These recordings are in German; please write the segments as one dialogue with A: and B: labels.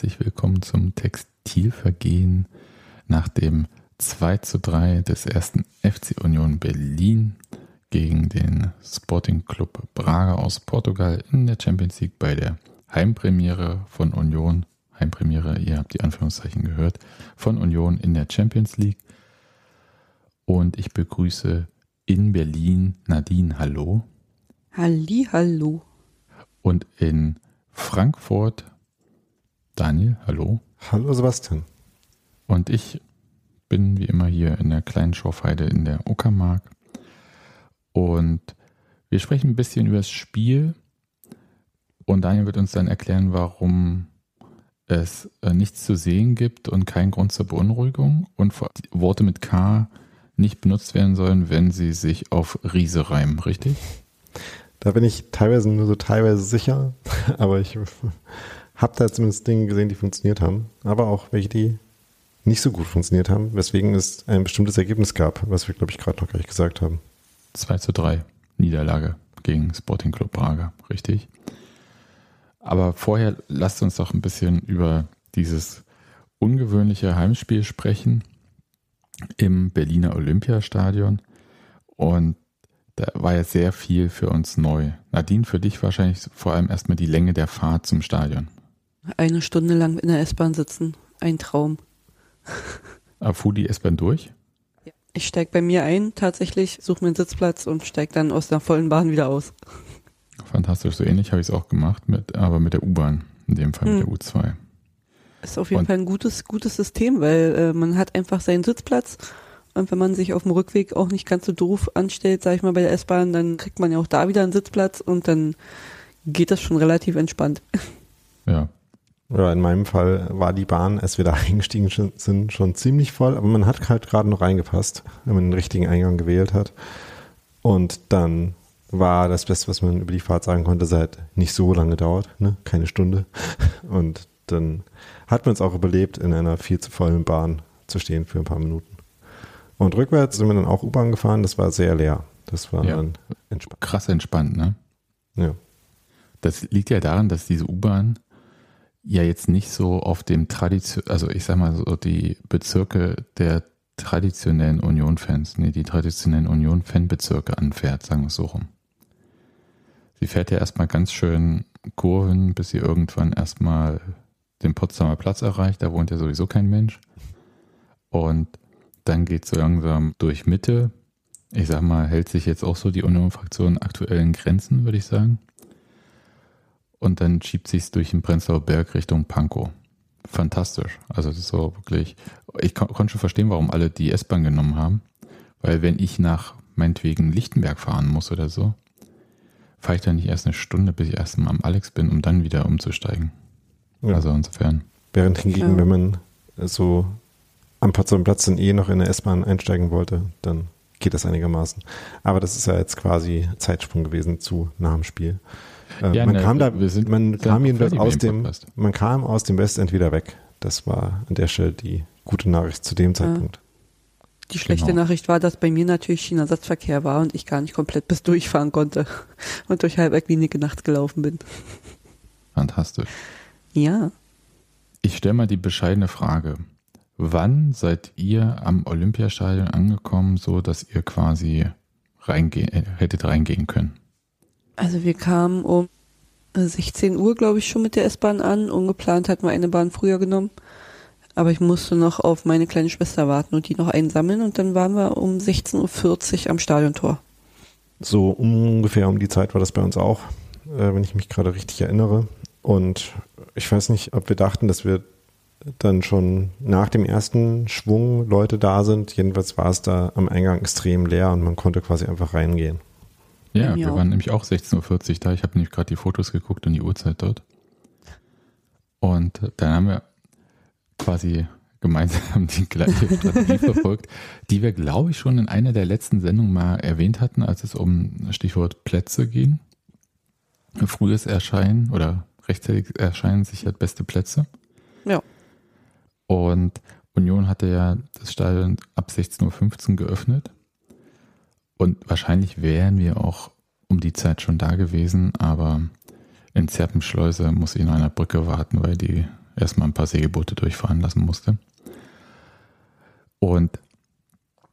A: Herzlich willkommen zum Textilvergehen nach dem 2 zu 3 des ersten FC Union Berlin gegen den Sporting Club Braga aus Portugal in der Champions League bei der Heimpremiere von Union. Heimpremiere, ihr habt die Anführungszeichen gehört, von Union in der Champions League. Und ich begrüße in Berlin Nadine, hallo.
B: Halli, hallo.
A: Und in Frankfurt Daniel, hallo.
C: Hallo Sebastian.
A: Und ich bin wie immer hier in der kleinen Schorfheide in der Uckermark. Und wir sprechen ein bisschen über das Spiel. Und Daniel wird uns dann erklären, warum es äh, nichts zu sehen gibt und keinen Grund zur Beunruhigung und Worte mit K nicht benutzt werden sollen, wenn sie sich auf Riese reimen, richtig?
C: Da bin ich teilweise nur so teilweise sicher, aber ich habe da zumindest Dinge gesehen, die funktioniert haben, aber auch welche, die nicht so gut funktioniert haben, weswegen es ein bestimmtes Ergebnis gab, was wir, glaube ich, gerade noch gar nicht gesagt haben.
A: 2 zu 3 Niederlage gegen Sporting Club Braga, richtig? Aber vorher lasst uns doch ein bisschen über dieses ungewöhnliche Heimspiel sprechen im Berliner Olympiastadion. Und da war ja sehr viel für uns neu. Nadine, für dich wahrscheinlich vor allem erstmal die Länge der Fahrt zum Stadion.
B: Eine Stunde lang in der S-Bahn sitzen. Ein Traum.
A: Aber fuhr die S-Bahn durch?
B: Ich steige bei mir ein, tatsächlich, suche mir einen Sitzplatz und steige dann aus der vollen Bahn wieder aus.
A: Fantastisch, so ähnlich habe ich es auch gemacht, mit, aber mit der U-Bahn, in dem Fall hm. mit der U2.
B: Ist auf jeden und Fall ein gutes, gutes System, weil äh, man hat einfach seinen Sitzplatz und wenn man sich auf dem Rückweg auch nicht ganz so doof anstellt, sage ich mal, bei der S-Bahn, dann kriegt man ja auch da wieder einen Sitzplatz und dann geht das schon relativ entspannt.
A: Ja,
C: oder in meinem Fall war die Bahn, als wir da eingestiegen sind, schon ziemlich voll, aber man hat halt gerade noch reingepasst, wenn man den richtigen Eingang gewählt hat. Und dann war das Beste, was man über die Fahrt sagen konnte, seit nicht so lange dauert, ne? keine Stunde. Und dann hat man es auch überlebt, in einer viel zu vollen Bahn zu stehen für ein paar Minuten. Und rückwärts sind wir dann auch U-Bahn gefahren, das war sehr leer. Das war
A: ja,
C: dann
A: entspannt. Krass entspannt, ne?
C: Ja.
A: Das liegt ja daran, dass diese U-Bahn ja jetzt nicht so auf dem Tradition, also ich sag mal so die Bezirke der traditionellen Union-Fans, nee, die traditionellen Union-Fanbezirke anfährt, sagen wir es so rum. Sie fährt ja erstmal ganz schön Kurven, bis sie irgendwann erstmal den Potsdamer Platz erreicht, da wohnt ja sowieso kein Mensch. Und dann geht so langsam durch Mitte. Ich sag mal, hält sich jetzt auch so die Union-Fraktion aktuellen Grenzen, würde ich sagen und dann schiebt sich durch den Prenzlauer Berg Richtung Pankow. Fantastisch. Also das ist so wirklich, ich kon konnte schon verstehen, warum alle die S-Bahn genommen haben, weil wenn ich nach meinetwegen Lichtenberg fahren muss oder so, fahre ich dann nicht erst eine Stunde, bis ich erst mal am Alex bin, um dann wieder umzusteigen. Ja. Also insofern.
C: Während hingegen, ja. wenn man so am Potsdamer Platz dann eh noch in der S-Bahn einsteigen wollte, dann geht das einigermaßen. Aber das ist ja jetzt quasi Zeitsprung gewesen zu nach dem Spiel. Äh, ja, man ne, kam da, man kam jedenfalls aus dem, man kam aus dem Westend wieder weg. Das war an der Stelle die gute Nachricht zu dem Zeitpunkt.
B: Die schlechte genau. Nachricht war, dass bei mir natürlich China-Satzverkehr war und ich gar nicht komplett bis durchfahren konnte und durch Halberg-Klinik nachts gelaufen bin.
A: Fantastisch.
B: Ja.
A: Ich stelle mal die bescheidene Frage. Wann seid ihr am Olympiastadion angekommen, so dass ihr quasi reingehen, hättet reingehen können?
B: Also wir kamen um 16 Uhr, glaube ich, schon mit der S-Bahn an. Ungeplant hatten wir eine Bahn früher genommen. Aber ich musste noch auf meine kleine Schwester warten und die noch einsammeln. Und dann waren wir um 16.40 Uhr am Stadiontor.
C: So ungefähr um die Zeit war das bei uns auch, äh, wenn ich mich gerade richtig erinnere. Und ich weiß nicht, ob wir dachten, dass wir dann schon nach dem ersten Schwung Leute da sind. Jedenfalls war es da am Eingang extrem leer und man konnte quasi einfach reingehen.
A: Ja, wir waren nämlich auch 16.40 Uhr da. Ich habe nämlich gerade die Fotos geguckt und die Uhrzeit dort. Und dann haben wir quasi gemeinsam die gleiche Strategie verfolgt, die wir, glaube ich, schon in einer der letzten Sendungen mal erwähnt hatten, als es um Stichwort Plätze ging. Frühes Erscheinen oder rechtzeitig Erscheinen sichert beste Plätze.
B: Ja.
A: Und Union hatte ja das Stadion ab 16.15 Uhr geöffnet. Und wahrscheinlich wären wir auch um die Zeit schon da gewesen, aber in Zerpenschleuse muss ich an der Brücke warten, weil die erstmal ein paar Segelboote durchfahren lassen musste. Und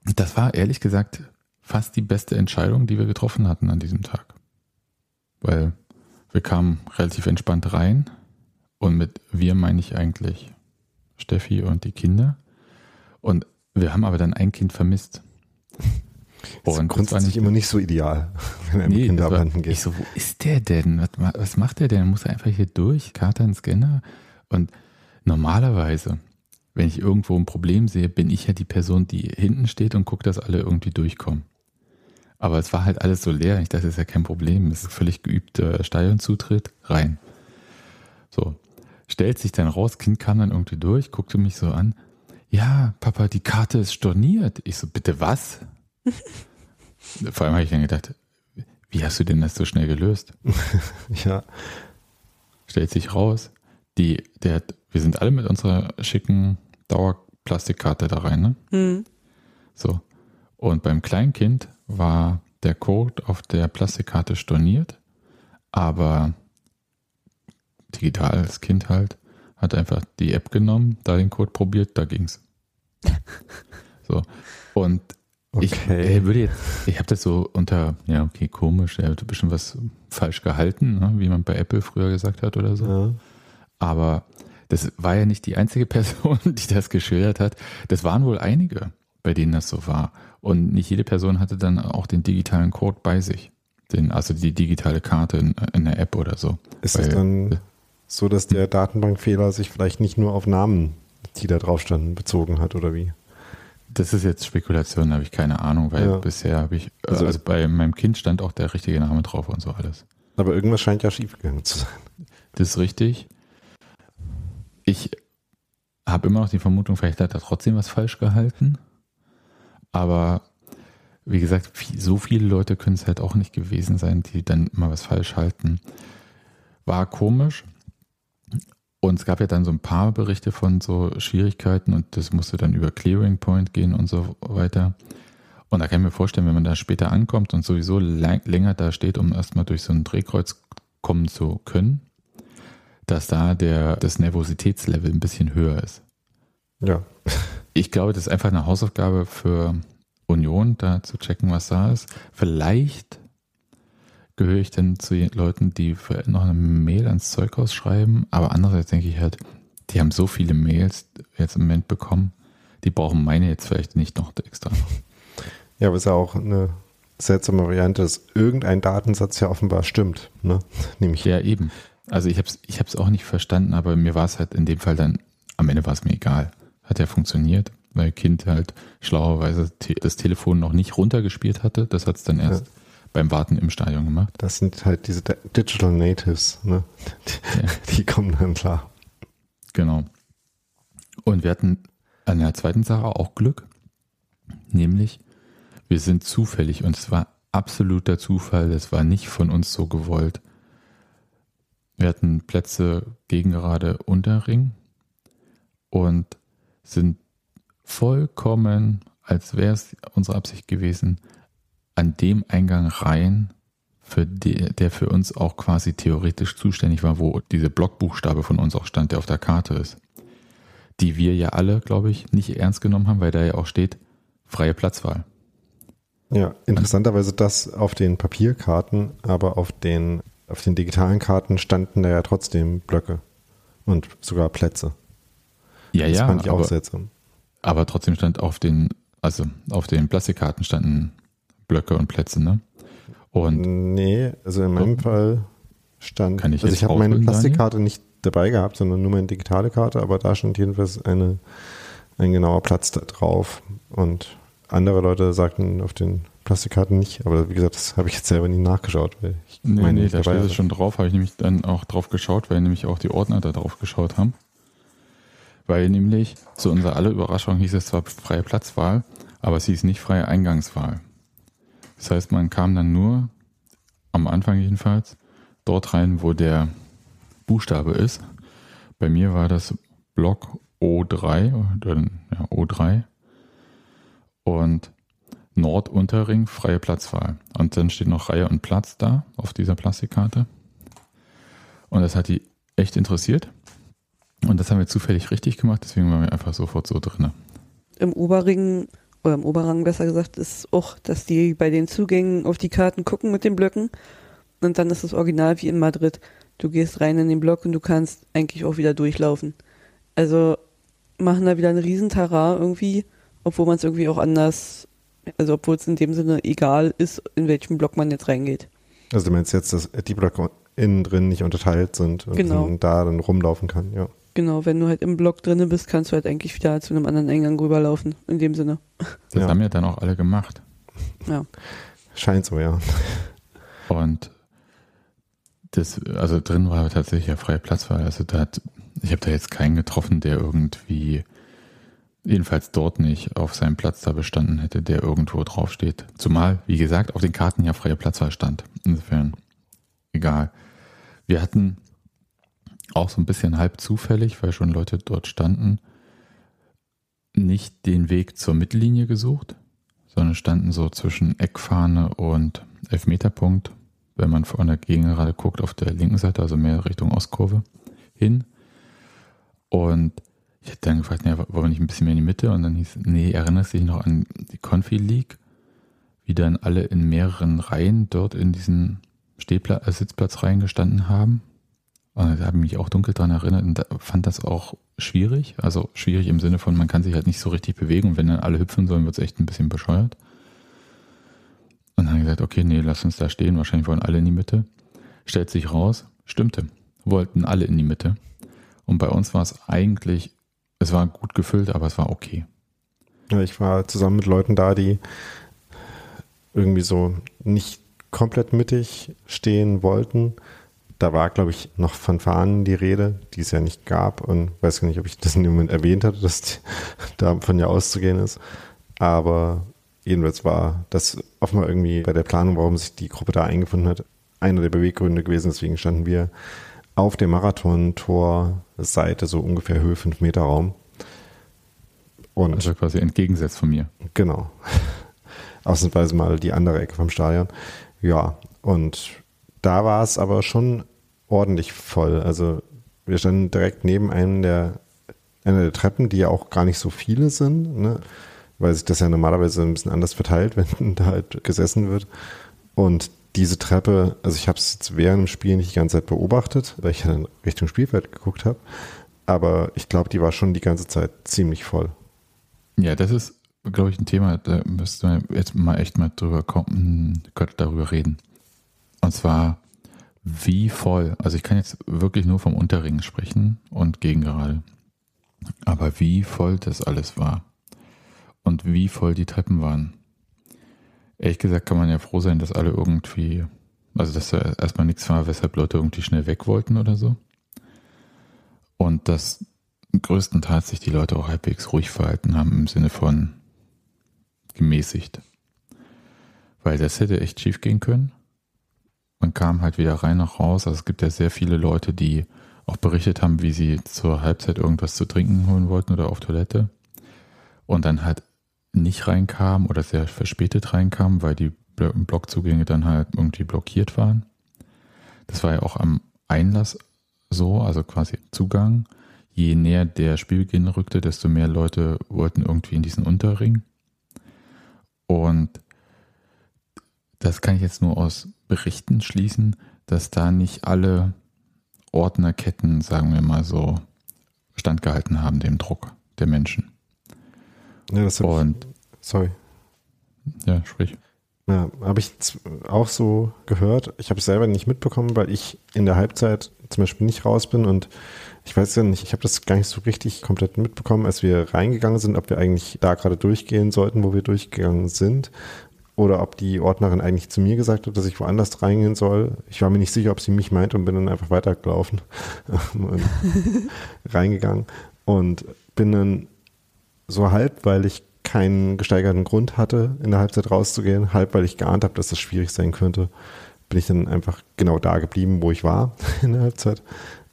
A: das war ehrlich gesagt fast die beste Entscheidung, die wir getroffen hatten an diesem Tag. Weil wir kamen relativ entspannt rein und mit wir meine ich eigentlich Steffi und die Kinder. Und wir haben aber dann ein Kind vermisst.
C: Das und grundsätzlich immer nicht so ideal, wenn einem nee, Kinder abhanden geht.
A: Ich so, wo ist der denn? Was, was macht der denn? Muss er einfach hier durch? Karte an Scanner? Und normalerweise, wenn ich irgendwo ein Problem sehe, bin ich ja die Person, die hinten steht und guckt, dass alle irgendwie durchkommen. Aber es war halt alles so leer. Ich dachte, das ist ja kein Problem. Das ist völlig geübter Stadionzutritt. Rein. So. Stellt sich dann raus, Kind kam dann irgendwie durch, guckte mich so an. Ja, Papa, die Karte ist storniert. Ich so, bitte was? Vor allem habe ich dann gedacht, wie hast du denn das so schnell gelöst?
C: ja.
A: Stellt sich raus, die, der, wir sind alle mit unserer schicken Dauerplastikkarte da rein, ne? Mhm. So. Und beim Kleinkind war der Code auf der Plastikkarte storniert, aber digital, das Kind halt, hat einfach die App genommen, da den Code probiert, da ging's. so. Und okay. ich äh, würde jetzt, ich habe das so unter, ja, okay, komisch, er hat bisschen was falsch gehalten, ne, wie man bei Apple früher gesagt hat oder so. Ja. Aber das war ja nicht die einzige Person, die das geschildert hat. Das waren wohl einige, bei denen das so war. Und nicht jede Person hatte dann auch den digitalen Code bei sich. Den, also die digitale Karte in, in der App oder so.
C: Ist es dann so, dass der Datenbankfehler sich vielleicht nicht nur auf Namen, die da drauf standen, bezogen hat oder wie?
A: Das ist jetzt Spekulation, da habe ich keine Ahnung, weil ja. bisher habe ich, also, also bei meinem Kind stand auch der richtige Name drauf und so alles.
C: Aber irgendwas scheint ja schiefgegangen zu sein.
A: Das ist richtig. Ich habe immer noch die Vermutung, vielleicht hat er trotzdem was falsch gehalten. Aber wie gesagt, so viele Leute können es halt auch nicht gewesen sein, die dann mal was falsch halten. War komisch. Und es gab ja dann so ein paar Berichte von so Schwierigkeiten und das musste dann über Clearing Point gehen und so weiter. Und da kann ich mir vorstellen, wenn man da später ankommt und sowieso länger da steht, um erstmal durch so ein Drehkreuz kommen zu können, dass da der, das Nervositätslevel ein bisschen höher ist.
C: Ja.
A: Ich glaube, das ist einfach eine Hausaufgabe für Union, da zu checken, was da ist. Vielleicht gehöre ich dann zu den Leuten, die noch eine Mail ans Zeughaus schreiben, aber andererseits denke ich halt, die haben so viele Mails jetzt im Moment bekommen, die brauchen meine jetzt vielleicht nicht noch extra.
C: Ja, aber es ist ja auch eine seltsame Variante, dass irgendein Datensatz ja offenbar stimmt, ne?
A: Nämlich ja, eben. Also ich habe es ich hab's auch nicht verstanden, aber mir war es halt in dem Fall dann, am Ende war es mir egal. Hat ja funktioniert, weil Kind halt schlauerweise das Telefon noch nicht runtergespielt hatte. Das hat es dann erst ja. Beim Warten im Stadion gemacht.
C: Das sind halt diese Digital Natives, ne? Die, ja. die kommen dann klar.
A: Genau. Und wir hatten an der zweiten Sache auch Glück, nämlich wir sind zufällig und es war absoluter Zufall, es war nicht von uns so gewollt. Wir hatten Plätze gegen gerade unter Ring und sind vollkommen, als wäre es unsere Absicht gewesen, an dem Eingang rein, für die, der für uns auch quasi theoretisch zuständig war, wo diese Blockbuchstabe von uns auch stand, der auf der Karte ist. Die wir ja alle, glaube ich, nicht ernst genommen haben, weil da ja auch steht, freie Platzwahl.
C: Ja, interessanterweise das auf den Papierkarten, aber auf den, auf den digitalen Karten standen da ja trotzdem Blöcke und sogar Plätze.
A: Ja, das ja. Fand ich aber, auch seltsam. Aber trotzdem stand auf den, also auf den Plastikkarten standen Blöcke und Plätze, ne?
C: Und nee, also in meinem Fall stand, kann ich also ich habe meine Plastikkarte nicht dabei gehabt, sondern nur meine digitale Karte, aber da stand jedenfalls eine, ein genauer Platz da drauf. Und andere Leute sagten auf den Plastikkarten nicht, aber wie gesagt, das habe ich jetzt selber nie nachgeschaut. Weil ich
A: nee, meine, nee, da steht es schon drauf, habe ich nämlich dann auch drauf geschaut, weil nämlich auch die Ordner da drauf geschaut haben. Weil nämlich zu unserer aller Überraschung hieß es zwar freie Platzwahl, aber es hieß nicht freie Eingangswahl. Das heißt, man kam dann nur, am Anfang jedenfalls, dort rein, wo der Buchstabe ist. Bei mir war das Block O3, oder, ja, O3 und Nordunterring, freie Platzwahl. Und dann steht noch Reihe und Platz da auf dieser Plastikkarte. Und das hat die echt interessiert. Und das haben wir zufällig richtig gemacht, deswegen waren wir einfach sofort so drin.
B: Im Oberring oder im Oberrang besser gesagt, ist auch, dass die bei den Zugängen auf die Karten gucken mit den Blöcken. Und dann ist es original wie in Madrid. Du gehst rein in den Block und du kannst eigentlich auch wieder durchlaufen. Also machen da wieder einen Riesentara irgendwie, obwohl man es irgendwie auch anders, also obwohl es in dem Sinne egal ist, in welchem Block man jetzt reingeht.
C: Also du meinst jetzt, dass die Blöcke innen drin nicht unterteilt sind und
B: Genau.
C: man da dann rumlaufen kann, ja.
B: Genau, wenn du halt im Block drinne bist, kannst du halt eigentlich wieder zu einem anderen Eingang rüberlaufen, in dem Sinne.
A: Das
C: Ja.
A: haben ja dann auch alle gemacht.
B: Ja.
C: Scheint so, ja.
A: Und das, also drin war tatsächlich ja freie Platzwahl. Also da hat, ich habe da jetzt keinen getroffen, der irgendwie, jedenfalls dort nicht, auf seinem Platz da bestanden hätte, der irgendwo draufsteht. Zumal, wie gesagt, auf den Karten ja freie Platzwahl stand. Insofern, egal. Wir hatten auch so ein bisschen halb zufällig, weil schon Leute dort standen, nicht den Weg zur Mittellinie gesucht, sondern standen so zwischen Eckfahne und Elfmeterpunkt, wenn man von der Gegengerade guckt, auf der linken Seite, also mehr Richtung Ostkurve, hin. Und ich hätte dann gefragt, ja, wollen wir nicht ein bisschen mehr in die Mitte? Und dann hieß, nee, erinnerst du dich noch an die Confi League? Wie dann alle in mehreren Reihen dort in diesen Stehpla äh, Sitzplatzreihen gestanden haben? Und da habe ich mich auch dunkel dran erinnert und da fand das auch schwierig. Also schwierig im Sinne von, man kann sich halt nicht so richtig bewegen und wenn dann alle hüpfen sollen, wird es echt ein bisschen bescheuert. Und dann gesagt, okay, nee, lass uns da stehen. Wahrscheinlich wollen alle in die Mitte. Stellt sich raus, stimmte. Wollten alle in die Mitte. Und bei uns war es eigentlich, es war gut gefüllt, aber es war okay.
C: Ja, ich war zusammen mit Leuten da, die irgendwie so nicht komplett mittig stehen wollten. Da war, glaube ich, noch von Fahnen die Rede, die es ja nicht gab. Und weiß gar nicht, ob ich das in dem Moment erwähnt hatte, dass die, davon ja auszugehen ist. Aber jedenfalls war das offenbar irgendwie bei der Planung, warum sich die Gruppe da eingefunden hat, einer der Beweggründe gewesen. Deswegen standen wir auf der Marathon-Tor-Seite, so ungefähr Höhe 5 Meter Raum. Und
A: Also quasi entgegensetzt von mir.
C: Genau. Ausnahmsweise mal die andere Ecke vom Stadion. Ja, und da war es aber schon ordentlich voll. Also wir standen direkt neben einem der, einer der Treppen, die ja auch gar nicht so viele sind, ne? weil sich das ja normalerweise ein bisschen anders verteilt, wenn da halt gesessen wird. Und diese Treppe, also ich habe es jetzt während dem Spiel nicht die ganze Zeit beobachtet, weil ich dann Richtung Spielfeld geguckt habe. Aber ich glaube, die war schon die ganze Zeit ziemlich voll.
A: Ja, das ist, glaube ich, ein Thema, da müssten wir jetzt mal echt mal drüber kommen, Gott, darüber reden. Und zwar, wie voll, also ich kann jetzt wirklich nur vom Unterring sprechen und Gegengerade. Aber wie voll das alles war. Und wie voll die Treppen waren. Ehrlich gesagt kann man ja froh sein, dass alle irgendwie, also dass da erstmal nichts war, weshalb Leute irgendwie schnell weg wollten oder so. Und dass größtenteils sich die Leute auch halbwegs ruhig verhalten haben im Sinne von gemäßigt. Weil das hätte echt schief gehen können. Man kam halt wieder rein nach raus. Also es gibt ja sehr viele Leute, die auch berichtet haben, wie sie zur Halbzeit irgendwas zu trinken holen wollten oder auf Toilette. Und dann halt nicht reinkamen oder sehr verspätet reinkamen, weil die Blo- Blockzugänge dann halt irgendwie blockiert waren. Das war ja auch am Einlass so, also quasi Zugang. Je näher der Spielbeginn rückte, desto mehr Leute wollten irgendwie in diesen Unterring. Und das kann ich jetzt nur aus Berichten schließen, dass da nicht alle Ordnerketten, sagen wir mal so, standgehalten haben dem Druck der Menschen.
C: Ja, das hab ich,
A: Und
C: sorry.
A: ja, sprich.
C: Ja, habe ich auch so gehört. Ich habe es selber nicht mitbekommen, weil ich in der Halbzeit zum Beispiel nicht raus bin und ich weiß ja nicht, ich habe das gar nicht so richtig komplett mitbekommen, als wir reingegangen sind, ob wir eigentlich da gerade durchgehen sollten, wo wir durchgegangen sind oder ob die Ordnerin eigentlich zu mir gesagt hat, dass ich woanders reingehen soll. Ich war mir nicht sicher, ob sie mich meint und bin dann einfach weitergelaufen und reingegangen und bin dann so halb, weil ich keinen gesteigerten Grund hatte, in der Halbzeit rauszugehen, halb, weil ich geahnt habe, dass das schwierig sein könnte, bin ich dann einfach genau da geblieben, wo ich war in der Halbzeit.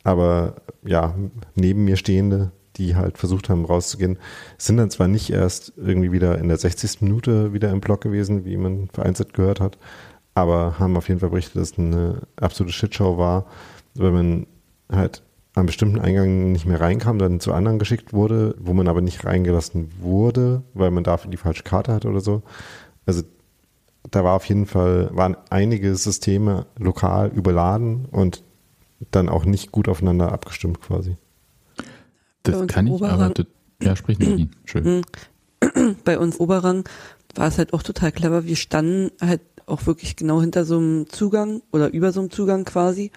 C: Aber ja, neben mir stehende, die halt versucht haben rauszugehen, sind dann zwar nicht erst irgendwie wieder in der 60. Minute wieder im Block gewesen, wie man vereinzelt gehört hat, aber haben auf jeden Fall berichtet, dass es eine absolute Shitshow war weil man halt am bestimmten Eingang nicht mehr reinkam, dann zu anderen geschickt wurde, wo man aber nicht reingelassen wurde, weil man dafür die falsche Karte hat oder so. Also da war auf jeden Fall, waren einige Systeme lokal überladen und dann auch nicht gut aufeinander abgestimmt quasi.
A: Das kann ich, aber das, ja, sprich nicht ihn. Schön.
B: Bei uns Oberrang war es halt auch total clever. Wir standen halt auch wirklich genau hinter so einem Zugang oder über so einem Zugang quasi.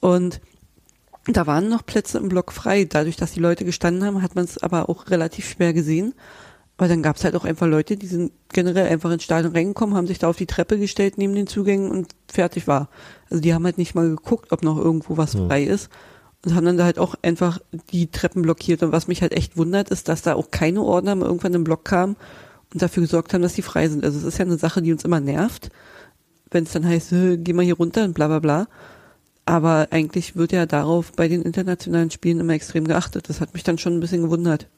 B: Und da waren noch Plätze im Block frei. Dadurch, dass die Leute gestanden haben, hat man es aber auch relativ schwer gesehen. Weil dann gab es halt auch einfach Leute, die sind generell einfach ins Stadion reingekommen, haben sich da auf die Treppe gestellt neben den Zugängen und fertig war. Also die haben halt nicht mal geguckt, ob noch irgendwo was ja. frei ist und haben dann da halt auch einfach die Treppen blockiert. Und was mich halt echt wundert, ist, dass da auch keine Ordner mal irgendwann im Block kamen und dafür gesorgt haben, dass die frei sind. Also es ist ja eine Sache, die uns immer nervt, wenn es dann heißt, geh mal hier runter und bla bla bla. Aber eigentlich wird ja darauf bei den internationalen Spielen immer extrem geachtet. Das hat mich dann schon ein bisschen gewundert.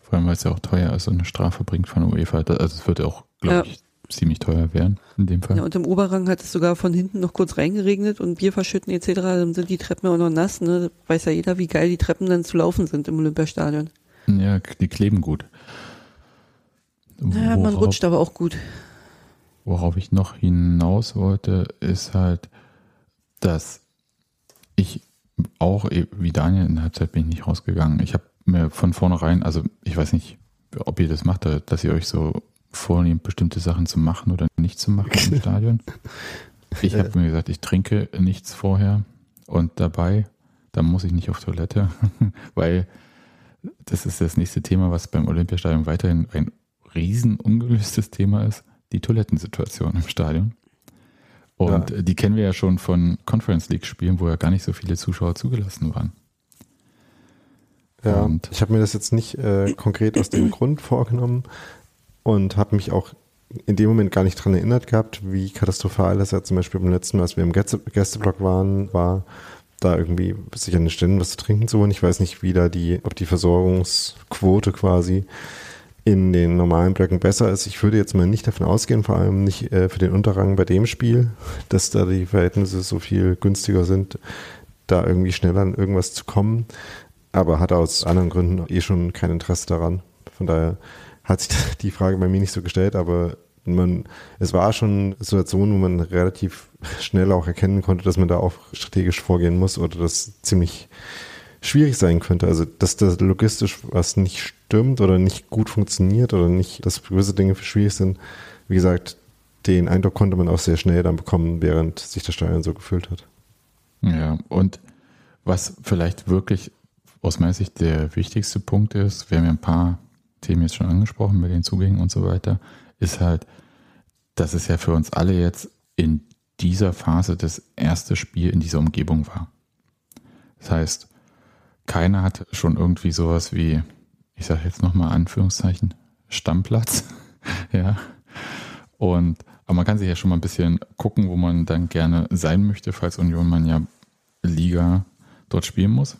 A: Vor allem, weil es ja auch teuer ist und eine Strafe bringt von UEFA. Also es wird ja auch, glaube ja. ich, ziemlich teuer werden in dem Fall.
B: Ja, und im Oberrang hat es sogar von hinten noch kurz reingeregnet und Bier verschütten etc. Dann sind die Treppen auch noch nass. Ne? Weiß ja jeder, wie geil die Treppen dann zu laufen sind im Olympiastadion.
A: Ja, die kleben gut.
B: Ja, man rutscht aber auch gut.
A: Worauf ich noch hinaus wollte, ist halt, dass ich auch, wie Daniel in der Halbzeit bin ich nicht rausgegangen. Ich habe mir von vornherein, also ich weiß nicht, ob ihr das macht, dass ihr euch so vornehmt, bestimmte Sachen zu machen oder nicht zu machen im Stadion. Ich habe mir gesagt, ich trinke nichts vorher und dabei, da muss ich nicht auf Toilette, weil das ist das nächste Thema, was beim Olympiastadion weiterhin ein riesen ungelöstes Thema ist, die Toilettensituation im Stadion. Und ja. die kennen wir ja schon von Conference League Spielen, wo ja gar nicht so viele Zuschauer zugelassen waren.
C: Ja, und ich habe mir das jetzt nicht äh, konkret aus dem Grund vorgenommen und habe mich auch in dem Moment gar nicht dran erinnert gehabt, wie katastrophal das ja zum Beispiel beim letzten Mal, als wir im Gäste Gästeblock waren, war, da irgendwie sich an den Ständen was zu trinken zu holen. Ich weiß nicht, wie da die, ob die Versorgungsquote quasi in den normalen Blöcken besser ist. Ich würde jetzt mal nicht davon ausgehen, vor allem nicht äh, für den Unterrang bei dem Spiel, dass da die Verhältnisse so viel günstiger sind, da irgendwie schneller an irgendwas zu kommen aber hat aus anderen Gründen eh schon kein Interesse daran. Von daher hat sich die Frage bei mir nicht so gestellt, aber man, es war schon eine Situation, wo man relativ schnell auch erkennen konnte, dass man da auch strategisch vorgehen muss oder das ziemlich schwierig sein könnte. Also, dass da logistisch was nicht stimmt oder nicht gut funktioniert oder nicht, dass gewisse Dinge schwierig sind. Wie gesagt, den Eindruck konnte man auch sehr schnell dann bekommen, während sich das Stadion so gefühlt hat.
A: Ja, und was vielleicht wirklich aus meiner Sicht der wichtigste Punkt ist, wir haben ja ein paar Themen jetzt schon angesprochen mit den Zugängen und so weiter, ist halt, dass es ja für uns alle jetzt in dieser Phase das erste Spiel in dieser Umgebung war. Das heißt, keiner hat schon irgendwie sowas wie, ich sage jetzt nochmal Anführungszeichen, Stammplatz. ja. Und, aber man kann sich ja schon mal ein bisschen gucken, wo man dann gerne sein möchte, falls Union man ja Liga dort spielen muss.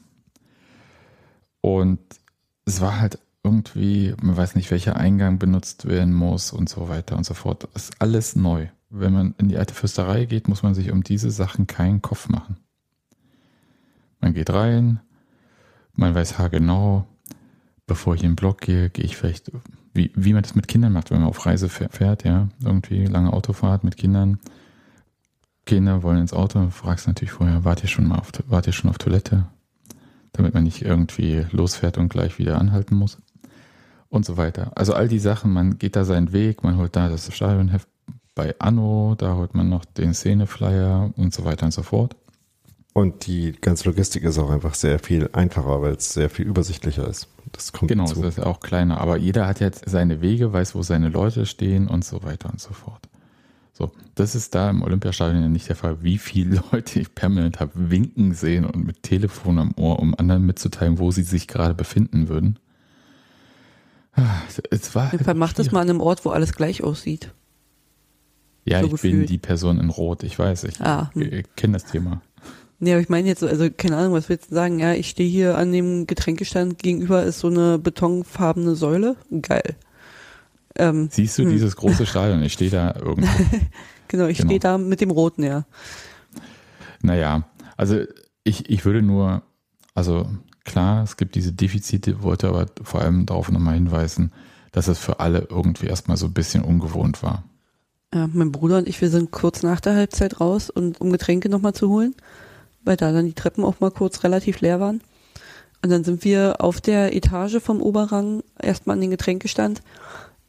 A: Und es war halt irgendwie, man weiß nicht, welcher Eingang benutzt werden muss und so weiter und so fort. Das ist alles neu. Wenn man in die alte Fürsterei geht, muss man sich um diese Sachen keinen Kopf machen. Man geht rein, man weiß haargenau, bevor ich in den Block gehe, gehe ich vielleicht, wie, wie man das mit Kindern macht, wenn man auf Reise fährt, ja, irgendwie lange Autofahrt mit Kindern. Kinder wollen ins Auto, fragst natürlich vorher, wart ihr schon mal auf, wart ihr schon auf Toilette? damit man nicht irgendwie losfährt und gleich wieder anhalten muss und so weiter. Also all die Sachen, man geht da seinen Weg, man holt da das Stadionheft bei Anno, da holt man noch den Szeneflyer und so weiter und so fort.
C: Und die ganze Logistik ist auch einfach sehr viel einfacher, weil es sehr viel übersichtlicher ist.
A: Das kommt genau, dazu. es ist auch kleiner, aber jeder hat jetzt seine Wege, weiß, wo seine Leute stehen und so weiter und so fort. So, das ist da im Olympiastadion ja nicht der Fall, wie viele Leute ich permanent habe winken sehen und mit Telefon am Ohr, um anderen mitzuteilen, wo sie sich gerade befinden würden.
B: Es war halt macht das mal an einem Ort, wo alles gleich aussieht.
A: Ja, so ich gefühlt. bin die Person in Rot, ich weiß, ich, ah, hm. kenne das Thema.
B: Nee, aber ich meine jetzt so, also keine Ahnung, was willst du sagen? Ja, ich stehe hier an dem Getränkestand gegenüber ist so eine betonfarbene Säule. Geil.
A: Ähm, Siehst du hm. dieses große Stadion? Ich stehe da irgendwo.
B: genau, ich genau. stehe da mit dem Roten, ja.
A: Naja, also ich, ich würde nur, also klar, es gibt diese Defizite, wollte aber vor allem darauf nochmal hinweisen, dass es für alle irgendwie erstmal so ein bisschen ungewohnt war.
B: Ja, mein Bruder und ich, wir sind kurz nach der Halbzeit raus und um Getränke nochmal zu holen, weil da dann die Treppen auch mal kurz relativ leer waren. Und dann sind wir auf der Etage vom Oberrang erstmal an den Getränkestand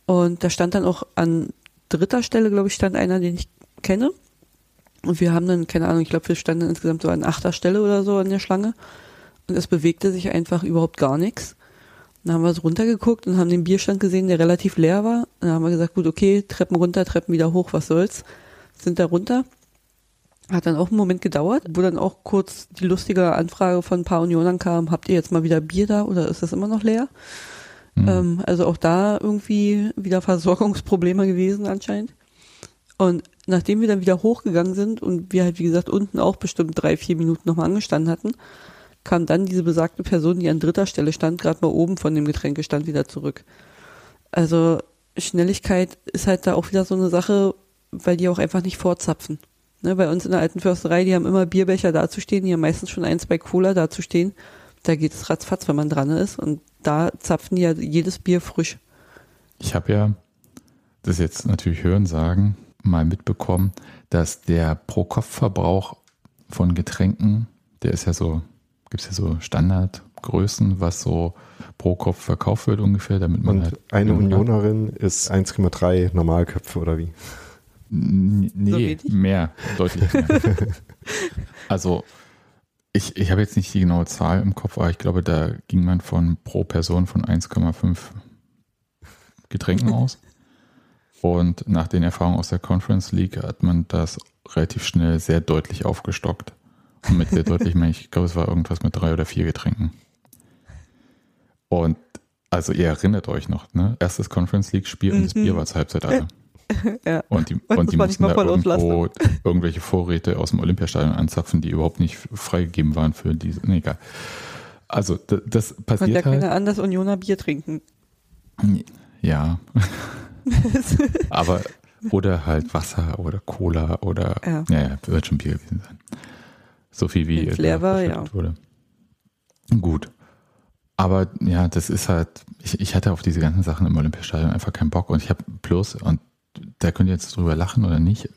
B: und da stand dann auch an dritter Stelle, glaube ich, stand einer, den ich kenne. Und wir haben dann, keine Ahnung, ich glaube, wir standen insgesamt so an achter Stelle oder so an der Schlange. Und es bewegte sich einfach überhaupt gar nichts. Dann haben wir so runtergeguckt und haben den Bierstand gesehen, der relativ leer war. Und dann haben wir gesagt, gut, okay, Treppen runter, Treppen wieder hoch, was soll's. Sind da runter. Hat dann auch einen Moment gedauert, wo dann auch kurz die lustige Anfrage von ein paar Unionern kam, habt ihr jetzt mal wieder Bier da oder ist das immer noch leer? Mhm. Ähm, also auch da irgendwie wieder Versorgungsprobleme gewesen anscheinend. Und nachdem wir dann wieder hochgegangen sind und wir halt, wie gesagt, unten auch bestimmt drei, vier Minuten nochmal angestanden hatten, kam dann diese besagte Person, die an dritter Stelle stand, gerade mal oben von dem Getränkestand wieder zurück. Also Schnelligkeit ist halt da auch wieder so eine Sache, weil die auch einfach nicht vorzapfen. Ne, bei uns in der alten Försterei, die haben immer Bierbecher dazustehen, die haben meistens schon ein, zwei Cola dazustehen. Da geht es ratzfatz, wenn man dran ist. Und da zapfen die ja jedes Bier frisch.
A: Ich habe ja, das jetzt natürlich hören sagen, mal mitbekommen, dass der Pro-Kopf-Verbrauch von Getränken, der ist ja so gibt es ja so Standardgrößen, was so pro Kopf verkauft wird ungefähr, damit man
C: Und
A: halt
C: eine Unionerin ist 1,3 Normalköpfe oder wie?
A: Nee, so mehr, deutlich mehr. also ich, ich habe jetzt nicht die genaue Zahl im Kopf, aber ich glaube, da ging man von pro Person von 1,5 Getränken aus. Und nach den Erfahrungen aus der Conference League hat man das relativ schnell sehr deutlich aufgestockt. Und mit deutlich meine ich, glaube, es war irgendwas mit drei oder vier Getränken. Und also ihr erinnert euch noch, ne? Erstes Conference League Spiel und das Bier mhm. war zur Halbzeit alle. Ja. Und die, und die mussten da irgendwo irgendwelche Vorräte aus dem Olympiastadion anzapfen, die überhaupt nicht freigegeben waren für diese. Nee, egal. Also das, das passiert
B: Konnte
A: halt.
B: keiner anders Unioner Bier trinken.
A: Ja. Aber oder halt Wasser oder Cola oder ja, ja wird schon Bier gewesen sein. So viel wie
B: leer war, ja. wurde.
A: Gut. Aber ja, das ist halt, ich, ich hatte auf diese ganzen Sachen im Olympiastadion einfach keinen Bock und ich habe bloß, und da könnt ihr jetzt drüber lachen oder nicht,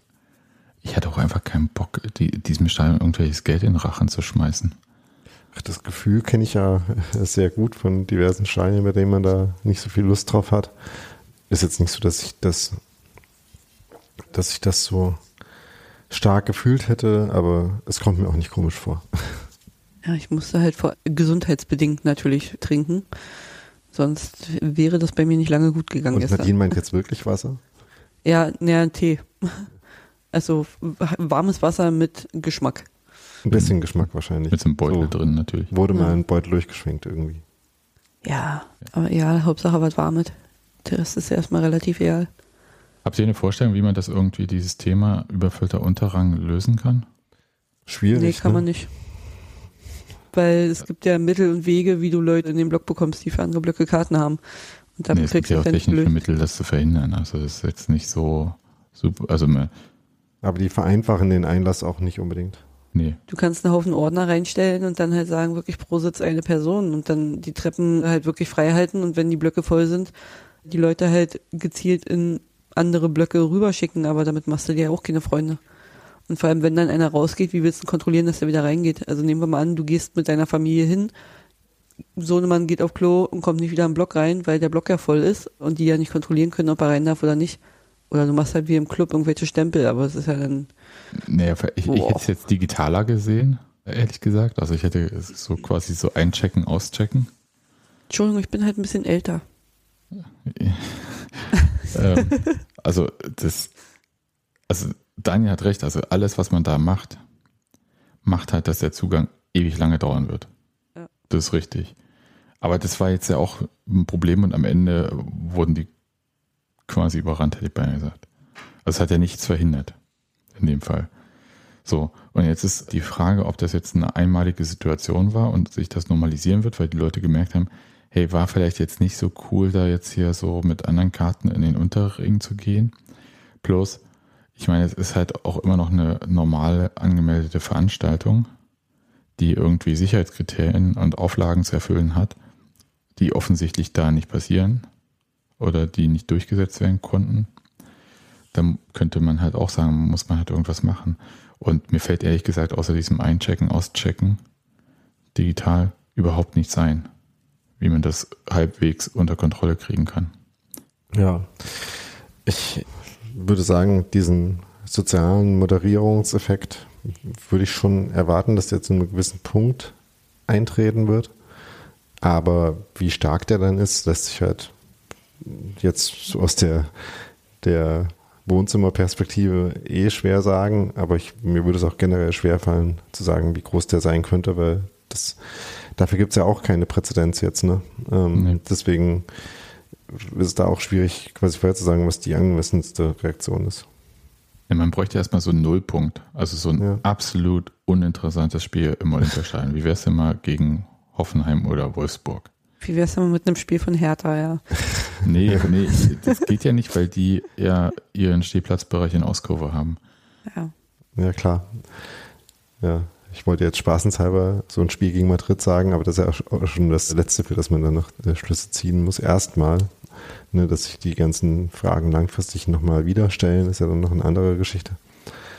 A: ich hatte auch einfach keinen Bock, die, diesem Stadion irgendwelches Geld in den Rachen zu schmeißen.
C: Ach, das Gefühl kenne ich ja sehr gut von diversen Steinen, bei denen man da nicht so viel Lust drauf hat. Ist jetzt nicht so, dass ich das, dass ich das so stark gefühlt hätte, aber es kommt mir auch nicht komisch vor.
B: Ja, ich musste halt vor, gesundheitsbedingt natürlich trinken. Sonst wäre das bei mir nicht lange gut gegangen.
C: Und gestern. Nadine meint jetzt wirklich Wasser?
B: Ja, naja, Tee. Also warmes Wasser mit Geschmack.
C: Ein bisschen Geschmack wahrscheinlich.
A: Mit einem Beutel so drin natürlich.
C: Wurde mal ein Beutel durchgeschwenkt irgendwie.
B: Ja, aber ja, Hauptsache was warmet. Der Rest ist ja erstmal relativ egal.
A: Habt ihr eine Vorstellung, wie man das irgendwie, dieses Thema überfüllter Unterrang lösen kann?
C: Schwierig. Nee,
B: kann
C: ne?
B: man nicht. Weil es gibt ja Mittel und Wege, wie du Leute in den Block bekommst, die für andere Blöcke Karten haben.
A: Und damit nee, es gibt ja auch technische Mittel, das zu verhindern. Also das ist jetzt nicht so super. Also
C: Aber die vereinfachen den Einlass auch nicht unbedingt.
A: Nee.
B: Du kannst einen Haufen Ordner reinstellen und dann halt sagen, wirklich pro Sitz eine Person und dann die Treppen halt wirklich frei halten und wenn die Blöcke voll sind, die Leute halt gezielt in andere Blöcke rüberschicken, aber damit machst du dir ja auch keine Freunde. Und vor allem, wenn dann einer rausgeht, wie willst du kontrollieren, dass er wieder reingeht? Also nehmen wir mal an, du gehst mit deiner Familie hin, Sohnemann geht auf Klo und kommt nicht wieder im Block rein, weil der Block ja voll ist und die ja nicht kontrollieren können, ob er rein darf oder nicht. Oder du machst halt wie im Club irgendwelche Stempel, aber es ist ja dann.
A: Naja, ich, ich hätte es jetzt digitaler gesehen, ehrlich gesagt. Also ich hätte so quasi so einchecken, auschecken.
B: Entschuldigung, ich bin halt ein bisschen älter.
A: ähm, also das, also Daniel hat recht, also alles, was man da macht, macht halt, dass der Zugang ewig lange dauern wird. Ja. Das ist richtig. Aber das war jetzt ja auch ein Problem und am Ende wurden die quasi überrannt, hätte ich beinahe gesagt. Also es hat ja nichts verhindert. In dem Fall. So, und jetzt ist die Frage, ob das jetzt eine einmalige Situation war und sich das normalisieren wird, weil die Leute gemerkt haben, hey, war vielleicht jetzt nicht so cool, da jetzt hier so mit anderen Karten in den Unterring zu gehen. Plus, ich meine, es ist halt auch immer noch eine normal angemeldete Veranstaltung, die irgendwie Sicherheitskriterien und Auflagen zu erfüllen hat, die offensichtlich da nicht passieren oder die nicht durchgesetzt werden konnten, dann könnte man halt auch sagen, muss man halt irgendwas machen. Und mir fällt ehrlich gesagt außer diesem Einchecken, Auschecken digital überhaupt nichts ein, wie man das halbwegs unter Kontrolle kriegen kann.
C: Ja, ich würde sagen, diesen sozialen Moderierungseffekt würde ich schon erwarten, dass der zu einem gewissen Punkt eintreten wird. Aber wie stark der dann ist, lässt sich halt jetzt so aus der, der Wohnzimmerperspektive eh schwer sagen. Aber ich, mir würde es auch generell schwer fallen, zu sagen, wie groß der sein könnte, weil das, dafür gibt es ja auch keine Präzedenz jetzt. Ne? Ähm, nee. Deswegen ist es da auch schwierig, quasi vorherzusagen, was die angemessenste Reaktion ist.
A: Ja, man bräuchte erstmal so einen Nullpunkt. Also so ein ja. absolut uninteressantes Spiel im Olympiastadion. Wie wäre es denn mal gegen Hoffenheim oder Wolfsburg?
B: Wie wäre es denn mal mit einem Spiel von Hertha, ja?
A: nee, nee, das geht ja nicht, weil die ja ihren Stehplatzbereich in Auskurve haben.
C: Ja. Ja, klar. Ja, ich wollte jetzt spaßenshalber so ein Spiel gegen Madrid sagen, aber das ist ja auch schon das Letzte, für das man dann noch äh, Schlüsse ziehen muss. Erstmal, ne, dass sich die ganzen Fragen langfristig nochmal wieder stellen, ist ja dann noch eine andere Geschichte.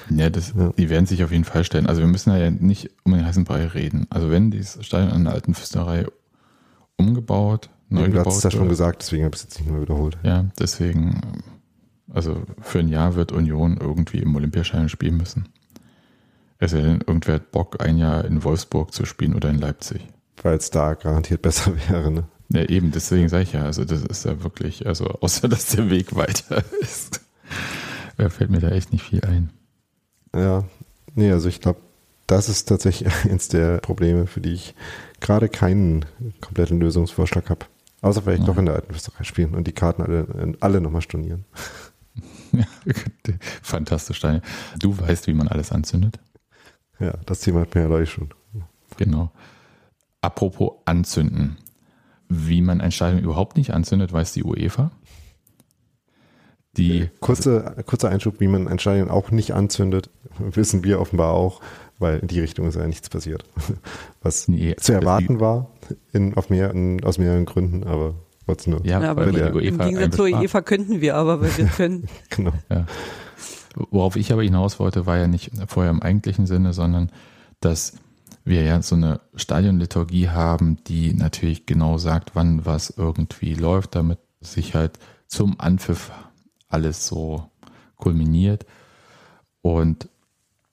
A: Ja, das, ja, die werden sich auf jeden Fall stellen. Also wir müssen ja nicht um den heißen Brei reden. Also wenn dieses Stadion an der alten Fürsterei umgebaut, neu ja, gebaut
C: Du hast es ja schon gesagt, deswegen habe ich es jetzt nicht mehr wiederholt.
A: Ja, deswegen, also für ein Jahr wird Union irgendwie im Olympiastadion spielen müssen. Es sei denn, irgendwer hat Bock, ein Jahr in Wolfsburg zu spielen oder in Leipzig.
C: Weil es da garantiert besser wäre, ne?
A: Ja, eben, deswegen sage ich ja, also das ist ja wirklich, also außer dass der Weg weiter ist, fällt mir da echt nicht viel ein.
C: Ja, nee, also ich glaube, das ist tatsächlich eins der Probleme, für die ich gerade keinen kompletten Lösungsvorschlag habe. Außer vielleicht ja. doch in der alten Österreich spielen und die Karten alle, alle nochmal stornieren.
A: Ja, fantastisch, Daniel. Du weißt, wie man alles anzündet?
C: Ja, das Thema hat mir ja gleich schon.
A: Genau. Apropos anzünden. Wie man ein Stadion überhaupt nicht anzündet, weiß die UEFA.
C: Die kurze, kurzer Einschub, wie man ein Stadion auch nicht anzündet, wissen wir offenbar auch, weil in die Richtung ist ja nichts passiert. Was nee, zu erwarten war in, auf mehr, in, aus mehreren Gründen, aber
B: trotzdem nur. Ja, aber der, im Gegensatz zur UEFA könnten wir aber, weil wir können.
A: genau. Ja. Worauf ich aber hinaus wollte, war ja nicht vorher im eigentlichen Sinne, sondern dass wir ja so eine Stadionliturgie haben, die natürlich genau sagt, wann was irgendwie läuft, damit sich halt zum Anpfiff alles so kulminiert. Und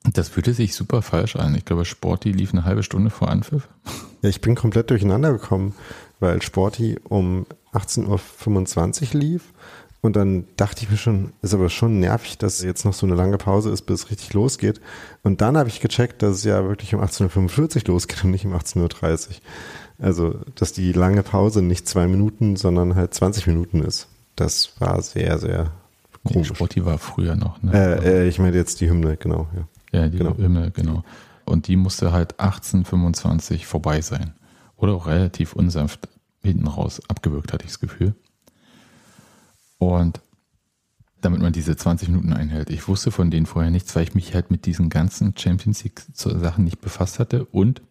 A: das fühlte sich super falsch an. Ich glaube, Sporty lief eine halbe Stunde vor Anpfiff.
C: Ja, ich bin komplett durcheinander gekommen, weil Sporty um 18.25 Uhr lief und dann dachte ich mir schon, ist aber schon nervig, dass jetzt noch so eine lange Pause ist, bis es richtig losgeht. Und dann habe ich gecheckt, dass es ja wirklich um 18.45 Uhr losgeht und nicht um 18.30 Uhr. Also, dass die lange Pause nicht zwei Minuten, sondern halt 20 Minuten ist. Das war sehr, sehr
A: komisch. Nee, Sporti war früher noch. Ne?
C: Äh, äh, ich meine jetzt die Hymne, genau.
A: Ja, ja die genau. Hymne, genau. Und die musste halt 18.25 vorbei sein. Oder auch relativ unsanft hinten raus abgewürgt, hatte ich das Gefühl. Und damit man diese 20 Minuten einhält. Ich wusste von denen vorher nichts, weil ich mich halt mit diesen ganzen Champions League Sachen nicht befasst hatte und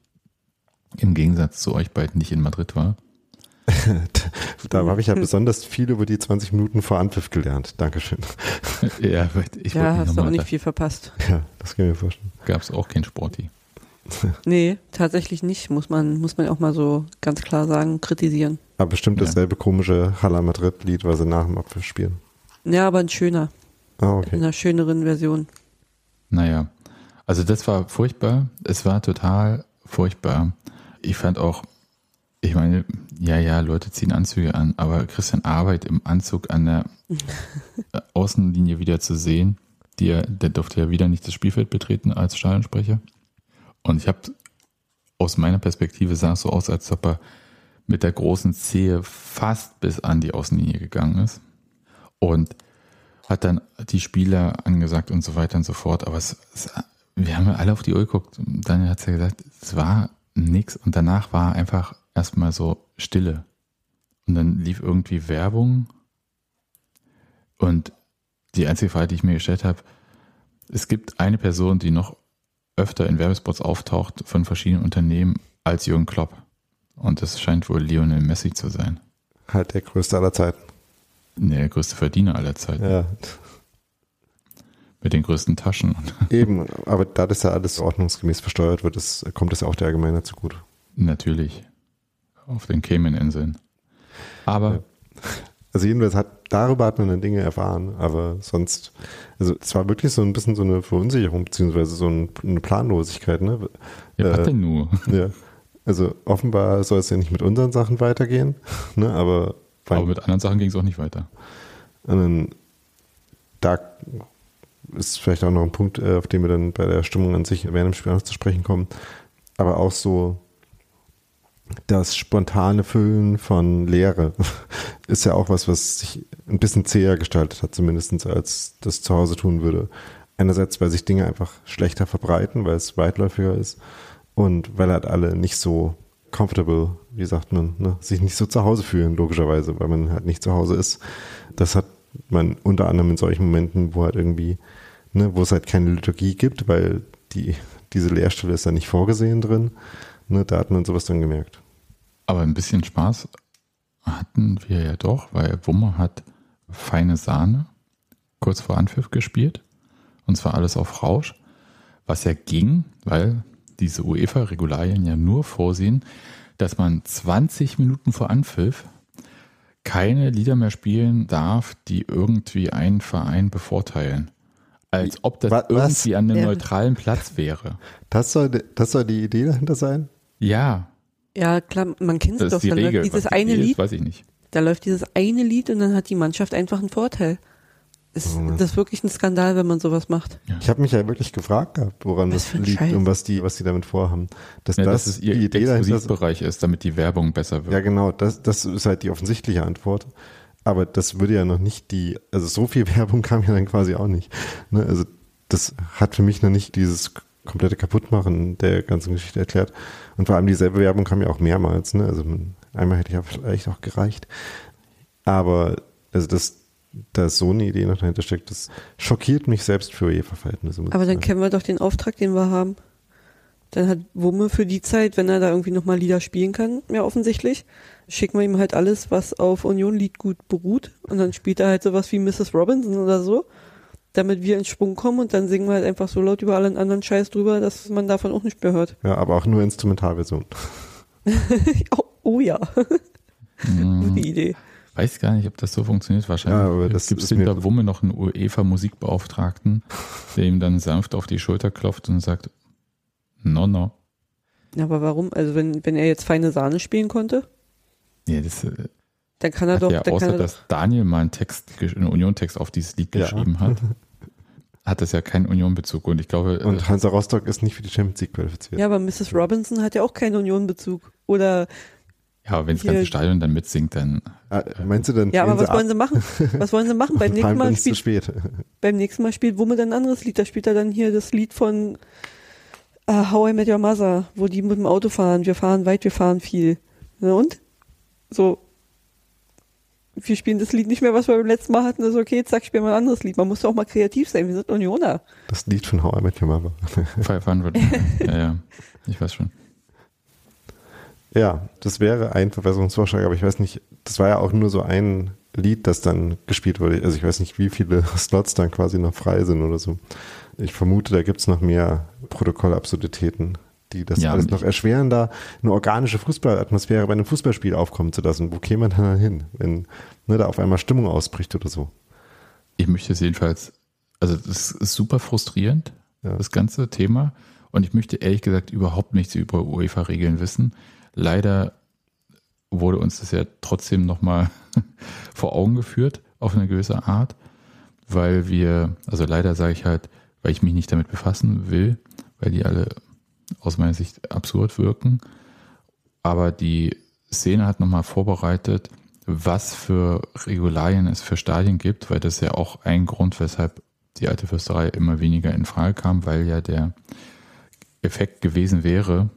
A: im Gegensatz zu euch beiden nicht in Madrid war.
C: da habe ich ja besonders viel über die 20 Minuten vor Anpfiff gelernt. Dankeschön.
B: ja, ich ja hast du auch nicht viel verpasst.
C: Ja, das kann ich mir vorstellen.
A: Gab es auch kein Sporty.
B: nee, tatsächlich nicht. Muss man, muss man auch mal so ganz klar sagen, kritisieren.
C: Aber bestimmt dasselbe komische Hala Madrid-Lied, was sie nach dem Apfel spielen.
B: Ja, aber ein schöner. Ah, okay. In einer schöneren Version.
A: Naja, also das war furchtbar. Es war total furchtbar. Ich fand auch, ich meine, ja, ja, Leute ziehen Anzüge an, aber Christian Arbeit im Anzug an der Außenlinie wieder zu sehen, die, der durfte ja wieder nicht das Spielfeld betreten als Stadionsprecher. Und ich habe aus meiner Perspektive sah es so aus, als ob er mit der großen Zehe fast bis an die Außenlinie gegangen ist. Und hat dann die Spieler angesagt und so weiter und so fort. Aber es, es, wir haben ja alle auf die Uhr geguckt. Daniel hat es ja gesagt, es war nichts. Und danach war einfach erstmal so Stille. Und dann lief irgendwie Werbung. Und die einzige Frage, die ich mir gestellt habe, es gibt eine Person, die noch öfter in Werbespots auftaucht von verschiedenen Unternehmen als Jürgen Klopp. Und das scheint wohl Lionel Messi zu sein.
C: Halt der größte aller Zeiten.
A: Nee, der größte Verdiener aller Zeiten.
C: Ja,
A: Mit den größten Taschen.
C: eben. Aber da das ja alles ordnungsgemäß versteuert wird, ist, kommt das ja auch der Allgemeinheit zugute.
A: Natürlich. Auf den Cayman-Inseln. Aber
C: Ja. Also jedenfalls hat, darüber hat man dann Dinge erfahren, aber sonst, also es war wirklich so ein bisschen so eine Verunsicherung, beziehungsweise so ein, eine Planlosigkeit, ne?
A: ja, was
C: Äh,
A: denn nur?
C: Ja. Also offenbar soll es ja nicht mit unseren Sachen weitergehen, ne? Aber,
A: Aber mit anderen Sachen ging es auch nicht weiter.
C: und dann, da ist vielleicht auch noch ein Punkt, äh, auf den wir dann bei der Stimmung an sich während dem Spiel noch zu sprechen kommen. Aber auch so das spontane Füllen von Leere ist ja auch was, was sich ein bisschen zäher gestaltet hat, zumindest als das zu Hause tun würde. Einerseits, weil sich Dinge einfach schlechter verbreiten, weil es weitläufiger ist und weil halt alle nicht so comfortable, wie sagt man, ne, sich nicht so zu Hause fühlen, logischerweise, weil man halt nicht zu Hause ist. Das hat man unter anderem in solchen Momenten, wo halt irgendwie, ne, wo es halt keine Liturgie gibt, weil die, diese Leerstelle ist da nicht vorgesehen drin. Ne, da hat man sowas dann gemerkt.
A: Aber ein bisschen Spaß hatten wir ja doch, weil Wummer hat feine Sahne kurz vor Anpfiff gespielt. Und zwar alles auf Rausch. Was ja ging, weil diese UEFA-Regularien ja nur vorsehen, dass man 20 Minuten vor Anpfiff keine Lieder mehr spielen darf, die irgendwie einen Verein bevorteilen. Als ob das
C: Wa- was?
A: irgendwie an einem neutralen Platz wäre.
C: Das soll, das soll die Idee dahinter sein?
A: Ja,
B: Ja, klar, man kennt es
A: das
B: doch.
A: ist die
B: Da läuft
A: Regel.
B: dieses
A: Was die
B: eine
A: ist,
B: Lied,
A: weiß ich nicht.
B: da läuft dieses eine Lied und dann hat die Mannschaft einfach einen Vorteil. Ist,
C: Oh.
B: das ist wirklich ein Skandal, wenn man sowas macht.
C: Ich habe mich ja wirklich gefragt gehabt, woran
B: Was
C: das liegt
B: Scheiß.
C: und was die, was die damit vorhaben. Dass
A: Ja,
C: das
A: dass es ihr
C: die Idee dahinter ist.
A: Exklusivbereich ist, damit die Werbung besser wird.
C: Ja, genau, das, das ist halt die offensichtliche Antwort. Aber das würde ja noch nicht die, also so viel Werbung kam ja dann quasi auch nicht. Ne? Also das hat für mich noch nicht dieses komplette Kaputtmachen der ganzen Geschichte erklärt. Und vor allem dieselbe Werbung kam ja auch mehrmals. Ne? Also einmal hätte ja vielleicht auch gereicht. Aber also das, da so eine Idee noch dahinter steckt, das schockiert mich selbst für UEFA-Verhältnisse. ich
B: Aber dann
C: sagen.
B: kennen wir doch den Auftrag, den wir haben. Dann hat Wumme für die Zeit, wenn er da irgendwie nochmal Lieder spielen kann, ja offensichtlich, schicken wir ihm halt alles, was auf Union-Lied gut beruht. Und dann spielt er halt sowas wie Mrs. Robinson oder so, damit wir in Schwung kommen und dann singen wir halt einfach so laut über allen anderen Scheiß drüber, dass man davon auch nicht mehr hört.
C: Ja, aber auch nur Instrumentalversion.
B: oh, oh ja,
A: Hm,
B: gute Idee.
A: weiß gar nicht, ob das so funktioniert. Wahrscheinlich
C: Ja, aber das
A: gibt es hinter Wumme noch einen UEFA-Musikbeauftragten, der ihm dann sanft auf die Schulter klopft und sagt, no, no.
B: Ja, aber warum? Also wenn, wenn er jetzt feine Sahne spielen konnte,
A: Ja, das äh,
B: dann kann er
A: hat
B: doch,
A: ja,
B: dann
A: außer
B: kann er doch,
A: dass Daniel mal einen Text, einen Union-Text auf dieses Lied
C: Ja.
A: geschrieben hat, hat das ja keinen Union-Bezug. Und ich glaube, äh,
C: Und Hansa Rostock ist nicht für die Champions League qualifiziert.
B: ja, aber Mrs. Robinson hat ja auch keinen Union-Bezug. Oder,
A: ja, aber wenn das ganze Stadion dann mitsingt, dann
C: Ah, meinst du dann?
B: ja, aber was wollen sie machen? Was wollen sie machen? Beim nächsten Mal
C: es zu
B: spielt
C: spät.
B: beim nächsten Mal spielt Wumme dann ein anderes Lied. Da spielt er dann hier das Lied von uh, How I Met Your Mother, wo die mit dem Auto fahren. Wir fahren weit, wir fahren viel. Na und? So. Wir spielen das Lied nicht mehr, was wir beim letzten Mal hatten. Das ist okay, zack, spielen wir ein anderes Lied. Man muss doch auch mal kreativ sein. Wir sind Unioner.
C: Das Lied von How I Met Your Mother.
A: 500. ja, ja, ich weiß schon.
C: Ja, das wäre ein Verbesserungsvorschlag, aber ich weiß nicht, das war ja auch nur so ein Lied, das dann gespielt wurde. Also ich weiß nicht, wie viele Slots dann quasi noch frei sind oder so. Ich vermute, da gibt's noch mehr Protokollabsurditäten, die das
A: Ja,
C: alles noch erschweren, da eine organische Fußballatmosphäre bei einem Fußballspiel aufkommen zu lassen. Wo käme man dann hin, wenn ne, da auf einmal Stimmung ausbricht oder so?
A: Ich möchte es jedenfalls, also das ist super frustrierend,
C: Ja.
A: das ganze Thema. Und ich möchte ehrlich gesagt überhaupt nichts über UEFA-Regeln wissen. Leider wurde uns das ja trotzdem nochmal vor Augen geführt, auf eine gewisse Art, weil wir, also leider sage ich halt, weil ich mich nicht damit befassen will, weil die alle aus meiner Sicht absurd wirken. Aber die Szene hat nochmal vorbereitet, was für Regularien es für Stadien gibt, weil das ja auch ein Grund, weshalb die alte Fürsterei immer weniger in Frage kam, weil ja der Effekt gewesen wäre,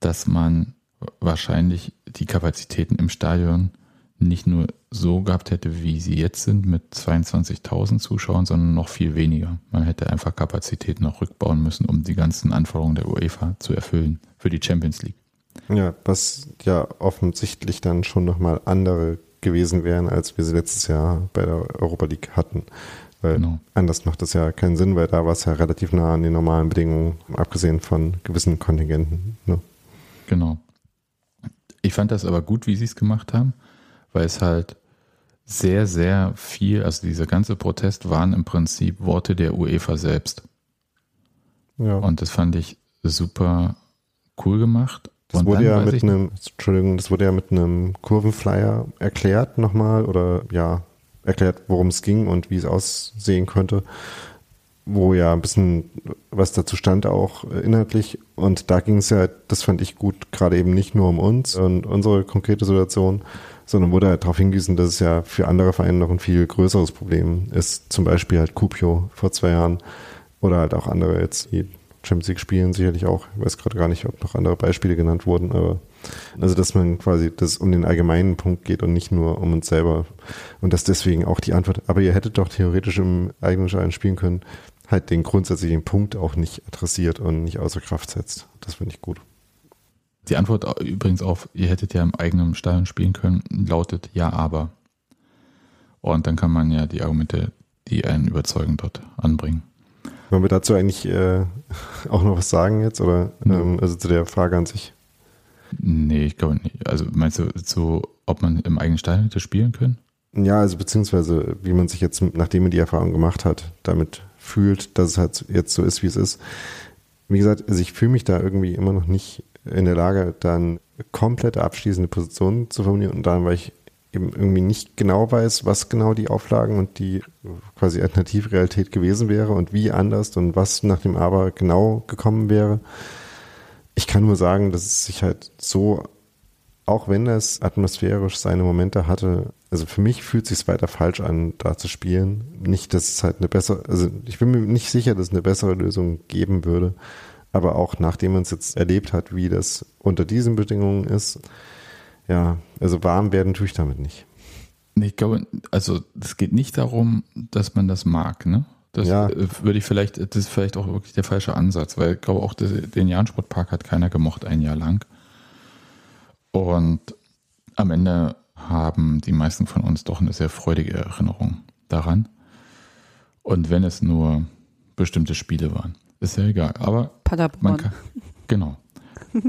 A: dass man wahrscheinlich die Kapazitäten im Stadion nicht nur so gehabt hätte, wie sie jetzt sind, mit 22.000 Zuschauern, sondern noch viel weniger. Man hätte einfach Kapazitäten noch rückbauen müssen, um die ganzen Anforderungen der UEFA zu erfüllen für die Champions League.
C: Ja, was ja offensichtlich dann schon nochmal andere gewesen wären, als wir sie letztes Jahr bei der Europa League hatten. Weil genau. anders macht das ja keinen Sinn, weil da war es ja relativ nah an den normalen Bedingungen, abgesehen von gewissen Kontingenten. Ne?
A: Genau. Ich fand das aber gut, wie sie es gemacht haben, weil es halt sehr, sehr viel, also dieser ganze Protest waren im Prinzip Worte der UEFA selbst. Ja. Und das fand ich super cool gemacht.
C: Das wurde ja mit einem, Entschuldigung, das wurde ja mit einem Kurvenflyer erklärt nochmal oder ja, erklärt, worum es ging und wie es aussehen könnte, wo ja ein bisschen was dazu stand auch inhaltlich. Und da ging es ja, das fand ich gut, gerade eben nicht nur um uns und unsere konkrete Situation, sondern wurde halt darauf hingewiesen, dass es ja für andere Vereine noch ein viel größeres Problem ist. Zum Beispiel halt Kupio vor zwei Jahren oder halt auch andere jetzt, die Champions League spielen, sicherlich auch. Ich weiß gerade gar nicht, ob noch andere Beispiele genannt wurden, aber also dass man quasi, dass es um den allgemeinen Punkt geht und nicht nur um uns selber. Und dass deswegen auch die Antwort, aber ihr hättet doch theoretisch im eigenen Stadion spielen können, halt den grundsätzlichen Punkt auch nicht adressiert und nicht außer Kraft setzt. Das finde ich gut.
A: Die Antwort übrigens auf, ihr hättet ja im eigenen Stadion spielen können, lautet ja, aber. Und dann kann man ja die Argumente, die einen überzeugen, dort anbringen.
C: Wollen wir dazu eigentlich äh, auch noch was sagen jetzt? Oder ähm, also zu der Frage an sich?
A: Nee, ich glaube nicht. Also meinst du, so, ob man im eigenen Stadion hätte spielen können?
C: Ja, also beziehungsweise wie man sich jetzt, nachdem man die Erfahrung gemacht hat, damit fühlt, dass es halt jetzt so ist, wie es ist. Wie gesagt, also ich fühle mich da irgendwie immer noch nicht in der Lage, dann komplett abschließende Positionen zu formulieren und dann, weil ich eben irgendwie nicht genau weiß, was genau die Auflagen und die quasi Alternativrealität gewesen wäre und wie anders und was nach dem Aber genau gekommen wäre. Ich kann nur sagen, dass es sich halt so, auch wenn es atmosphärisch seine Momente hatte, also für mich fühlt es sich weiter falsch an, da zu spielen. Nicht, dass es halt eine bessere, also ich bin mir nicht sicher, dass es eine bessere Lösung geben würde. Aber auch nachdem man es jetzt erlebt hat, wie das unter diesen Bedingungen ist, ja, also warm werden tue ich damit nicht.
A: Ich glaube, also es geht nicht darum, dass man das mag, ne? Das ja. Äh, würde ich vielleicht, das ist vielleicht auch wirklich der falsche Ansatz, weil ich glaube auch, den Jahn-Sportpark hat keiner gemocht ein Jahr lang. Und am Ende haben die meisten von uns doch eine sehr freudige Erinnerung daran. Und wenn es nur bestimmte Spiele waren, ist ja egal. Aber
B: Paderborn.
A: man kann, genau.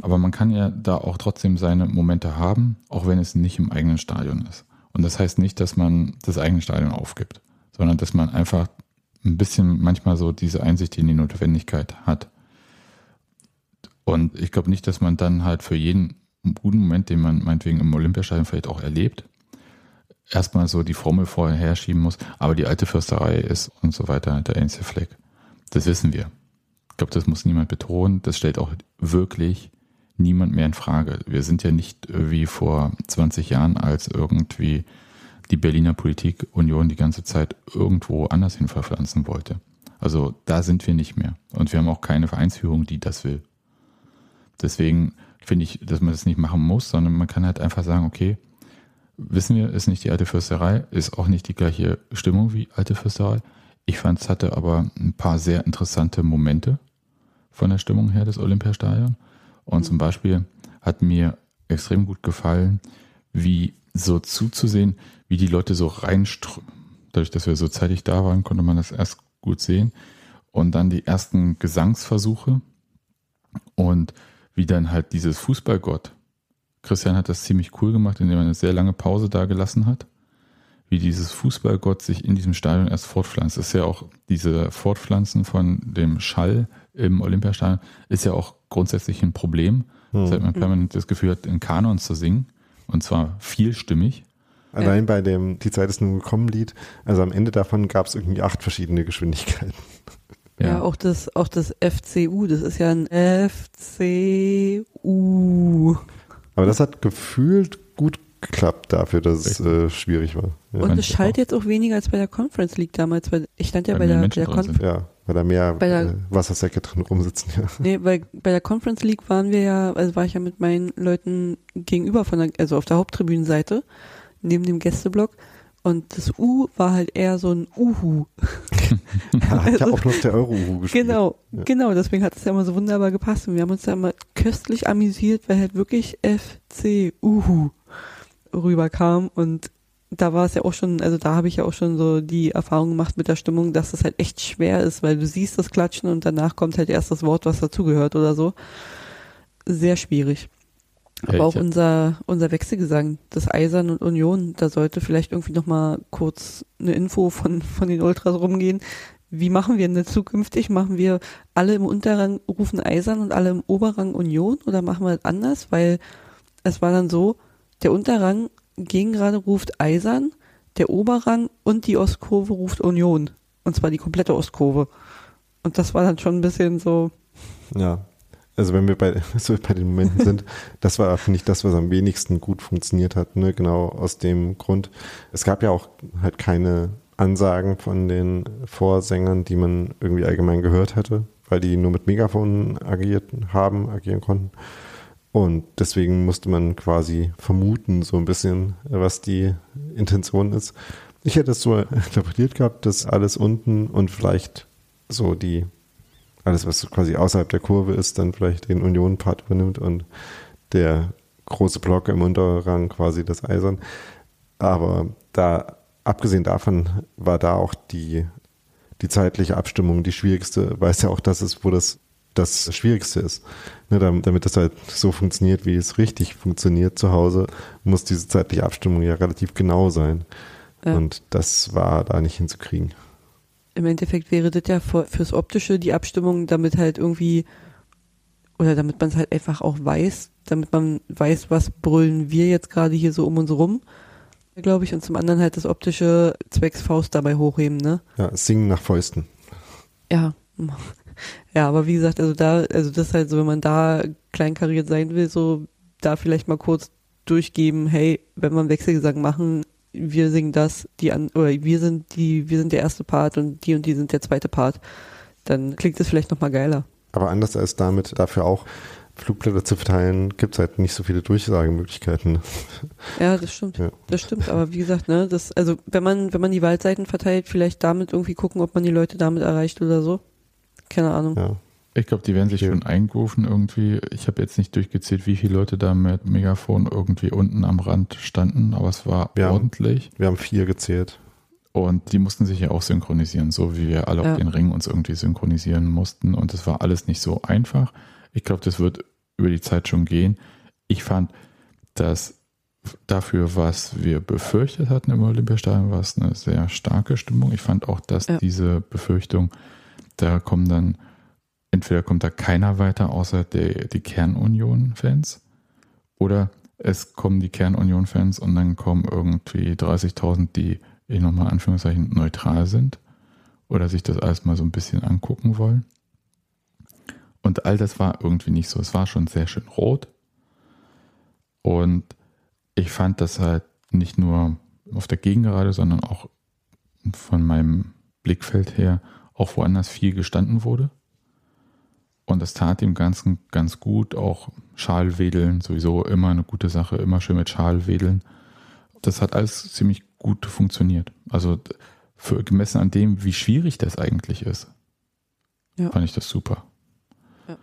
A: Aber man kann ja da auch trotzdem seine Momente haben, auch wenn es nicht im eigenen Stadion ist. Und das heißt nicht, dass man das eigene Stadion aufgibt, sondern dass man einfach ein bisschen manchmal so diese Einsicht in die Notwendigkeit hat. Und ich glaube nicht, dass man dann halt für jeden guten Moment, den man meinetwegen im Olympiastadion vielleicht auch erlebt, erstmal so die Formel vorher herschieben muss, aber die alte Fürsterei ist und so weiter der einzige Fleck. Das wissen wir. Ich glaube, das muss niemand betonen. Das stellt auch wirklich niemand mehr in Frage. Wir sind ja nicht wie vor 20 Jahren, als irgendwie die Berliner Politik Union die ganze Zeit irgendwo anders hin verpflanzen wollte. Also da sind wir nicht mehr. Und wir haben auch keine Vereinsführung, die das will. Deswegen finde ich, dass man das nicht machen muss, sondern man kann halt einfach sagen, okay, wissen wir, ist nicht die alte Fürsterei, ist auch nicht die gleiche Stimmung wie alte Fürsterei. Ich fand, es hatte aber ein paar sehr interessante Momente von der Stimmung her des Olympiastadions. Und mhm. zum Beispiel hat mir extrem gut gefallen, wie so zuzusehen, wie die Leute so reinströmen. Dadurch, dass wir so zeitig da waren, konnte man das erst gut sehen. Und dann die ersten Gesangsversuche und wie dann halt dieses Fußballgott. Christian hat das ziemlich cool gemacht, indem er eine sehr lange Pause da gelassen hat. Wie dieses Fußballgott sich in diesem Stadion erst fortpflanzt. Das ist ja auch diese Fortpflanzen von dem Schall im Olympiastadion ist ja auch grundsätzlich ein Problem. Hm. Seit man permanent das Gefühl hat, in Kanon zu singen. Und zwar vielstimmig.
C: Allein bei dem Die Zeit ist nun gekommen Lied, also am Ende davon gab es irgendwie acht verschiedene Geschwindigkeiten.
B: Ja, ja, auch das, auch das FCU, das ist ja ein FCU.
C: Aber das hat gefühlt gut geklappt dafür, dass es äh, schwierig war.
B: Ja. Und es schallt jetzt auch weniger als bei der Conference League damals, weil ich stand ja bei, bei der, der Conference.
C: Ja, weil da mehr bei der, äh, Wassersäcke drin rumsitzen. Ja.
B: Nee, weil bei der Conference League waren wir ja, also war ich ja mit meinen Leuten gegenüber von der, also auf der Haupttribünenseite. neben dem Gästeblock. Und das U war halt eher so ein Uhu.
C: ja, ich habe auch noch der Euro-Uhu gespielt.
B: Genau,
C: Ja.
B: genau, deswegen hat es ja immer so wunderbar gepasst. Und wir haben uns da immer köstlich amüsiert, weil halt wirklich FC Uhu rüberkam. Und da war es ja auch schon, also da habe ich ja auch schon so die Erfahrung gemacht mit der Stimmung, dass das halt echt schwer ist, weil du siehst das Klatschen und danach kommt halt erst das Wort, was dazugehört oder so. Sehr schwierig. Aber
A: Ja,
B: auch unser, unser Wechselgesang, das Eisern und Union, da sollte vielleicht irgendwie nochmal kurz eine Info von, von den Ultras rumgehen. Wie machen wir denn das zukünftig? Machen wir alle im Unterrang rufen Eisern und alle im Oberrang Union oder machen wir das anders? Weil es war dann so, der Unterrang gegen gerade ruft Eisern, der Oberrang und die Ostkurve ruft Union. Und zwar die komplette Ostkurve. Und das war dann schon ein bisschen so,
C: Ja. Also wenn wir bei, so bei den Momenten sind, das war, finde ich, das, was am wenigsten gut funktioniert hat, ne? genau aus dem Grund. Es gab ja auch halt keine Ansagen von den Vorsängern, die man irgendwie allgemein gehört hätte, weil die nur mit Megafonen agiert haben, agieren konnten. Und deswegen musste man quasi vermuten, so ein bisschen, was die Intention ist. Ich hätte es so interpretiert gehabt, dass alles unten und vielleicht so die alles, was quasi außerhalb der Kurve ist, dann vielleicht den Union-Part übernimmt und der große Block im Unterrang quasi das Eisern. Aber da, abgesehen davon, war da auch die, die zeitliche Abstimmung die schwierigste, weil es ja auch das ist, wo das das Schwierigste ist. Ne, damit, das halt so funktioniert, wie es richtig funktioniert zu Hause, muss diese zeitliche Abstimmung ja relativ genau sein.
B: Ja.
C: Und das war da nicht hinzukriegen.
B: im Endeffekt wäre das ja für, fürs Optische die Abstimmung, damit halt irgendwie, oder damit man es halt einfach auch weiß, damit man weiß, was brüllen wir jetzt gerade hier so um uns rum, glaube ich, und zum anderen halt das Optische zwecks Faust dabei hochheben, ne?
C: Ja, singen nach Fäusten.
B: Ja. Ja, aber wie gesagt, also da, also das ist halt so, wenn man da kleinkariert sein will, so da vielleicht mal kurz durchgeben, hey, wenn wir einen Wechselgesang machen, wir singen das, die an, oder wir sind die, wir sind der erste Part und die und die sind der zweite Part, dann klingt es vielleicht nochmal geiler.
C: Aber anders als damit dafür auch Flugblätter zu verteilen, gibt es halt nicht so viele Durchsagemöglichkeiten.
B: Ja, das stimmt.
C: Ja.
B: Das stimmt, aber wie gesagt, ne, das, also wenn man, wenn man die Waldseiten verteilt, vielleicht damit irgendwie gucken, ob man die Leute damit erreicht oder so. Keine Ahnung.
C: Ja.
A: Ich glaube, die werden sich
C: Okay.
A: schon eingerufen irgendwie. Ich habe jetzt nicht durchgezählt, wie viele Leute da mit Megafon irgendwie unten am Rand standen, aber es war
C: Ja.
A: ordentlich.
C: Wir haben vier gezählt.
A: Und die mussten sich ja auch synchronisieren, so wie wir alle
B: Ja.
A: auf den Ring uns irgendwie synchronisieren mussten. Und das war alles nicht so einfach. Ich glaube, das wird über die Zeit schon gehen. Ich fand, dass dafür, was wir befürchtet hatten im Olympiastadion, war es eine sehr starke Stimmung. Ich fand auch, dass
B: Ja.
A: diese Befürchtung, da kommen dann, entweder kommt da keiner weiter außer der, die Kernunion-Fans oder es kommen die Kernunion-Fans und dann kommen irgendwie 30.000, die ich nochmal Anführungszeichen neutral sind oder sich das alles mal so ein bisschen angucken wollen. Und all das war irgendwie nicht so. Es war schon sehr schön rot. Und ich fand das halt nicht nur auf der Gegengerade, sondern auch von meinem Blickfeld her auch woanders viel gestanden wurde. Und das tat dem Ganzen ganz gut. Auch Schalwedeln, sowieso immer eine gute Sache, immer schön mit Schalwedeln. Das hat alles ziemlich gut funktioniert. Also für, gemessen an dem, wie schwierig das eigentlich ist,
B: Ja.
A: fand ich das super.
B: Ja.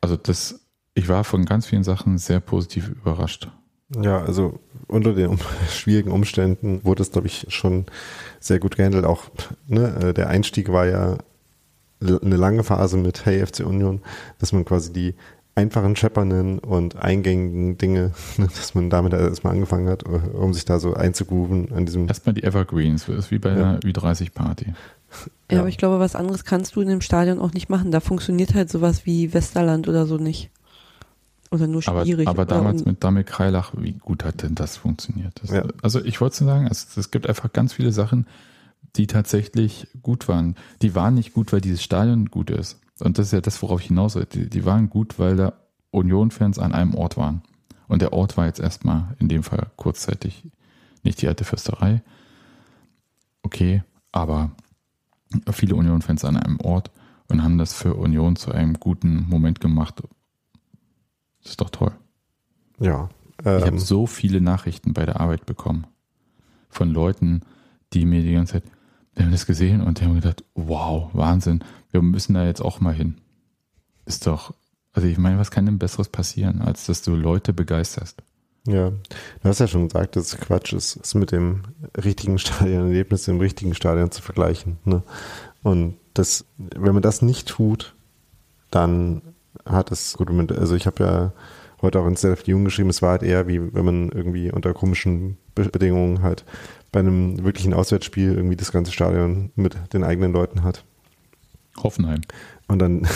A: Also das, ich war von ganz vielen Sachen sehr positiv überrascht.
C: Ja, also unter den um, schwierigen Umständen wurde es, glaube ich, schon sehr gut gehandelt. Auch ne, äh, der Einstieg war ja eine lange Phase mit Hey FC Union, dass man quasi die einfachen scheppernden und eingängigen Dinge, ne, dass man damit erstmal angefangen hat, äh, um sich da so einzugrooven an diesem.
A: Erstmal die Evergreens, das ist wie bei
C: Ja.
A: einer Ü30-Party.
B: Ja,
C: Ja.
B: aber ich glaube, was anderes kannst du in dem Stadion auch nicht machen. Da funktioniert halt sowas wie Westerland oder so nicht. Oder nur
A: Aber,
B: schwierig.
A: aber
B: Oder
A: damals mit Damir Kreilach, wie gut hat denn das funktioniert? Das,
C: Ja.
A: Also ich wollte sagen, es, es gibt einfach ganz viele Sachen, die tatsächlich gut waren. Die waren nicht gut, weil dieses Stadion gut ist. Und das ist ja das, worauf ich hinaus will. Die, die waren gut, weil da Union-Fans an einem Ort waren. Und der Ort war jetzt erstmal in dem Fall kurzzeitig nicht die alte Fürsterei. Okay, aber viele Union-Fans an einem Ort und haben das für Union zu einem guten Moment gemacht. Das ist doch toll.
C: Ja,
A: Ich habe
C: Ähm,
A: so viele Nachrichten bei der Arbeit bekommen von Leuten, die mir die ganze Zeit, wir haben das gesehen und die haben gedacht, wow, Wahnsinn, wir müssen da jetzt auch mal hin. Ist doch, also ich meine, was kann denn Besseres passieren, als dass du Leute begeisterst?
C: Ja, du hast ja schon gesagt, dass es Quatsch ist, es mit dem richtigen Stadionerlebnis im richtigen Stadion zu vergleichen. Ne? Und das, wenn man das nicht tut, dann hat es gut. Also ich habe ja heute auch in Self Jung geschrieben, es war halt eher wie wenn man irgendwie unter komischen Be- Bedingungen halt bei einem wirklichen Auswärtsspiel irgendwie das ganze Stadion mit den eigenen Leuten hat.
A: Hoffenheim.
C: Und dann,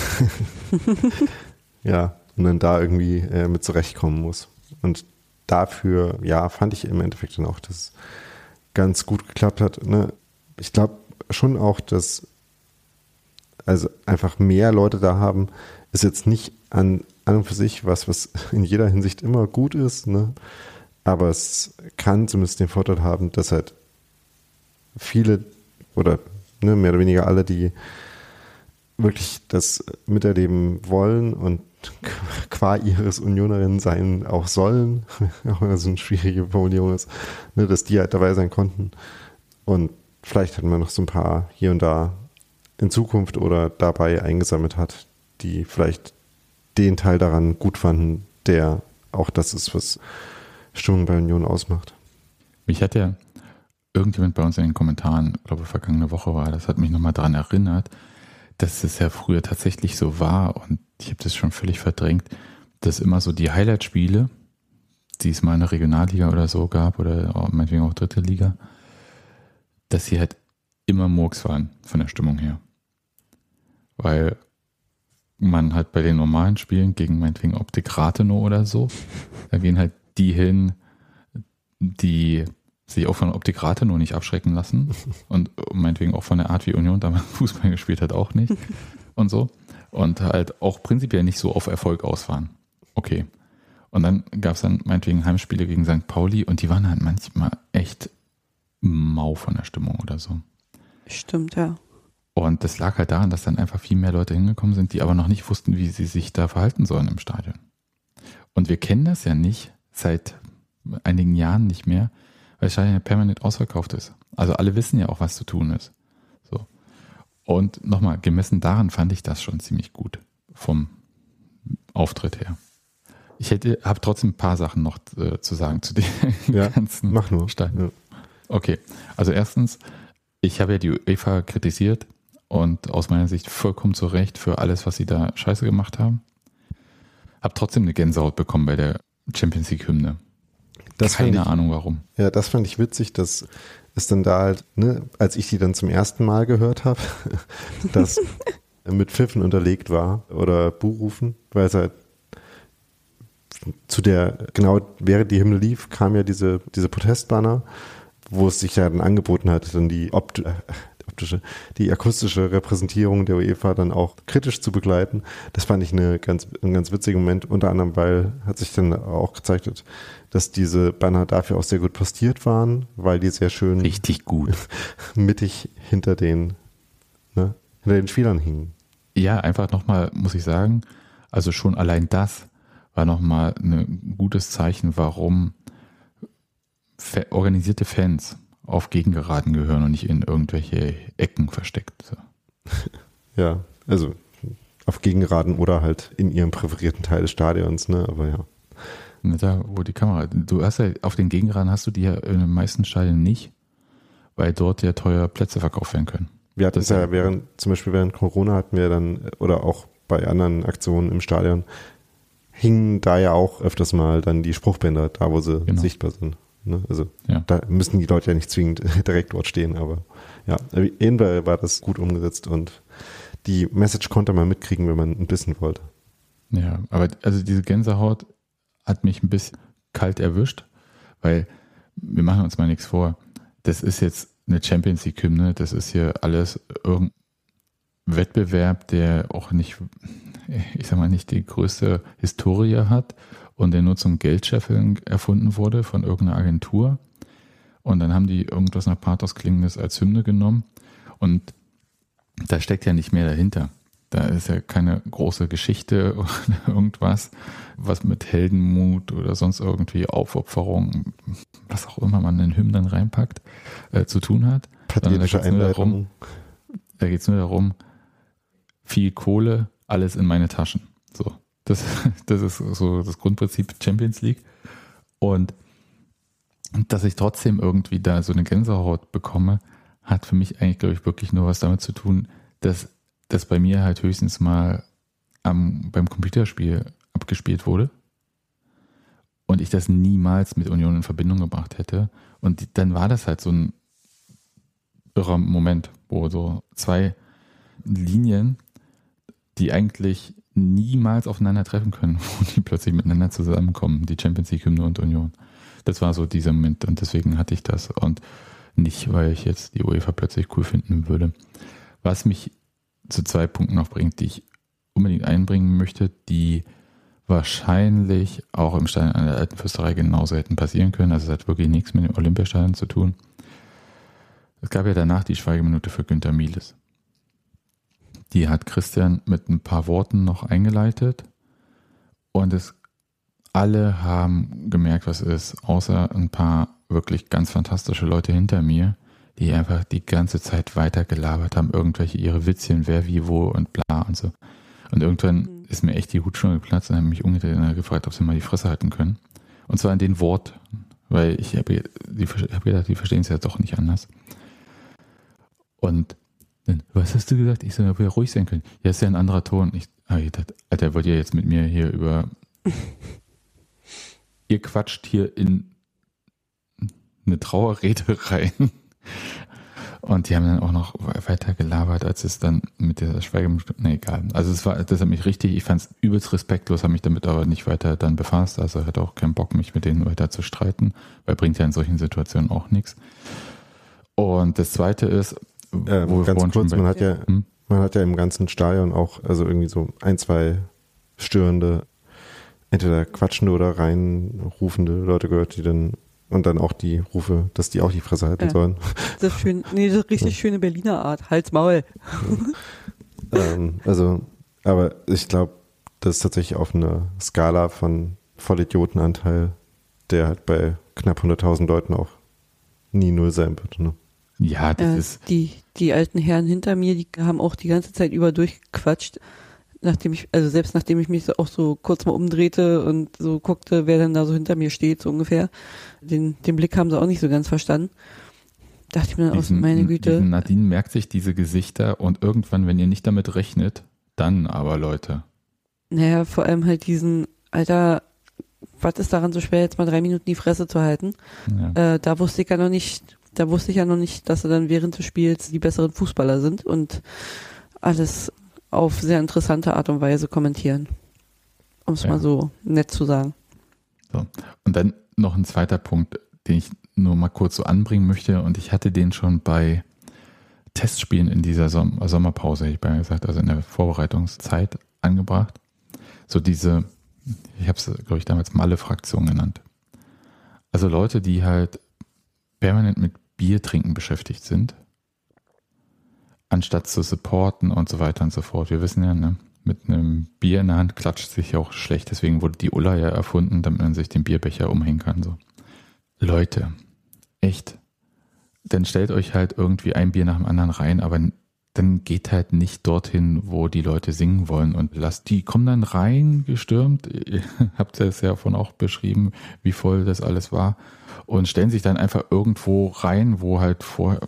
C: ja, und dann da irgendwie äh, mit zurechtkommen muss. Und dafür, ja, fand ich im Endeffekt dann auch, dass es ganz gut geklappt hat. Ne? Ich glaube schon auch, dass also einfach mehr Leute da haben, ist jetzt nicht an, an und für sich was, was in jeder Hinsicht immer gut ist, ne? aber es kann zumindest den Vorteil haben, dass halt viele oder ne, mehr oder weniger alle, die wirklich das miterleben wollen und qua ihres Unionerinnen sein auch sollen, auch wenn das eine schwierige Formulierung ist, ne, dass die halt dabei sein konnten. Und vielleicht hat man noch so ein paar hier und da in Zukunft oder dabei eingesammelt hat, die vielleicht den Teil daran gut fanden, der auch das ist, was Stimmung bei Union ausmacht.
A: Mich hat ja irgendjemand bei uns in den Kommentaren, glaube vergangene Woche war, das hat mich nochmal daran erinnert, dass es ja früher tatsächlich so war und ich habe das schon völlig verdrängt, dass immer so die Highlight-Spiele, die es mal in der Regionalliga oder so gab oder meinetwegen auch dritte Liga, dass sie halt immer Murks waren von der Stimmung her. Weil man halt bei den normalen Spielen gegen meinetwegen Optik Rathenow oder so, da gehen halt die hin, die sich auch von Optik Rathenow nicht abschrecken lassen und meinetwegen auch von der Art, wie Union damals Fußball gespielt hat, auch nicht und so. Und halt auch prinzipiell nicht so auf Erfolg aus waren. Okay. Und dann gab es dann meinetwegen Heimspiele gegen St. Pauli und die waren halt manchmal echt mau von der Stimmung oder so.
B: Stimmt, ja.
A: Und das lag halt daran, dass dann einfach viel mehr Leute hingekommen sind, die aber noch nicht wussten, wie sie sich da verhalten sollen im Stadion. Und wir kennen das ja nicht seit einigen Jahren nicht mehr, weil das Stadion ja permanent ausverkauft ist. Also alle wissen ja auch, was zu tun ist. So. Und nochmal, gemessen daran fand ich das schon ziemlich gut vom Auftritt her. Ich hätte, habe trotzdem ein paar Sachen noch äh, zu sagen zu den
C: Ja,
A: ganzen
C: Mach nur.
A: Steinen.
C: Ja.
A: Okay, also erstens, ich habe ja die UEFA kritisiert und aus meiner Sicht vollkommen zu Recht für alles, was sie da scheiße gemacht haben. Hab trotzdem eine Gänsehaut bekommen bei der Champions League Hymne.
C: Das fand
A: Keine
C: ich,
A: Ahnung warum.
C: Ja, das fand ich witzig, dass es dann da halt, ne, als ich die dann zum ersten Mal gehört habe, dass mit Pfiffen unterlegt war oder Buhrufen, weil es halt zu der, genau während die Hymne lief, kam ja diese, diese Protestbanner, wo es sich ja dann angeboten hat, dann die opt optische, die akustische Repräsentierung der UEFA dann auch kritisch zu begleiten. Das fand ich eine ganz, einen ganz witzigen Moment, unter anderem, weil hat sich dann auch gezeigt, dass diese Banner dafür auch sehr gut postiert waren, weil die sehr schön
A: Richtig gut.
C: mittig hinter den, ne, hinter den Spielern hingen.
A: Ja, einfach nochmal, muss ich sagen, also schon allein das war nochmal ein gutes Zeichen, warum organisierte Fans auf Gegengeraden gehören und nicht in irgendwelche Ecken versteckt. So.
C: Ja, also auf Gegengeraden oder halt in ihrem präferierten Teil des Stadions, ne, aber ja.
A: Da, wo die Kamera, du hast ja, auf den Gegengeraden hast du die ja in den meisten Stadien nicht, weil dort ja teuer Plätze verkauft werden können.
C: Wir hatten
A: Das
C: es ja
A: ja-
C: während, zum Beispiel während Corona hatten wir dann, oder auch bei anderen Aktionen im Stadion, hingen da ja auch öfters mal dann die Spruchbänder, da wo sie
A: Genau.
C: sichtbar sind. Ne? Also
A: Ja.
C: da müssen die Leute ja nicht zwingend direkt dort stehen, aber ja, jedenfalls war das gut umgesetzt und die Message konnte man mitkriegen, wenn man ein bisschen wollte.
A: Ja, aber also diese Gänsehaut hat mich ein bisschen kalt erwischt, weil wir machen uns mal nichts vor. Das ist jetzt eine Champions League Hymne, das ist hier alles irgendein Wettbewerb, der auch nicht, ich sag mal, nicht die größte Historie hat und der nur zum Geldscheffeln erfunden wurde von irgendeiner Agentur. Und dann haben die irgendwas nach Pathos klingendes als Hymne genommen und da steckt ja nicht mehr dahinter. Da ist ja keine große Geschichte oder irgendwas, was mit Heldenmut oder sonst irgendwie Aufopferung, was auch immer man in Hymnen reinpackt, äh, zu tun hat.
C: Pathetische Einleitung.
A: da geht es nur darum, viel Kohle, alles in meine Taschen. So, das, das ist so das Grundprinzip Champions League. Und dass ich trotzdem irgendwie da so eine Gänsehaut bekomme, hat für mich eigentlich, glaube ich, wirklich nur was damit zu tun, dass das bei mir halt höchstens mal am, beim Computerspiel abgespielt wurde und ich das niemals mit Union in Verbindung gebracht hätte. Und dann war das halt so ein irrer Moment, wo so zwei Linien, die eigentlich niemals aufeinandertreffen können, wo die plötzlich miteinander zusammenkommen, die Champions League Hymne und Union. Das war so dieser Moment und deswegen hatte ich das und nicht, weil ich jetzt die UEFA plötzlich cool finden würde. Was mich zu zwei Punkten noch bringt, die ich unbedingt einbringen möchte, die wahrscheinlich auch im Stadion an der Alten Fürsterei genauso hätten passieren können. Also es hat wirklich nichts mit dem Olympiastadion zu tun. Es gab ja danach die Schweigeminute für Günter Mieles. Die hat Christian mit ein paar Worten noch eingeleitet und es alle haben gemerkt, was es ist, außer ein paar wirklich ganz fantastische Leute hinter mir, die einfach die ganze Zeit weiter gelabert haben, irgendwelche ihre Witzchen, wer, wie, wo und bla und so. Und irgendwann
B: Mhm.
A: ist mir echt die Hutschnur geplatzt und haben mich umgedreht und gefragt, ob sie mal die Fresse halten können. Und zwar in den Wort, weil ich habe hab gedacht, die verstehen es ja doch nicht anders. Und dann, was hast du gesagt? Ich soll ja ruhig sein können. Ja, ist ja ein anderer Ton. Ich, ah, ich dachte, Alter, wollt ihr jetzt mit mir hier über. ihr quatscht hier in eine Trauerrede rein. Und die haben dann auch noch weiter gelabert, als es dann mit der Schweigeminute, nee, egal. Also es war, das hat mich richtig, ich fand es übelst respektlos, habe mich damit aber nicht weiter dann befasst, also hatte auch keinen Bock, mich mit denen weiter zu streiten, weil bringt ja in solchen Situationen auch nichts. Und das zweite ist,
C: Äh, ganz kurz, man hat ja,
A: Hm?
C: man hat ja im ganzen Stadion auch, also irgendwie so ein, zwei störende, entweder quatschende oder reinrufende Leute gehört, die dann und dann auch die Rufe, dass die auch die Fresse halten
B: Ja.
C: sollen.
B: Das ist schön, nee, das ist richtig schöne Berliner Art. Hals, Maul.
C: ähm, also, aber ich glaube, das ist tatsächlich auf einer Skala von Vollidiotenanteil, der halt bei knapp 100.000 Leuten auch nie null sein wird. Ne?
A: Ja, das
B: Äh,
A: ist,
B: die, die alten Herren hinter mir, die haben auch die ganze Zeit über durchgequatscht. Nachdem ich, also selbst nachdem ich mich so auch so kurz mal umdrehte und so guckte, wer denn da so hinter mir steht, so ungefähr. Den, den Blick haben sie auch nicht so ganz verstanden. Dachte ich mir dann
A: diesen,
B: meine Güte.
A: Nadine merkt sich diese Gesichter und irgendwann, wenn ihr nicht damit rechnet, dann aber Leute.
B: Naja, vor allem halt diesen, Alter, was ist daran so schwer, jetzt mal drei Minuten die Fresse zu halten?
A: Ja.
B: Äh, da wusste ich ja noch nicht, da wusste ich ja noch nicht, dass sie dann während des Spiels die besseren Fußballer sind und alles auf sehr interessante Art und Weise kommentieren. Um es
A: Ja.
B: mal so nett zu sagen.
A: Und dann noch ein zweiter Punkt, den ich nur mal kurz so anbringen möchte. Und ich hatte den schon bei Testspielen in dieser Som Sommerpause, ich habe gesagt, also in der Vorbereitungszeit angebracht. So diese, ich habe es, glaube ich, damals Malle-Fraktion genannt. Also Leute, die halt permanent mit Bier trinken beschäftigt sind, anstatt zu supporten und so weiter und so fort. Wir wissen ja, ne, mit einem Bier in der Hand klatscht sich auch schlecht. Deswegen wurde die Ulla ja erfunden, damit man sich den Bierbecher umhängen kann. So. Leute, echt. Dann stellt euch halt irgendwie ein Bier nach dem anderen rein, aber dann geht halt nicht dorthin, wo die Leute singen wollen und lasst die kommen dann rein gestürmt. Ihr habt es ja von auch beschrieben, wie voll das alles war und stellen sich dann einfach irgendwo rein, wo halt vor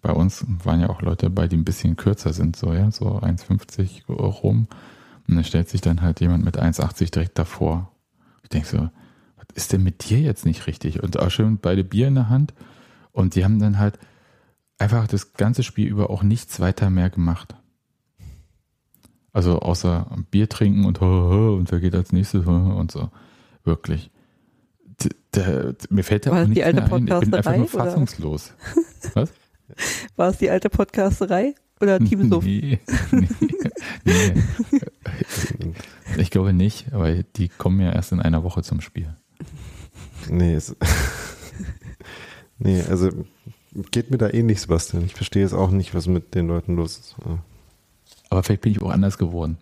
A: bei uns waren ja auch Leute bei, die ein bisschen kürzer sind, so ja, so 1,50 rum. Und dann stellt sich dann halt jemand mit 1,80 direkt davor. Ich denke so, was ist denn mit dir jetzt nicht richtig? Und auch schön beide Bier in der Hand. Und die haben dann halt einfach das ganze Spiel über auch nichts weiter mehr gemacht. Also außer Bier trinken und und wer geht als nächstes und so. Wirklich. D d mir fällt da
B: War
A: auch
B: das die
A: nichts
B: alte
A: mehr ein. Ich bin einfach nur fassungslos. Was?
B: War es die alte Podcasterei oder Teamsuff?
A: Nee, nee, nee. Ich glaube nicht, weil die kommen ja erst in einer Woche zum Spiel.
C: Nee, es, nee, also geht mir da ähnlich, Sebastian. Ich verstehe es auch nicht, was mit den Leuten los ist.
A: Aber vielleicht bin ich auch anders geworden.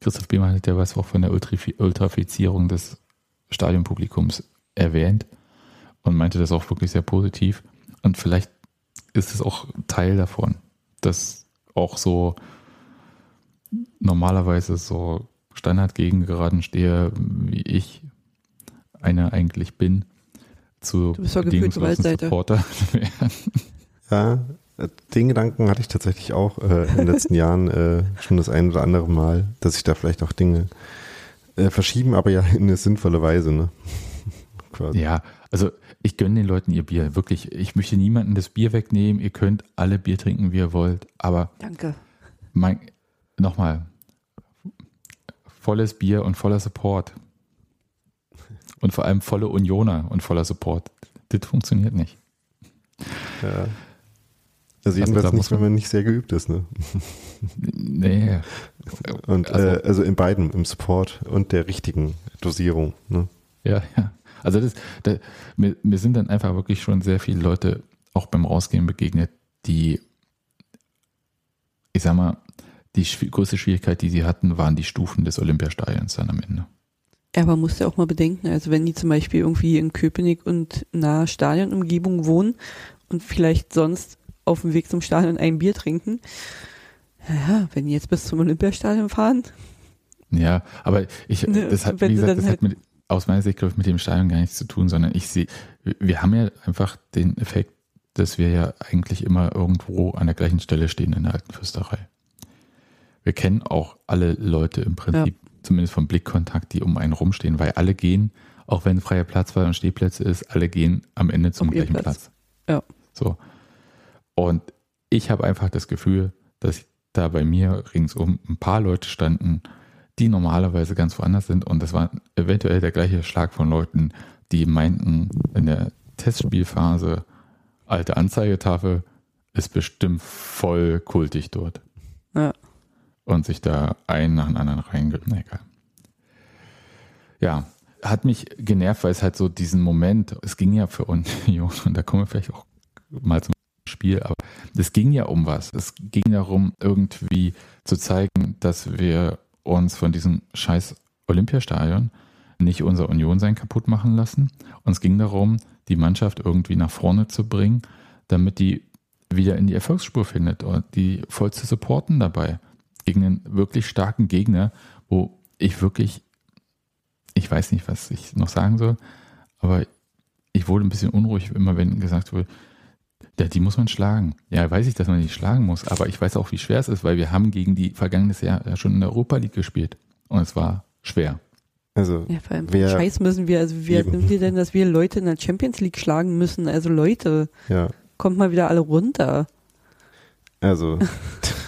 A: Christoph Biemann hat ja was auch von der Ultrafizierung des Stadionpublikums erwähnt und meinte das auch wirklich sehr positiv. Und vielleicht ist es auch Teil davon, dass auch so normalerweise so Standardgegengeraden stehe, wie ich einer eigentlich bin, zu
B: du bist doch bedingungslosen Supporter werden.
C: Ja, den Gedanken hatte ich tatsächlich auch äh, in den letzten Jahren äh, schon das ein oder andere Mal, dass sich da vielleicht auch Dinge äh, verschieben, aber ja in eine sinnvolle Weise. Ne?
A: ja, also ich gönne den Leuten ihr Bier, wirklich. Ich möchte niemandem das Bier wegnehmen. Ihr könnt alle Bier trinken, wie ihr wollt, aber
B: Danke.
A: Mein, nochmal, volles Bier und voller Support. Und vor allem volle Unioner und voller Support. Das funktioniert nicht.
C: Ja. Also jedenfalls also, nicht, wenn man nicht sehr geübt ist, ne?
A: Nee.
C: Und also, äh, also in beiden, im Support und der richtigen Dosierung, ne?
A: Ja, ja. Also das, das mir, mir sind dann einfach wirklich schon sehr viele Leute auch beim Rausgehen begegnet, die, ich sag mal, die größte Schwierigkeit, die sie hatten, waren die Stufen des Olympiastadions dann am Ende.
B: Ja, aber man muss ja auch mal bedenken, also wenn die zum Beispiel irgendwie in Köpenick und nahe Stadionumgebung wohnen und vielleicht sonst auf dem Weg zum Stadion ein Bier trinken, ja, wenn die jetzt bis zum Olympiastadion fahren.
A: Ja, aber ich, ne, das hat, wie gesagt, das halt hat mit, aus meiner Sicht, glaube ich, mit dem Stadion gar nichts zu tun, sondern ich sehe, wir haben ja einfach den Effekt, dass wir ja eigentlich immer irgendwo an der gleichen Stelle stehen in der alten Fürsterei wir kennen auch alle Leute im Prinzip, ja. Zumindest vom Blickkontakt, die um einen rumstehen, weil alle gehen, auch wenn freier Platz war und Stehplätze ist, alle gehen am Ende zum um gleichen Platz. Platz.
B: Ja.
A: So. Und ich habe einfach das Gefühl, dass da bei mir ringsum ein paar Leute standen, die normalerweise ganz woanders sind. Und das war eventuell der gleiche Schlag von Leuten, die meinten, in der Testspielphase, alte Anzeigetafel ist bestimmt voll kultig dort.
B: Ja
A: und sich da einen nach dem anderen reingibt. Na egal. Ja, hat mich genervt, weil es halt so diesen Moment, es ging ja für Union, und da kommen wir vielleicht auch mal zum Spiel, aber es ging ja um was. Es ging darum, irgendwie zu zeigen, dass wir uns von diesem scheiß Olympiastadion nicht unser Union sein kaputt machen lassen. Und es ging darum, die Mannschaft irgendwie nach vorne zu bringen, damit die wieder in die Erfolgsspur findet und die voll zu supporten dabei gegen einen wirklich starken Gegner, wo ich wirklich, ich weiß nicht, was ich noch sagen soll, aber ich wurde ein bisschen unruhig, immer wenn gesagt wurde, ja, die muss man schlagen. Ja, weiß ich, dass man die schlagen muss, aber ich weiß auch, wie schwer es ist, weil wir haben gegen die vergangenes Jahr ja schon in der Europa League gespielt und es war schwer.
C: Also,
B: ja, vor allem wer, Scheiß müssen wir, also wer nimmt ihr denn, dass wir Leute in der Champions League schlagen müssen? Also Leute,
C: ja.
B: kommt mal wieder alle runter.
C: Also,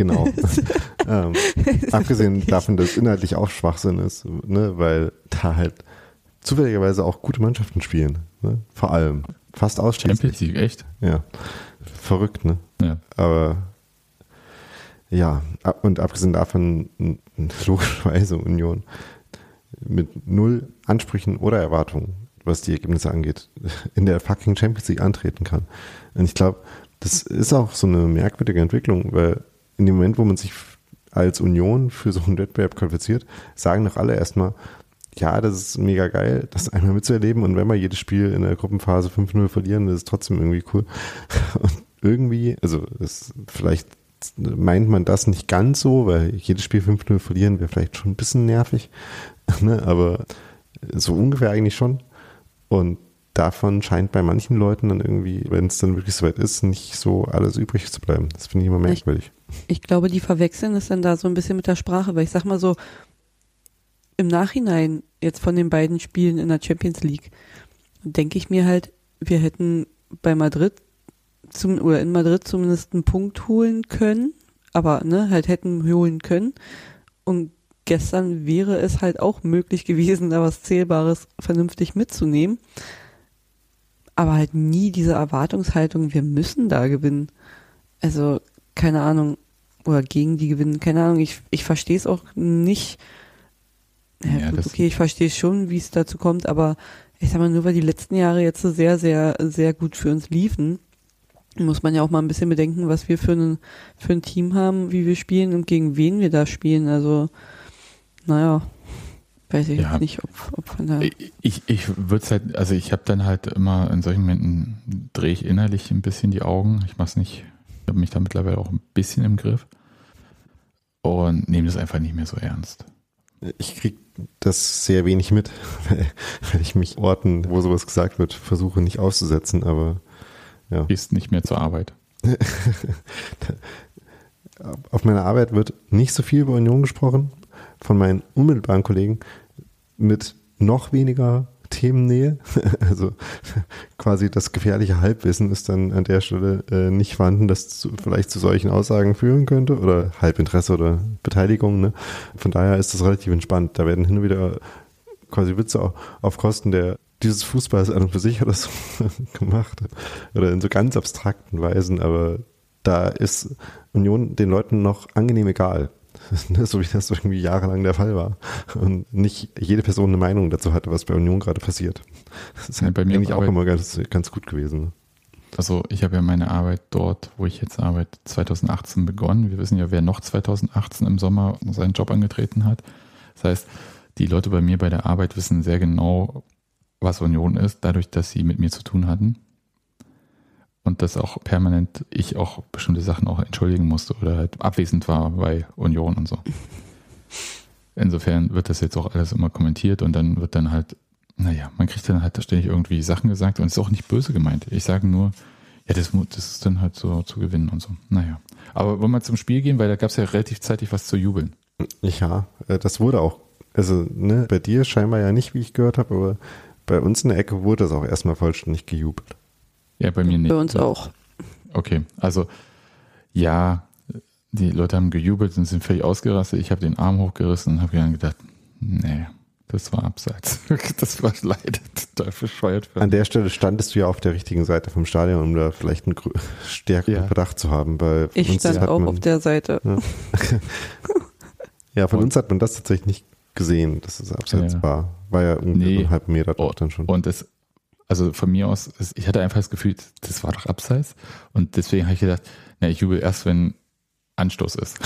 C: Genau. ähm, abgesehen davon, dass es inhaltlich auch Schwachsinn ist, ne, weil da halt zufälligerweise auch gute Mannschaften spielen. Ne? Vor allem. Fast ausschließlich.
A: Champions League, echt?
C: Ja. Verrückt, ne?
A: Ja.
C: Aber ja, und abgesehen davon logischerweise Union mit null Ansprüchen oder Erwartungen, was die Ergebnisse angeht, in der fucking Champions League antreten kann. Und ich glaube, das ist auch so eine merkwürdige Entwicklung, weil in dem Moment, wo man sich als Union für so einen Wettbewerb qualifiziert, sagen doch alle erstmal, ja, das ist mega geil, das einmal mitzuerleben und wenn wir jedes Spiel in der Gruppenphase 5-0 verlieren, das ist trotzdem irgendwie cool. Und irgendwie, also es, vielleicht meint man das nicht ganz so, weil jedes Spiel 5-0 verlieren wäre vielleicht schon ein bisschen nervig, ne? aber so ungefähr eigentlich schon. Und davon scheint bei manchen Leuten dann irgendwie, wenn es dann wirklich soweit ist, nicht so alles übrig zu bleiben. Das finde ich immer merkwürdig.
B: Ich, ich glaube, die verwechseln es dann da so ein bisschen mit der Sprache, weil ich sag mal so, im Nachhinein jetzt von den beiden Spielen in der Champions League, denke ich mir halt, wir hätten bei Madrid zum, oder in Madrid zumindest einen Punkt holen können, aber ne, halt hätten holen können. Und gestern wäre es halt auch möglich gewesen, da was Zählbares vernünftig mitzunehmen aber halt nie diese Erwartungshaltung, wir müssen da gewinnen. Also, keine Ahnung, oder gegen die gewinnen, keine Ahnung, ich, ich verstehe es auch nicht. Ja, ja gut, okay, ich verstehe schon, wie es dazu kommt, aber ich sag mal, nur weil die letzten Jahre jetzt so sehr, sehr, sehr gut für uns liefen, muss man ja auch mal ein bisschen bedenken, was wir für ein, für ein Team haben, wie wir spielen und gegen wen wir da spielen. Also, naja, weiß ich ja, nicht, ob, ob von
A: da. Ich, ich würde es halt, also ich habe dann halt immer in solchen Momenten drehe ich innerlich ein bisschen die Augen. Ich mache es nicht, ich habe mich da mittlerweile auch ein bisschen im Griff und nehme das einfach nicht mehr so ernst.
C: Ich kriege das sehr wenig mit, weil ich mich Orten, wo sowas gesagt wird, versuche nicht auszusetzen, aber
A: ja. Gehst nicht mehr zur Arbeit.
C: Auf meiner Arbeit wird nicht so viel über Union gesprochen, von meinen unmittelbaren Kollegen mit noch weniger Themennähe. Also quasi das gefährliche Halbwissen ist dann an der Stelle äh, nicht vorhanden, das zu, vielleicht zu solchen Aussagen führen könnte oder Halbinteresse oder Beteiligung. Ne? Von daher ist das relativ entspannt. Da werden hin und wieder quasi Witze auf Kosten der dieses Fußballs an und für sich oder gemacht oder in so ganz abstrakten Weisen, aber da ist Union den Leuten noch angenehm egal. Ne, so wie das irgendwie jahrelang der Fall war. Und nicht jede Person eine Meinung dazu hatte, was bei Union gerade passiert. Das ist ja, bei mir eigentlich auch immer ganz, ganz gut gewesen.
A: Also ich habe ja meine Arbeit dort, wo ich jetzt arbeite, 2018 begonnen. Wir wissen ja, wer noch 2018 im Sommer seinen Job angetreten hat. Das heißt, die Leute bei mir bei der Arbeit wissen sehr genau, was Union ist, dadurch, dass sie mit mir zu tun hatten und dass auch permanent ich auch bestimmte Sachen auch entschuldigen musste oder halt abwesend war bei Union und so. Insofern wird das jetzt auch alles immer kommentiert und dann wird dann halt, naja, man kriegt dann halt ständig irgendwie Sachen gesagt und es ist auch nicht böse gemeint. Ich sage nur, ja, das, das ist dann halt so zu gewinnen und so. Naja. Aber wollen wir zum Spiel gehen, weil da gab es ja relativ zeitig was zu jubeln.
C: Ja, äh, das wurde auch, also ne, bei dir scheinbar ja nicht, wie ich gehört habe, aber bei uns in der Ecke wurde das auch erstmal vollständig gejubelt.
A: Ja, bei mir nicht.
B: Bei uns auch.
A: Okay, also ja, die Leute haben gejubelt und sind völlig ausgerastet. Ich habe den Arm hochgerissen und habe dann gedacht, nee, das war abseits. Das war leider total bescheuert.
C: An der Stelle standest du ja auf der richtigen Seite vom Stadion, um da vielleicht einen stärkeren ja. Verdacht zu haben. Weil
B: ich stand auch man, auf der Seite.
C: Ja, ja von und, uns hat man das tatsächlich nicht gesehen, dass es abseits ja. war. War ja irgendwie nee. einen halben Meter
A: dort dann schon. Und das also von mir aus, ich hatte einfach das Gefühl, das war doch abseits. Und deswegen habe ich gedacht, na, ich jubel erst, wenn Anstoß ist.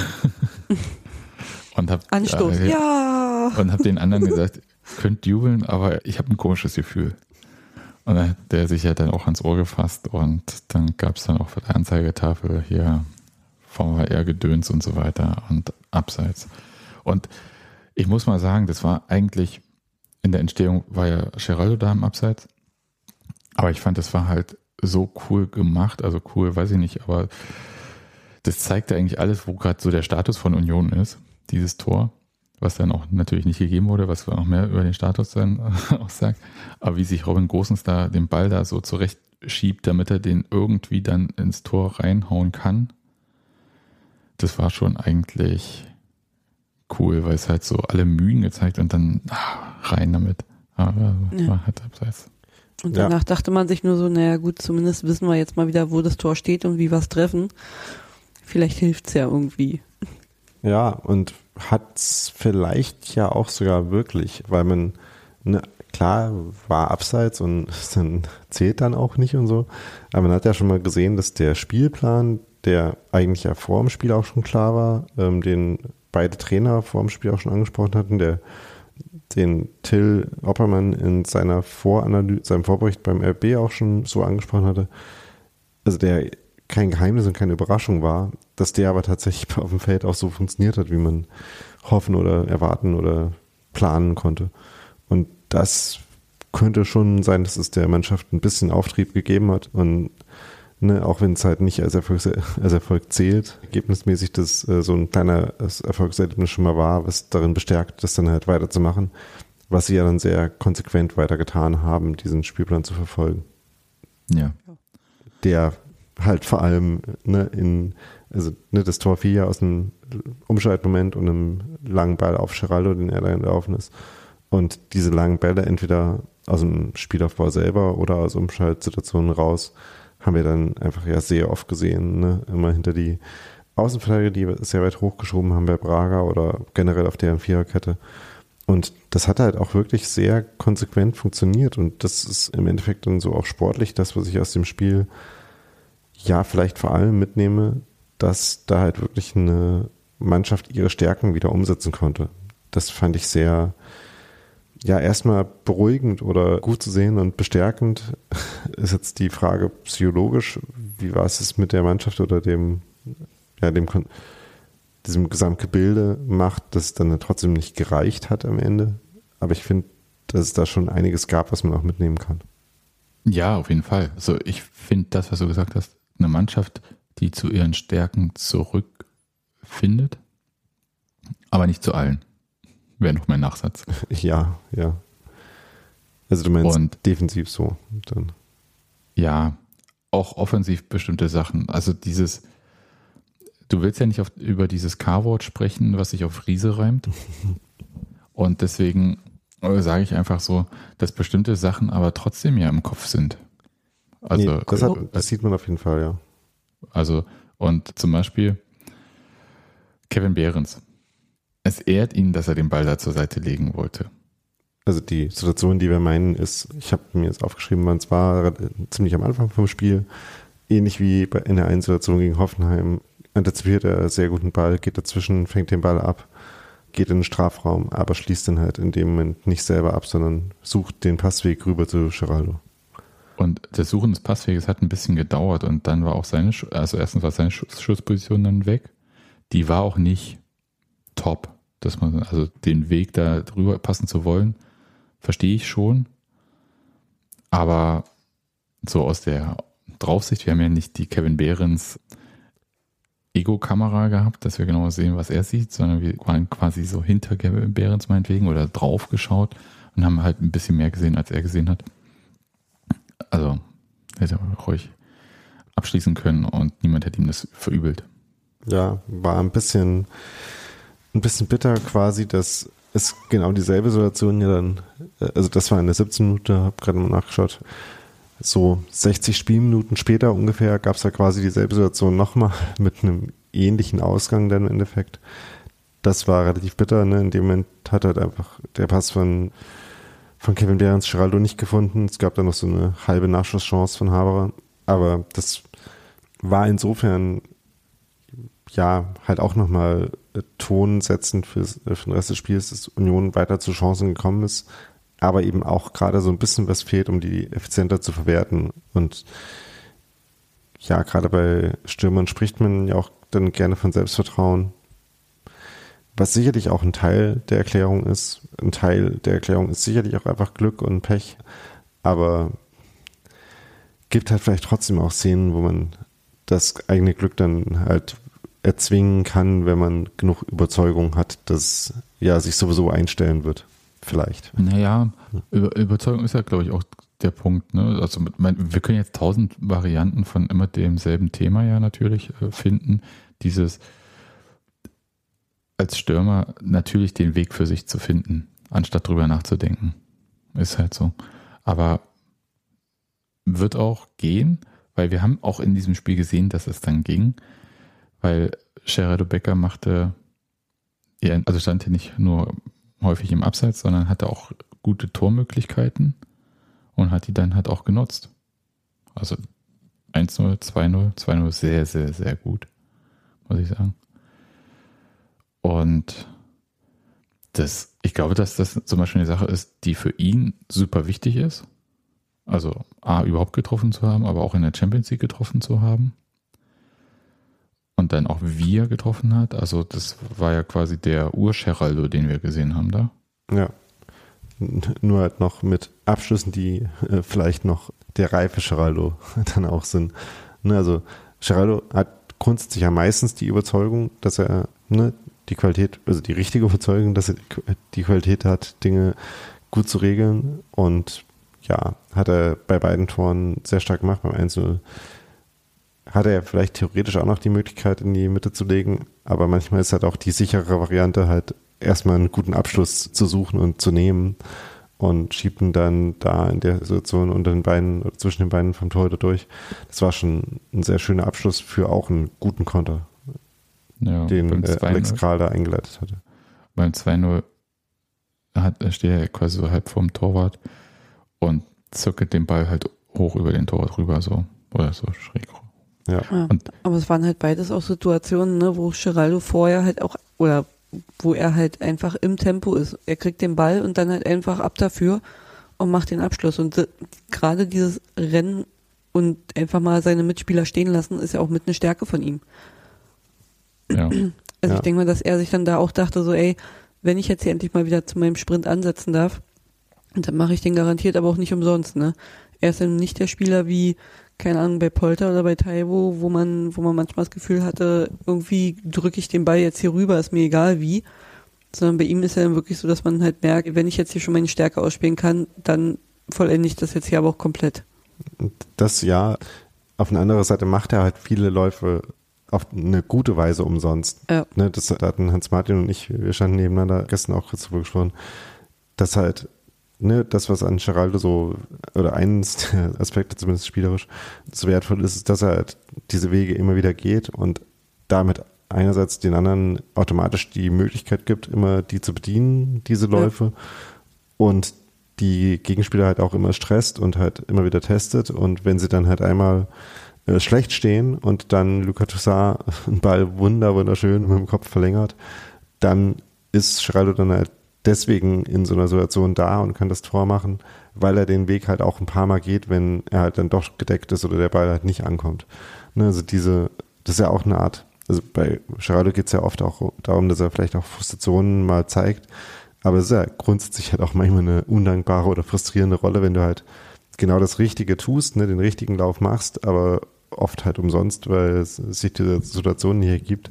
B: und hab, Anstoß, äh, ja.
A: Und habe den anderen gesagt, könnt jubeln, aber ich habe ein komisches Gefühl. Und dann hat der sich ja dann auch ans Ohr gefasst und dann gab es dann auch für die Anzeigetafel hier VHR Gedöns und so weiter und abseits. Und ich muss mal sagen, das war eigentlich in der Entstehung war ja Geraldo da im Abseits aber ich fand, das war halt so cool gemacht, also cool, weiß ich nicht, aber das zeigte eigentlich alles, wo gerade so der Status von Union ist, dieses Tor, was dann auch natürlich nicht gegeben wurde, was noch mehr über den Status dann aussagt, aber wie sich Robin Großens da den Ball da so zurecht schiebt, damit er den irgendwie dann ins Tor reinhauen kann, das war schon eigentlich cool, weil es halt so alle Mühen gezeigt und dann ach, rein damit. Aber ja. war halt abseits.
B: Und danach ja. dachte man sich nur so, naja gut, zumindest wissen wir jetzt mal wieder, wo das Tor steht und wie wir es treffen. Vielleicht hilft es ja irgendwie.
C: Ja, und hat es vielleicht ja auch sogar wirklich, weil man, ne, klar, war abseits und dann zählt dann auch nicht und so. Aber man hat ja schon mal gesehen, dass der Spielplan, der eigentlich ja vor dem Spiel auch schon klar war, ähm, den beide Trainer vor dem Spiel auch schon angesprochen hatten, der den Till Oppermann in seiner Voranalyse, seinem Vorbericht beim RB auch schon so angesprochen hatte, also der kein Geheimnis und keine Überraschung war, dass der aber tatsächlich auf dem Feld auch so funktioniert hat, wie man hoffen oder erwarten oder planen konnte. Und das könnte schon sein, dass es der Mannschaft ein bisschen Auftrieb gegeben hat und Ne, auch wenn es halt nicht als Erfolg, als Erfolg zählt, ergebnismäßig das äh, so ein kleiner Erfolgserlebnis schon mal war, was darin bestärkt, das dann halt weiterzumachen, was sie ja dann sehr konsequent weitergetan haben, diesen Spielplan zu verfolgen.
A: Ja.
C: Der halt vor allem ne, in, also ne, das Tor fiel ja aus einem Umschaltmoment und einem langen Ball auf Geraldo, den er da entlaufen ist. Und diese langen Bälle entweder aus dem Spielaufbau selber oder aus Umschaltsituationen raus haben wir dann einfach ja sehr oft gesehen, ne? immer hinter die Außenverteidiger, die sehr weit hochgeschoben haben bei Braga oder generell auf deren Viererkette. Und das hat halt auch wirklich sehr konsequent funktioniert und das ist im Endeffekt dann so auch sportlich das, was ich aus dem Spiel ja, vielleicht vor allem mitnehme, dass da halt wirklich eine Mannschaft ihre Stärken wieder umsetzen konnte. Das fand ich sehr, ja, erstmal beruhigend oder gut zu sehen und bestärkend. Ist jetzt die Frage psychologisch, wie war es mit der Mannschaft oder dem, ja, dem, diesem Gesamtgebilde macht, dass es dann trotzdem nicht gereicht hat am Ende. Aber ich finde, dass es da schon einiges gab, was man auch mitnehmen kann.
A: Ja, auf jeden Fall. Also ich finde das, was du gesagt hast, eine Mannschaft, die zu ihren Stärken zurückfindet, aber nicht zu allen. Wäre noch mein Nachsatz.
C: Ja, ja. Also du meinst
A: Und
C: defensiv so. Dann.
A: ja, auch offensiv bestimmte Sachen. Also dieses, du willst ja nicht auf, über dieses K-Wort sprechen, was sich auf Riese reimt. Und deswegen äh, sage ich einfach so, dass bestimmte Sachen aber trotzdem ja im Kopf sind. Also,
C: nee, das, hat, das sieht man auf jeden Fall, ja.
A: Also, und zum Beispiel Kevin Behrens. Es ehrt ihn, dass er den Ball da zur Seite legen wollte.
C: Also die Situation, die wir meinen, ist, ich habe mir jetzt aufgeschrieben, man war ziemlich am Anfang vom Spiel, ähnlich wie in der einen Situation gegen Hoffenheim, antizipiert er sehr guten Ball, geht dazwischen, fängt den Ball ab, geht in den Strafraum, aber schließt dann halt in dem Moment nicht selber ab, sondern sucht den Passweg rüber zu Geraldo.
A: Und das Suchen des Passweges hat ein bisschen gedauert und dann war auch seine, also erstens war seine Schussposition dann weg. Die war auch nicht top, dass man, also den Weg da drüber passen zu wollen, verstehe ich schon. Aber so aus der Draufsicht, wir haben ja nicht die Kevin Behrens Ego-Kamera gehabt, dass wir genau sehen, was er sieht, sondern wir waren quasi so hinter Kevin Behrens meinetwegen oder drauf geschaut und haben halt ein bisschen mehr gesehen, als er gesehen hat. Also hätte er ruhig abschließen können und niemand hätte ihm das verübelt.
C: Ja, war ein bisschen, ein bisschen bitter quasi, dass es genau dieselbe Situation ja dann, also das war in der 17 Minute, habe gerade mal nachgeschaut, so 60 Spielminuten später ungefähr gab es ja quasi dieselbe Situation nochmal mit einem ähnlichen Ausgang dann im Endeffekt. Das war relativ bitter, ne? In dem Moment hat halt einfach der Pass von, von Kevin Behrens Geraldo nicht gefunden. Es gab da noch so eine halbe Nachschusschance von Haberer. Aber das war insofern ja halt auch nochmal Ton setzend für, für den Rest des Spiels, dass Union weiter zu Chancen gekommen ist aber eben auch gerade so ein bisschen was fehlt, um die effizienter zu verwerten. Und ja, gerade bei Stürmern spricht man ja auch dann gerne von Selbstvertrauen, was sicherlich auch ein Teil der Erklärung ist. Ein Teil der Erklärung ist sicherlich auch einfach Glück und Pech, aber gibt halt vielleicht trotzdem auch Szenen, wo man das eigene Glück dann halt erzwingen kann, wenn man genug Überzeugung hat, dass ja sich sowieso einstellen wird vielleicht.
A: Naja, Über Überzeugung ist ja, glaube ich, auch der Punkt. Ne? Also mein, wir können jetzt tausend Varianten von immer demselben Thema ja natürlich äh, finden. Dieses als Stürmer natürlich den Weg für sich zu finden, anstatt drüber nachzudenken. Ist halt so. Aber wird auch gehen, weil wir haben auch in diesem Spiel gesehen, dass es dann ging, weil Gerardo Becker machte, also stand hier nicht nur häufig im Abseits, sondern hatte auch gute Tormöglichkeiten und hat die dann halt auch genutzt. Also 1-0, 2-0, 2-0 sehr, sehr, sehr gut, muss ich sagen. Und das, ich glaube, dass das zum Beispiel eine Sache ist, die für ihn super wichtig ist. Also A, überhaupt getroffen zu haben, aber auch in der Champions League getroffen zu haben und dann auch wir getroffen hat. Also das war ja quasi der Ur-Geraldo, den wir gesehen haben da.
C: Ja. Nur halt noch mit Abschlüssen, die äh, vielleicht noch der reife Geraldo dann auch sind. Ne, also Geraldo hat grundsätzlich ja meistens die Überzeugung, dass er ne, die Qualität, also die richtige Überzeugung, dass er die Qualität hat, Dinge gut zu regeln. Und ja, hat er bei beiden Toren sehr stark gemacht. Beim Einzel hat er vielleicht theoretisch auch noch die Möglichkeit, in die Mitte zu legen, aber manchmal ist halt auch die sichere Variante, halt erstmal einen guten Abschluss zu suchen und zu nehmen und schiebt ihn dann da in der Situation unter den Beinen oder zwischen den Beinen vom Torhüter durch. Das war schon ein sehr schöner Abschluss für auch einen guten Konter, ja, den äh, Alex Kral da eingeleitet hatte.
A: Beim 2-0 hat, steht er quasi so halb vorm Torwart und zirkelt den Ball halt hoch über den Torwart rüber, so oder so schräg
C: Ja.
B: Ja, aber es waren halt beides auch Situationen, ne, wo Geraldo vorher halt auch, oder wo er halt einfach im Tempo ist. Er kriegt den Ball und dann halt einfach ab dafür und macht den Abschluss. Und gerade dieses Rennen und einfach mal seine Mitspieler stehen lassen, ist ja auch mit eine Stärke von ihm.
A: Ja.
B: Also
C: Ja.
B: ich denke mal, dass er sich dann da auch dachte, so, ey, wenn ich jetzt hier endlich mal wieder zu meinem Sprint ansetzen darf, dann mache ich den garantiert aber auch nicht umsonst, ne? Er ist dann nicht der Spieler wie, keine Ahnung, bei Polter oder bei Taiwo, wo man, wo man manchmal das Gefühl hatte, irgendwie drücke ich den Ball jetzt hier rüber, ist mir egal wie. Sondern bei ihm ist ja dann wirklich so, dass man halt merkt, wenn ich jetzt hier schon meine Stärke ausspielen kann, dann vollende ich das jetzt hier aber auch komplett.
C: Das ja, auf eine andere Seite macht er halt viele Läufe auf eine gute Weise umsonst.
B: Ja.
C: Ne, das da hatten Hans Martin und ich, wir standen nebeneinander gestern auch kurz drüber gesprochen, dass halt, ne, das, was an Geraldo so, oder eines der Aspekte zumindest spielerisch, so wertvoll ist, ist, dass er halt diese Wege immer wieder geht und damit einerseits den anderen automatisch die Möglichkeit gibt, immer die zu bedienen, diese Läufe, und die Gegenspieler halt auch immer stresst und halt immer wieder testet und wenn sie dann halt einmal äh, schlecht stehen und dann Luca Toussaint einen Ball wunder, wunderschön mit dem Kopf verlängert, dann ist Geraldo dann halt deswegen in so einer Situation da und kann das Tor machen, weil er den Weg halt auch ein paar Mal geht, wenn er halt dann doch gedeckt ist oder der Ball halt nicht ankommt. Ne, also diese, das ist ja auch eine Art, also bei Geraldo geht es ja oft auch darum, dass er vielleicht auch Frustrationen mal zeigt, aber es ist ja grundsätzlich halt auch manchmal eine undankbare oder frustrierende Rolle, wenn du halt genau das Richtige tust, ne, den richtigen Lauf machst, aber oft halt umsonst, weil es sich diese Situation hier gibt.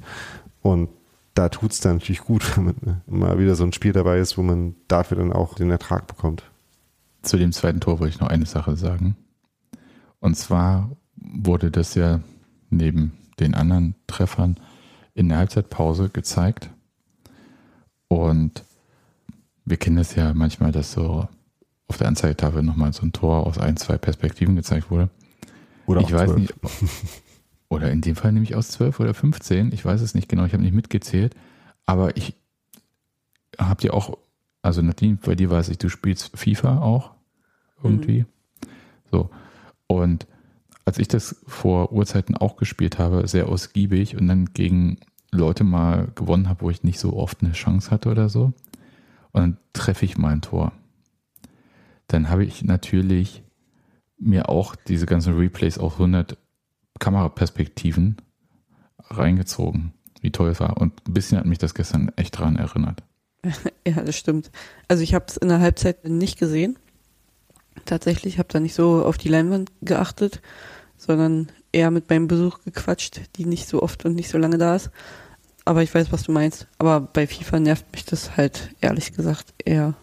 C: Und da tut es dann natürlich gut, wenn man mal wieder so ein Spiel dabei ist, wo man dafür dann auch den Ertrag bekommt.
A: Zu dem zweiten Tor wollte ich noch eine Sache sagen. Und zwar wurde das ja neben den anderen Treffern in der Halbzeitpause gezeigt. Und wir kennen das ja manchmal, dass so auf der Anzeigetafel nochmal so ein Tor aus ein, zwei Perspektiven gezeigt wurde.
C: Oder
A: ich
C: auch
A: weiß
C: 12.
A: nicht. Oder in dem Fall nämlich aus 12 oder 15. Ich weiß es nicht genau. Ich habe nicht mitgezählt. Aber ich habe dir auch, also Nadine, bei dir weiß ich, du spielst FIFA auch irgendwie. So. Und als ich das vor Urzeiten auch gespielt habe, sehr ausgiebig und dann gegen Leute mal gewonnen habe, wo ich nicht so oft eine Chance hatte oder so, und dann treffe ich mal ein Tor. Dann habe ich natürlich mir auch diese ganzen Replays auf 100 Kameraperspektiven reingezogen, wie toll es war. Und ein bisschen hat mich das gestern echt dran erinnert.
B: Ja, das stimmt. Also ich habe es in der Halbzeit nicht gesehen. Tatsächlich habe da nicht so auf die Leinwand geachtet, sondern eher mit meinem Besuch gequatscht, die nicht so oft und nicht so lange da ist. Aber ich weiß, was du meinst. Aber bei FIFA nervt mich das halt ehrlich gesagt eher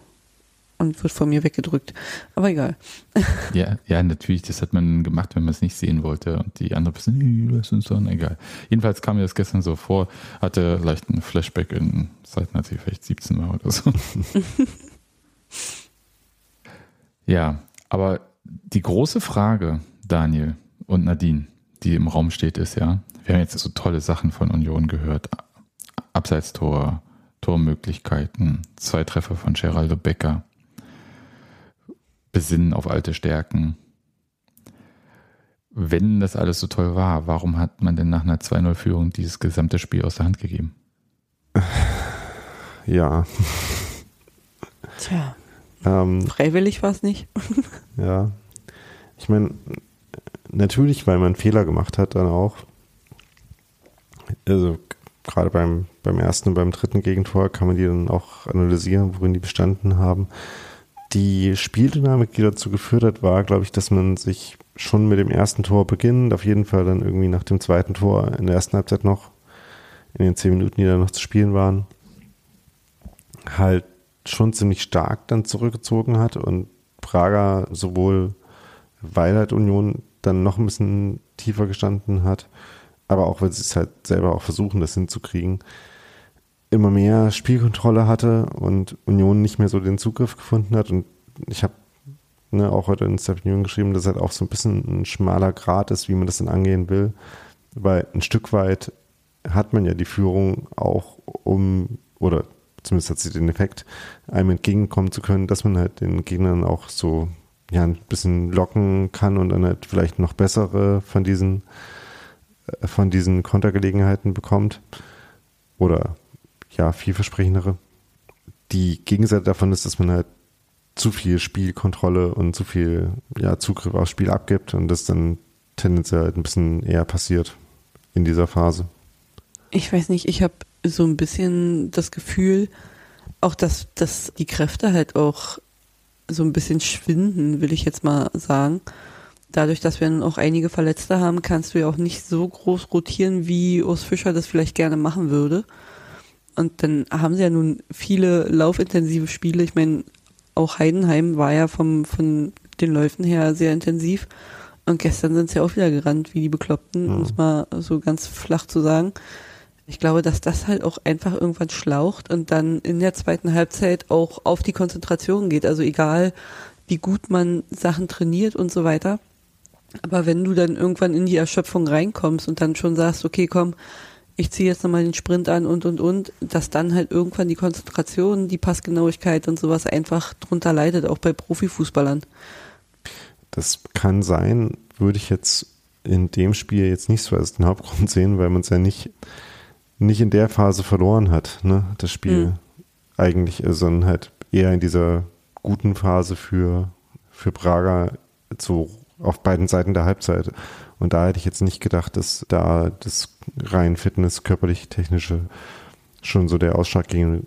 B: und wird von mir weggedrückt. Aber egal.
A: Ja, ja, natürlich, das hat man gemacht, wenn man es nicht sehen wollte. Und die andere Person, "Nee, lass uns dann, egal. Jedenfalls kam mir das gestern so vor, hatte leicht einen Flashback in Zeiten, als ich vielleicht 17 war oder so. ja, aber die große Frage, Daniel und Nadine, die im Raum steht, ist ja, wir haben jetzt so tolle Sachen von Union gehört. Abseitstor, Tormöglichkeiten, zwei Treffer von Geraldo Becker. Besinnen auf alte Stärken. Wenn das alles so toll war, warum hat man denn nach einer 2-0-Führung dieses gesamte Spiel aus der Hand gegeben?
C: Ja.
B: Tja,
C: Ähm,
B: freiwillig war es nicht.
C: Ja. Ich meine, natürlich, weil man Fehler gemacht hat, dann auch. Also gerade beim, beim ersten und beim dritten Gegentor kann man die dann auch analysieren, worin die bestanden haben. Die Spieldynamik, die dazu geführt hat, war, glaube ich, dass man sich schon mit dem ersten Tor beginnt, auf jeden Fall dann irgendwie nach dem zweiten Tor in der ersten Halbzeit noch, in den zehn Minuten, die da noch zu spielen waren, halt schon ziemlich stark dann zurückgezogen hat und Prager sowohl, weil halt Union dann noch ein bisschen tiefer gestanden hat, aber auch weil sie es halt selber auch versuchen, das hinzukriegen, immer mehr Spielkontrolle hatte und Union nicht mehr so den Zugriff gefunden hat. Und ich habe ne, auch heute in Step Union geschrieben, dass halt auch so ein bisschen ein schmaler Grad ist, wie man das dann angehen will, weil ein Stück weit hat man ja die Führung auch um, oder zumindest hat sie den Effekt, einem entgegenkommen zu können, dass man halt den Gegnern auch so ja, ein bisschen locken kann und dann halt vielleicht noch bessere von diesen äh, von diesen Kontergelegenheiten bekommt oder ja, vielversprechendere. Die Gegenseite davon ist, dass man halt zu viel Spielkontrolle und zu viel ja, Zugriff aufs Spiel abgibt und das dann tendenziell halt ein bisschen eher passiert in dieser Phase.
B: Ich weiß nicht, ich habe so ein bisschen das Gefühl, auch dass, dass die Kräfte halt auch so ein bisschen schwinden, will ich jetzt mal sagen. Dadurch, dass wir dann auch einige Verletzte haben, kannst du ja auch nicht so groß rotieren, wie Urs Fischer das vielleicht gerne machen würde. Und dann haben sie ja nun viele laufintensive Spiele. Ich meine, auch Heidenheim war ja vom, von den Läufen her sehr intensiv. Und gestern sind sie ja auch wieder gerannt, wie die Bekloppten, mhm. um es mal so ganz flach zu sagen. Ich glaube, dass das halt auch einfach irgendwann schlaucht und dann in der zweiten Halbzeit auch auf die Konzentration geht. Also egal, wie gut man Sachen trainiert und so weiter. Aber wenn du dann irgendwann in die Erschöpfung reinkommst und dann schon sagst, okay, komm, ich ziehe jetzt nochmal den Sprint an und und und, dass dann halt irgendwann die Konzentration, die Passgenauigkeit und sowas einfach drunter leidet, auch bei Profifußballern.
C: Das kann sein, würde ich jetzt in dem Spiel jetzt nicht so als den Hauptgrund sehen, weil man es ja nicht, nicht in der Phase verloren hat, ne, das Spiel mhm. eigentlich, sondern halt eher in dieser guten Phase für, für Braga so auf beiden Seiten der Halbzeit. Und da hätte ich jetzt nicht gedacht, dass da das rein Fitness, körperlich, technische schon so der ausschlaggebende,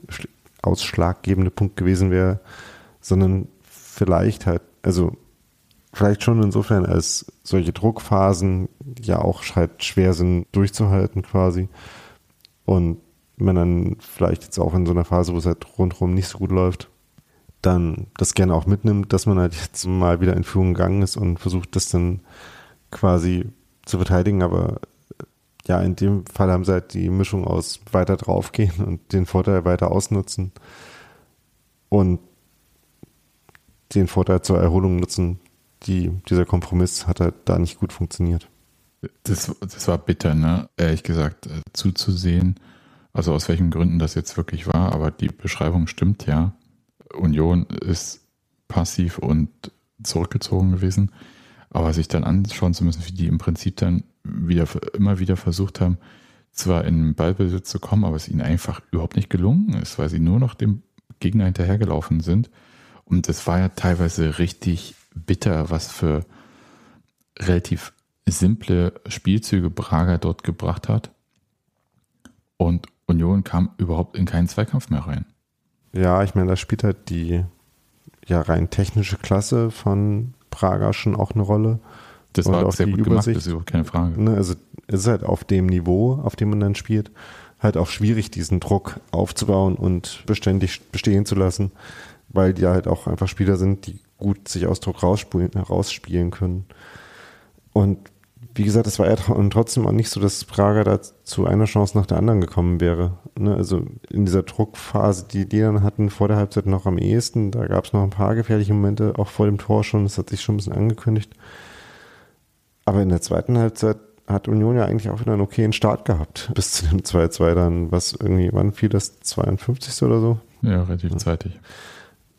C: ausschlaggebende Punkt gewesen wäre, sondern vielleicht halt, also vielleicht schon insofern, als solche Druckphasen ja auch halt schwer sind durchzuhalten quasi. Und man dann vielleicht jetzt auch in so einer Phase, wo es halt rundherum nicht so gut läuft, dann das gerne auch mitnimmt, dass man halt jetzt mal wieder in Führung gegangen ist und versucht, das dann quasi zu verteidigen. Aber ja, in dem Fall haben sie halt die Mischung aus weiter draufgehen und den Vorteil weiter ausnutzen und den Vorteil zur Erholung nutzen. Die, dieser Kompromiss hat halt da nicht gut funktioniert.
A: Das, das war bitter, ne? Ehrlich gesagt, äh, zuzusehen. Also aus welchen Gründen das jetzt wirklich war, aber die Beschreibung stimmt ja. Union ist passiv und zurückgezogen gewesen. Aber sich dann anschauen zu müssen, wie die im Prinzip dann wieder immer wieder versucht haben, zwar in Ballbesitz zu kommen, aber es ihnen einfach überhaupt nicht gelungen ist, weil sie nur noch dem Gegner hinterhergelaufen sind. Und es war ja teilweise richtig bitter, was für relativ simple Spielzüge Braga dort gebracht hat. Und Union kam überhaupt in keinen Zweikampf mehr rein.
C: Ja, ich meine, da spielt halt die ja rein technische Klasse von Prager schon auch eine Rolle.
A: Das war auch sehr gut Übersicht. gemacht, das ist überhaupt keine Frage.
C: Ne, also es ist halt auf dem Niveau, auf dem man dann spielt, halt auch schwierig, diesen Druck aufzubauen und beständig bestehen zu lassen, weil die halt auch einfach Spieler sind, die gut sich aus Druck rausspielen können. Und wie gesagt, es war ja trotzdem auch nicht so, dass Prager da zu einer Chance nach der anderen gekommen wäre. Ne? Also in dieser Druckphase, die die dann hatten vor der Halbzeit noch am ehesten, da gab es noch ein paar gefährliche Momente, auch vor dem Tor schon, das hat sich schon ein bisschen angekündigt. Aber in der zweiten Halbzeit hat Union ja eigentlich auch wieder einen okayen Start gehabt, bis zu dem 2-2 dann, was irgendwie, wann fiel das, 52. oder so?
A: Ja, relativ zeitig.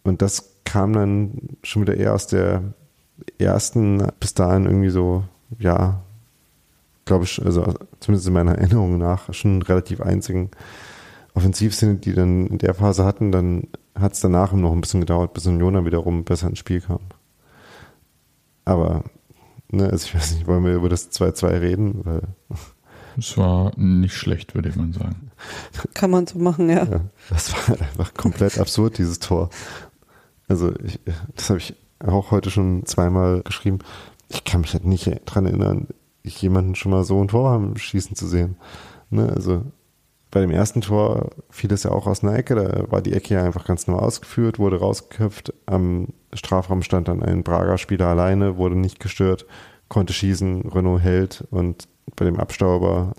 C: Und das kam dann schon wieder eher aus der ersten, bis dahin irgendwie so ja, glaube ich, also zumindest in meiner Erinnerung nach, schon relativ einzigen Offensivsinne, die dann in der Phase hatten. Dann hat es danach noch ein bisschen gedauert, bis Union dann wiederum besser ins Spiel kam. Aber, ne, also ich weiß nicht, wollen wir über das 2-2 reden? Weil
A: es war nicht schlecht, würde ich mal sagen.
B: Kann man so machen, ja. ja
C: das war halt einfach komplett absurd, dieses Tor. Also, ich, das habe ich auch heute schon zweimal geschrieben ich kann mich halt nicht daran erinnern, jemanden schon mal so ein Tor haben schießen zu sehen. Ne? Also bei dem ersten Tor fiel es ja auch aus einer Ecke, da war die Ecke ja einfach ganz normal ausgeführt, wurde rausgeköpft, am Strafraum stand dann ein Prager Spieler alleine, wurde nicht gestört, konnte schießen, Renault hält und bei dem Abstauber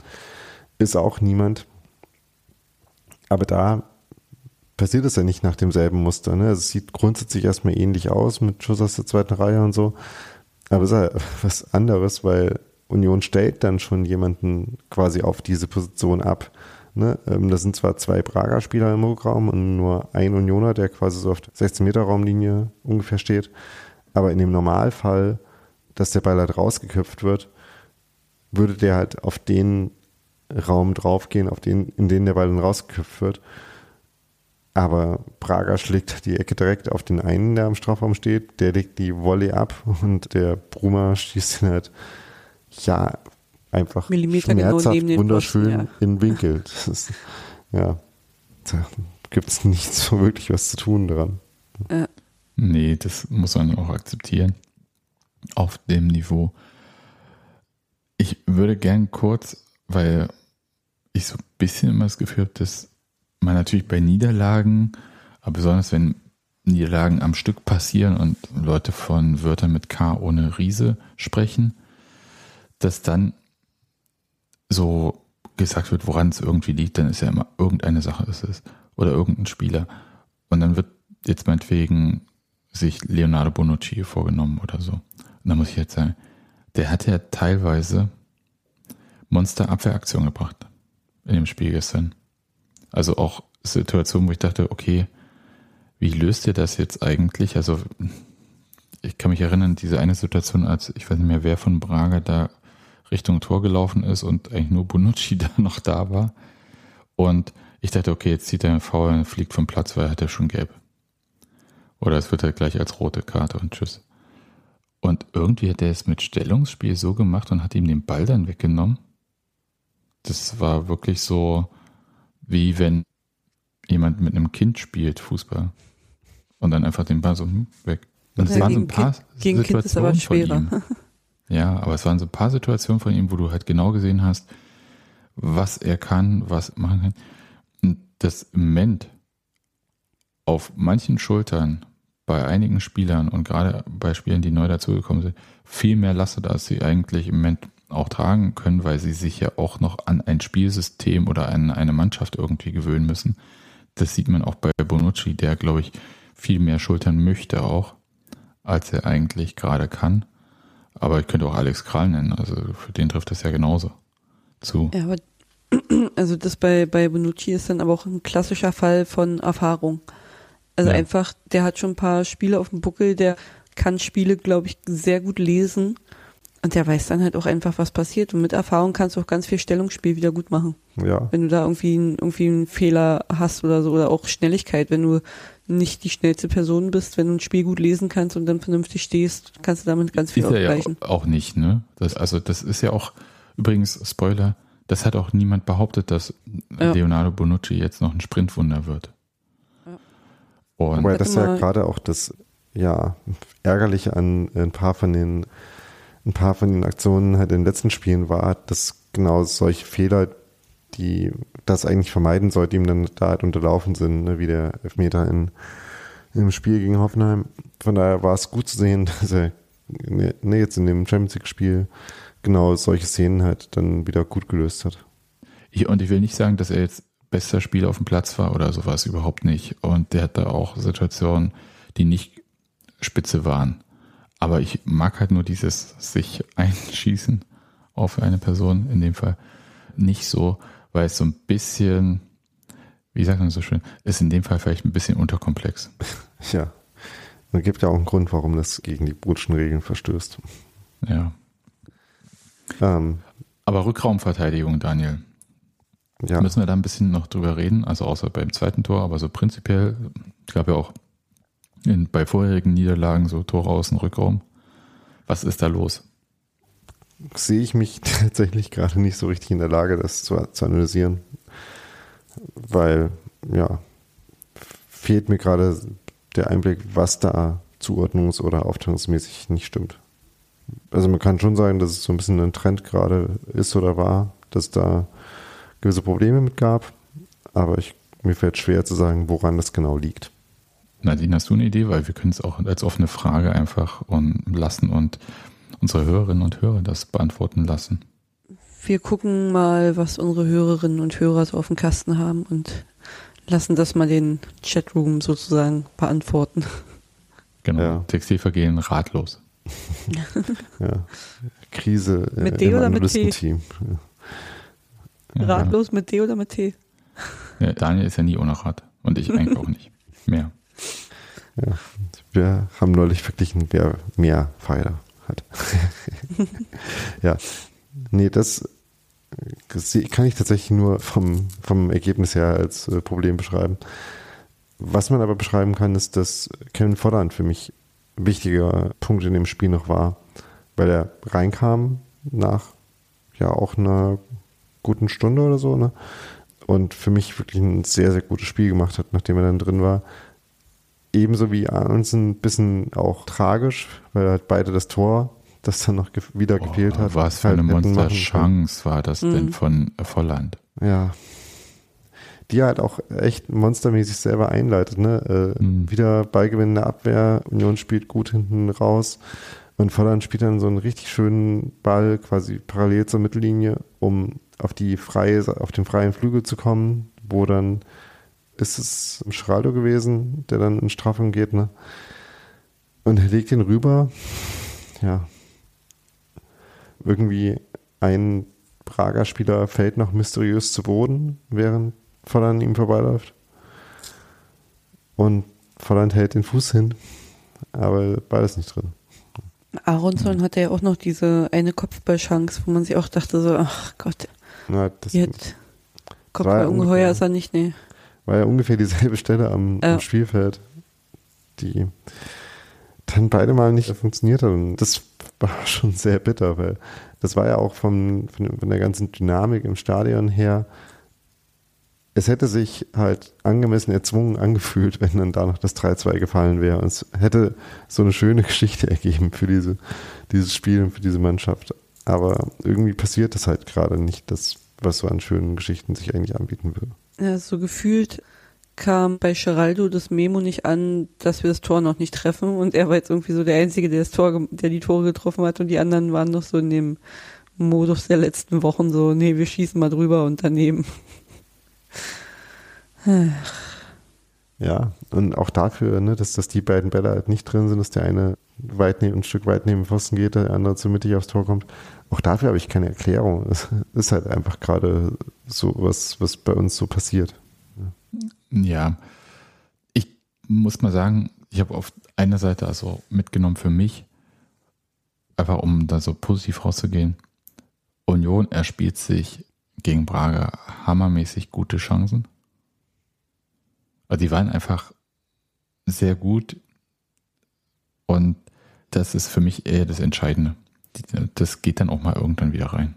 C: ist auch niemand. Aber da passiert es ja nicht nach demselben Muster. Ne? Also es sieht grundsätzlich erstmal ähnlich aus mit Schuss aus der zweiten Reihe und so. Aber es ist halt was anderes, weil Union stellt dann schon jemanden quasi auf diese Position ab. Ne? Ähm, das sind zwar zwei Prager Spieler im Rückraum und nur ein Unioner, der quasi so auf der 16-Meter-Raumlinie ungefähr steht. Aber in dem Normalfall, dass der Ball halt rausgeköpft wird, würde der halt auf den Raum draufgehen, auf den, in den der Ball dann rausgeköpft wird. Aber Prager schlägt die Ecke direkt auf den einen, der am Strafraum steht. Der legt die Volley ab und der Bruma schießt ihn halt, ja, einfach
B: Millimeter genau
C: schmerzhaft,
B: den
C: wunderschön
B: Pfosten, ja.
C: in Winkel. Das ist, ja, da gibt es nichts so wirklich was zu tun dran.
B: Ja.
A: Nee, das muss man auch akzeptieren. Auf dem Niveau. Ich würde gern kurz, weil ich so ein bisschen immer das Gefühl habe, dass man natürlich bei Niederlagen, aber besonders wenn Niederlagen am Stück passieren und Leute von Wörtern mit K ohne Riese sprechen, dass dann so gesagt wird, woran es irgendwie liegt, dann ist ja immer irgendeine Sache ist es oder irgendein Spieler. Und dann wird jetzt meinetwegen sich Leonardo Bonucci vorgenommen oder so. Und da muss ich jetzt sagen, der hat ja teilweise Monster-Abwehraktion gebracht in dem Spiel gestern. Also auch Situationen, wo ich dachte, okay, wie löst ihr das jetzt eigentlich? Also ich kann mich erinnern, diese eine Situation, als ich weiß nicht mehr, wer von Braga da Richtung Tor gelaufen ist und eigentlich nur Bonucci da noch da war. Und ich dachte, okay, jetzt zieht er einen Foul und fliegt vom Platz, weil er hat ja schon gelb. Oder es wird halt gleich als rote Karte und tschüss. Und irgendwie hat er es mit Stellungsspiel so gemacht und hat ihm den Ball dann weggenommen. Das war wirklich so, wie wenn jemand mit einem Kind spielt, Fußball. Und dann einfach den Ball so hm, weg. Es
B: Ja,
A: so
B: gegen
A: ein paar
B: Kind- gegen Kind ist aber schwerer.
A: Ja, aber es waren so ein paar Situationen von ihm, wo du halt genau gesehen hast, was er kann, was machen kann. Und das im Moment auf manchen Schultern bei einigen Spielern und gerade bei Spielern, die neu dazugekommen sind, viel mehr lastet, als sie eigentlich im Moment auch tragen können, weil sie sich ja auch noch an ein Spielsystem oder an eine Mannschaft irgendwie gewöhnen müssen. Das sieht man auch bei Bonucci, der, glaube ich, viel mehr schultern möchte auch, als er eigentlich gerade kann. Aber ich könnte auch Alex Kral nennen, also für den trifft das ja genauso zu.
B: Ja, aber also das bei, bei Bonucci ist dann aber auch ein klassischer Fall von Erfahrung. Also
A: Ja.
B: einfach, der hat schon ein paar Spiele auf dem Buckel, der kann Spiele, glaube ich, sehr gut lesen. Und der weiß dann halt auch einfach, was passiert. Und mit Erfahrung kannst du auch ganz viel Stellungsspiel wieder gut machen.
C: Ja,
B: Wenn du da irgendwie, irgendwie einen Fehler hast oder so, oder auch Schnelligkeit, wenn du nicht die schnellste Person bist, wenn du ein Spiel gut lesen kannst und dann vernünftig stehst, kannst du damit ganz viel
A: Ist er ja
B: ausgleichen.
A: auch nicht, ne? Das, also das ist ja auch, übrigens, Spoiler, das hat auch niemand behauptet, dass
B: Ja.
A: Leonardo Bonucci jetzt noch ein Sprintwunder wird.
B: Ja.
A: Und
C: Wobei
B: hatte
C: das ja
B: mal-
C: gerade auch das ja ärgerliche an ein paar von den ein paar von den Aktionen halt in den letzten Spielen war, dass genau solche Fehler, die das eigentlich vermeiden sollte, ihm dann da halt unterlaufen sind, ne, wie der Elfmeter in, im Spiel gegen Hoffenheim. Von daher war es gut zu sehen, dass er ne, jetzt in dem Champions League Spiel genau solche Szenen halt dann wieder gut gelöst hat.
A: ich, und ich will nicht sagen, dass er jetzt bester Spieler auf dem Platz war oder sowas, überhaupt nicht. Und der hatte auch Situationen, die nicht spitze waren. Aber ich mag halt nur dieses sich einschießen auf eine Person, in dem Fall nicht so, weil es so ein bisschen, wie sagt man so schön, ist in dem Fall vielleicht ein bisschen unterkomplex.
C: Ja. Es gibt ja auch einen Grund, warum das gegen die Brutschen Regeln verstößt.
A: Ja.
C: Ähm,
A: Aber Rückraumverteidigung, Daniel,
C: ja.
A: müssen wir da ein bisschen noch drüber reden, also außer beim zweiten Tor, aber so prinzipiell, ich glaube ja auch in, bei vorherigen Niederlagen so Tore außen Rückraum. Was ist da los?
C: Sehe ich mich tatsächlich gerade nicht so richtig in der Lage, das zu, zu analysieren. Weil, ja, fehlt mir gerade der Einblick, was da zuordnungs- oder aufteilungsmäßig nicht stimmt. Also man kann schon sagen, dass es so ein bisschen ein Trend gerade ist oder war, dass da gewisse Probleme mit gab. Aber ich, mir fällt schwer zu sagen, woran das genau liegt.
A: Nadine, hast du eine Idee? Weil wir können es auch als offene Frage einfach und lassen und unsere Hörerinnen und Hörer das beantworten lassen.
B: Wir gucken mal, was unsere Hörerinnen und Hörer so auf dem Kasten haben und lassen das mal den Chatroom sozusagen beantworten.
A: Genau.
C: Ja.
A: Textilvergehen ratlos.
C: Ja. Krise äh,
B: Mit D
C: im
B: oder mit T?
C: Analystenteam.
A: Ja,
B: Ratlos mit D oder mit T?
A: Ja, Daniel ist ja nie ohne Rat. Und ich eigentlich auch nicht. Mehr.
C: Wir haben neulich verglichen, wer mehr Pfeiler hat. ja. Nee, das, kann ich tatsächlich nur vom, vom Ergebnis her als äh, Problem beschreiben. Was man aber beschreiben kann, ist, dass Kevin Volland für mich ein wichtiger Punkt in dem Spiel noch war, weil er reinkam nach ja auch einer guten Stunde oder so, ne? Und für mich wirklich ein sehr, sehr gutes Spiel gemacht hat, nachdem er dann drin war. Ebenso wie Arnsen ein bisschen auch tragisch, weil halt beide das Tor, das dann noch ge wieder oh, gefehlt hat.
A: Was für halt eine Monster-Chance war das mhm. denn von Volland?
C: Ja. Die halt auch echt monstermäßig selber einleitet, ne? Äh, mhm. Wieder ballgewinnende Abwehr, Union spielt gut hinten raus. Und Volland spielt dann so einen richtig schönen Ball quasi parallel zur Mittellinie, um auf die freie, auf den freien Flügel zu kommen, wo dann ist es Schiraldo gewesen, der dann in Strafung geht, ne? Und er legt ihn rüber. Ja. Irgendwie ein Prager Spieler fällt noch mysteriös zu Boden, während Volland ihm vorbeiläuft. Und Volland hält den Fuß hin, aber beides nicht drin.
B: Aronson hatte ja auch noch diese eine Kopfballchance, wo man sich auch dachte so, ach Gott,
C: Na, das
B: jetzt Kopfballungeheuer ist er nicht, nee.
C: War ja ungefähr dieselbe Stelle am, ja. am Spielfeld, die dann beide mal nicht funktioniert hat und das war schon sehr bitter, weil das war ja auch vom, von, von der ganzen Dynamik im Stadion her es hätte sich halt angemessen erzwungen angefühlt, wenn dann da noch das 3-2 gefallen wäre. Und es hätte so eine schöne Geschichte ergeben für diese, dieses Spiel und für diese Mannschaft. Aber irgendwie passiert das halt gerade nicht, das, was so an schönen Geschichten sich eigentlich anbieten würde.
B: Ja, so gefühlt kam bei Geraldo das Memo nicht an, dass wir das Tor noch nicht treffen und er war jetzt irgendwie so der Einzige, der das Tor, der die Tore getroffen hat und die anderen waren noch so in dem Modus der letzten Wochen so, nee, wir schießen mal drüber und daneben.
C: Ja, und auch dafür, ne, dass, dass die beiden Bälle halt nicht drin sind, dass der eine weit neben, ein Stück weit neben Pfosten geht, der andere zu mittig aufs Tor kommt. Auch dafür habe ich keine Erklärung. Es ist halt einfach gerade so was, was bei uns so passiert.
A: Ja, ich muss mal sagen, ich habe auf einer Seite also mitgenommen für mich, einfach um da so positiv rauszugehen. Union erspielt sich gegen Braga hammermäßig gute Chancen. Aber die waren einfach sehr gut und das ist für mich eher das Entscheidende. Das geht dann auch mal irgendwann wieder rein.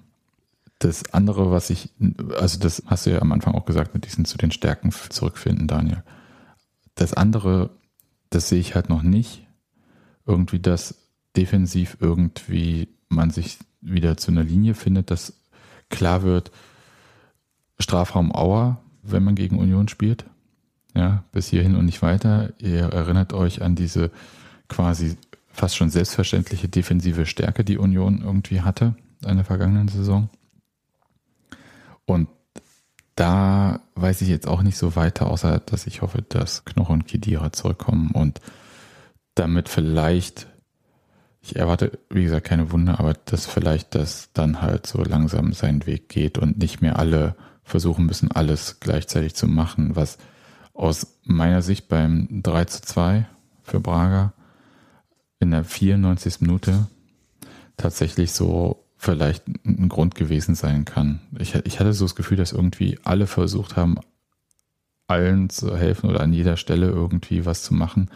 A: Das andere, was ich, also das hast du ja am Anfang auch gesagt, mit diesen zu den Stärken zurückfinden, Daniel. Das andere, das sehe ich halt noch nicht. Irgendwie, dass defensiv irgendwie man sich wieder zu einer Linie findet, dass klar wird, Strafraum Auer, wenn man gegen Union spielt. Ja, bis hierhin und nicht weiter. Ihr erinnert euch an diese quasi fast schon selbstverständliche defensive Stärke, die Union irgendwie hatte in der vergangenen Saison. Und da weiß ich jetzt auch nicht so weiter, außer dass ich hoffe, dass Knoch und Kedira zurückkommen und damit vielleicht, ich erwarte, wie gesagt, keine Wunder, aber dass vielleicht das dann halt so langsam seinen Weg geht und nicht mehr alle versuchen müssen, alles gleichzeitig zu machen, was aus meiner Sicht beim 3 zu 2 für Braga in der 94. Minute tatsächlich so vielleicht ein Grund gewesen sein kann. Ich, ich hatte so das Gefühl, dass irgendwie alle versucht haben, allen zu helfen oder an jeder Stelle irgendwie was zu machen.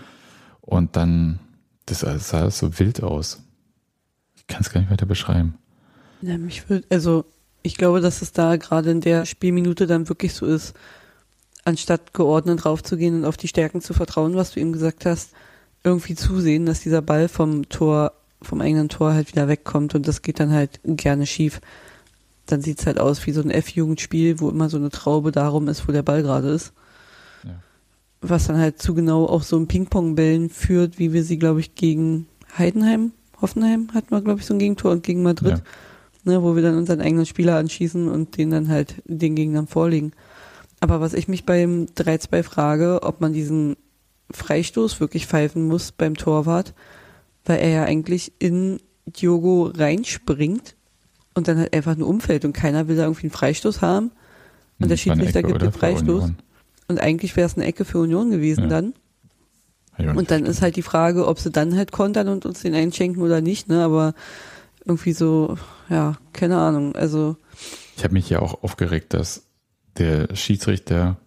A: Und dann, das sah so wild aus. Ich kann es gar nicht weiter beschreiben.
B: Ja, mich würde, also ich glaube, dass es da gerade in der Spielminute dann wirklich so ist, anstatt geordnet raufzugehen und auf die Stärken zu vertrauen, was du ihm gesagt hast, irgendwie zusehen, dass dieser Ball vom Tor, vom eigenen Tor halt wieder wegkommt und das geht dann halt gerne schief. Dann sieht's halt aus wie so ein F-Jugendspiel, wo immer so eine Traube darum ist, wo der Ball gerade ist. Ja. Was dann halt zu genau auch so ein Ping-Pong-Bällen führt, wie wir sie, glaube ich, gegen Heidenheim, Hoffenheim hatten wir, glaube ich, so ein Gegentor und gegen Madrid. Ja ne, wo wir dann unseren eigenen Spieler anschießen und den dann halt den Gegnern vorlegen. Aber was ich mich beim 3-2 frage, ob man diesen Freistoß wirklich pfeifen muss beim Torwart, weil er ja eigentlich in Diogo reinspringt und dann halt einfach nur umfällt und keiner will da irgendwie einen Freistoß haben. Und der hm, Schiedsrichter gibt den Freistoß. Und eigentlich wäre es eine Ecke für Union gewesen ja. dann. Und dann ist halt die Frage, ob sie dann halt kontern und uns den einschenken oder nicht, ne? Aber irgendwie so, ja, keine Ahnung. Also
A: ich habe mich ja auch aufgeregt, dass der Schiedsrichter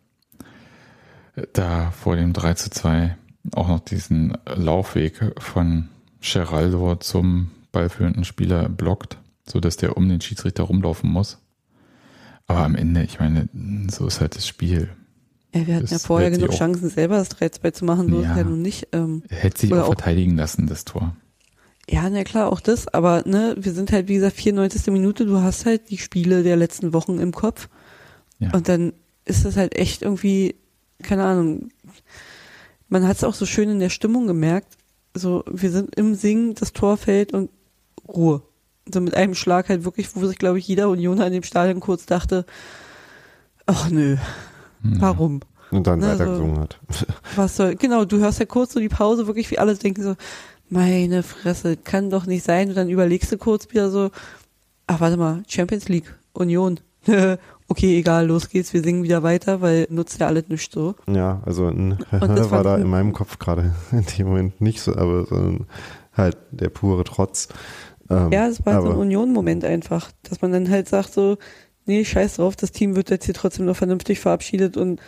A: da vor dem 3 zu 2 auch noch diesen Laufweg von Geraldo zum ballführenden Spieler blockt, sodass der um den Schiedsrichter rumlaufen muss. Aber am Ende, ich meine, so ist halt das Spiel.
B: Ja, wir hatten
A: Das
B: ja vorher genug
A: auch-
B: Chancen, selber das 3-2 zu machen, so
A: Ja.
B: ist ja nun nicht. Ähm,
A: Hätte sich auch- verteidigen lassen, das Tor.
B: ja, na klar, auch das, aber ne, wir sind halt, wie gesagt, 94. Minute, du hast halt die Spiele der letzten Wochen im Kopf.
A: Ja.
B: Und dann ist das halt echt irgendwie, keine Ahnung, man hat es auch so schön in der Stimmung gemerkt. So, wir sind im Singen, das Tor fällt und Ruhe. So mit einem Schlag halt wirklich, wo sich, glaube ich, jeder Unioner in dem Stadion kurz dachte, ach nö,
A: Hm.
B: warum?
C: Und dann
B: Na,
C: weiter
B: so-
C: gesungen hat.
B: Was soll, genau, du hörst ja kurz so die Pause, wirklich wie alle denken so, meine Fresse, kann doch nicht sein. Und dann überlegst du kurz wieder so, ach warte mal, Champions League, Union. okay, egal, los geht's, wir singen wieder weiter, weil nutzt ja alles nicht so.
C: Ja, also ein war da in meinem Kopf gerade in dem Moment nicht so, aber sondern halt der pure Trotz. Ähm,
B: Ja, es war so ein Union-Moment einfach, dass man dann halt sagt so, nee, scheiß drauf, das Team wird jetzt hier trotzdem noch vernünftig verabschiedet und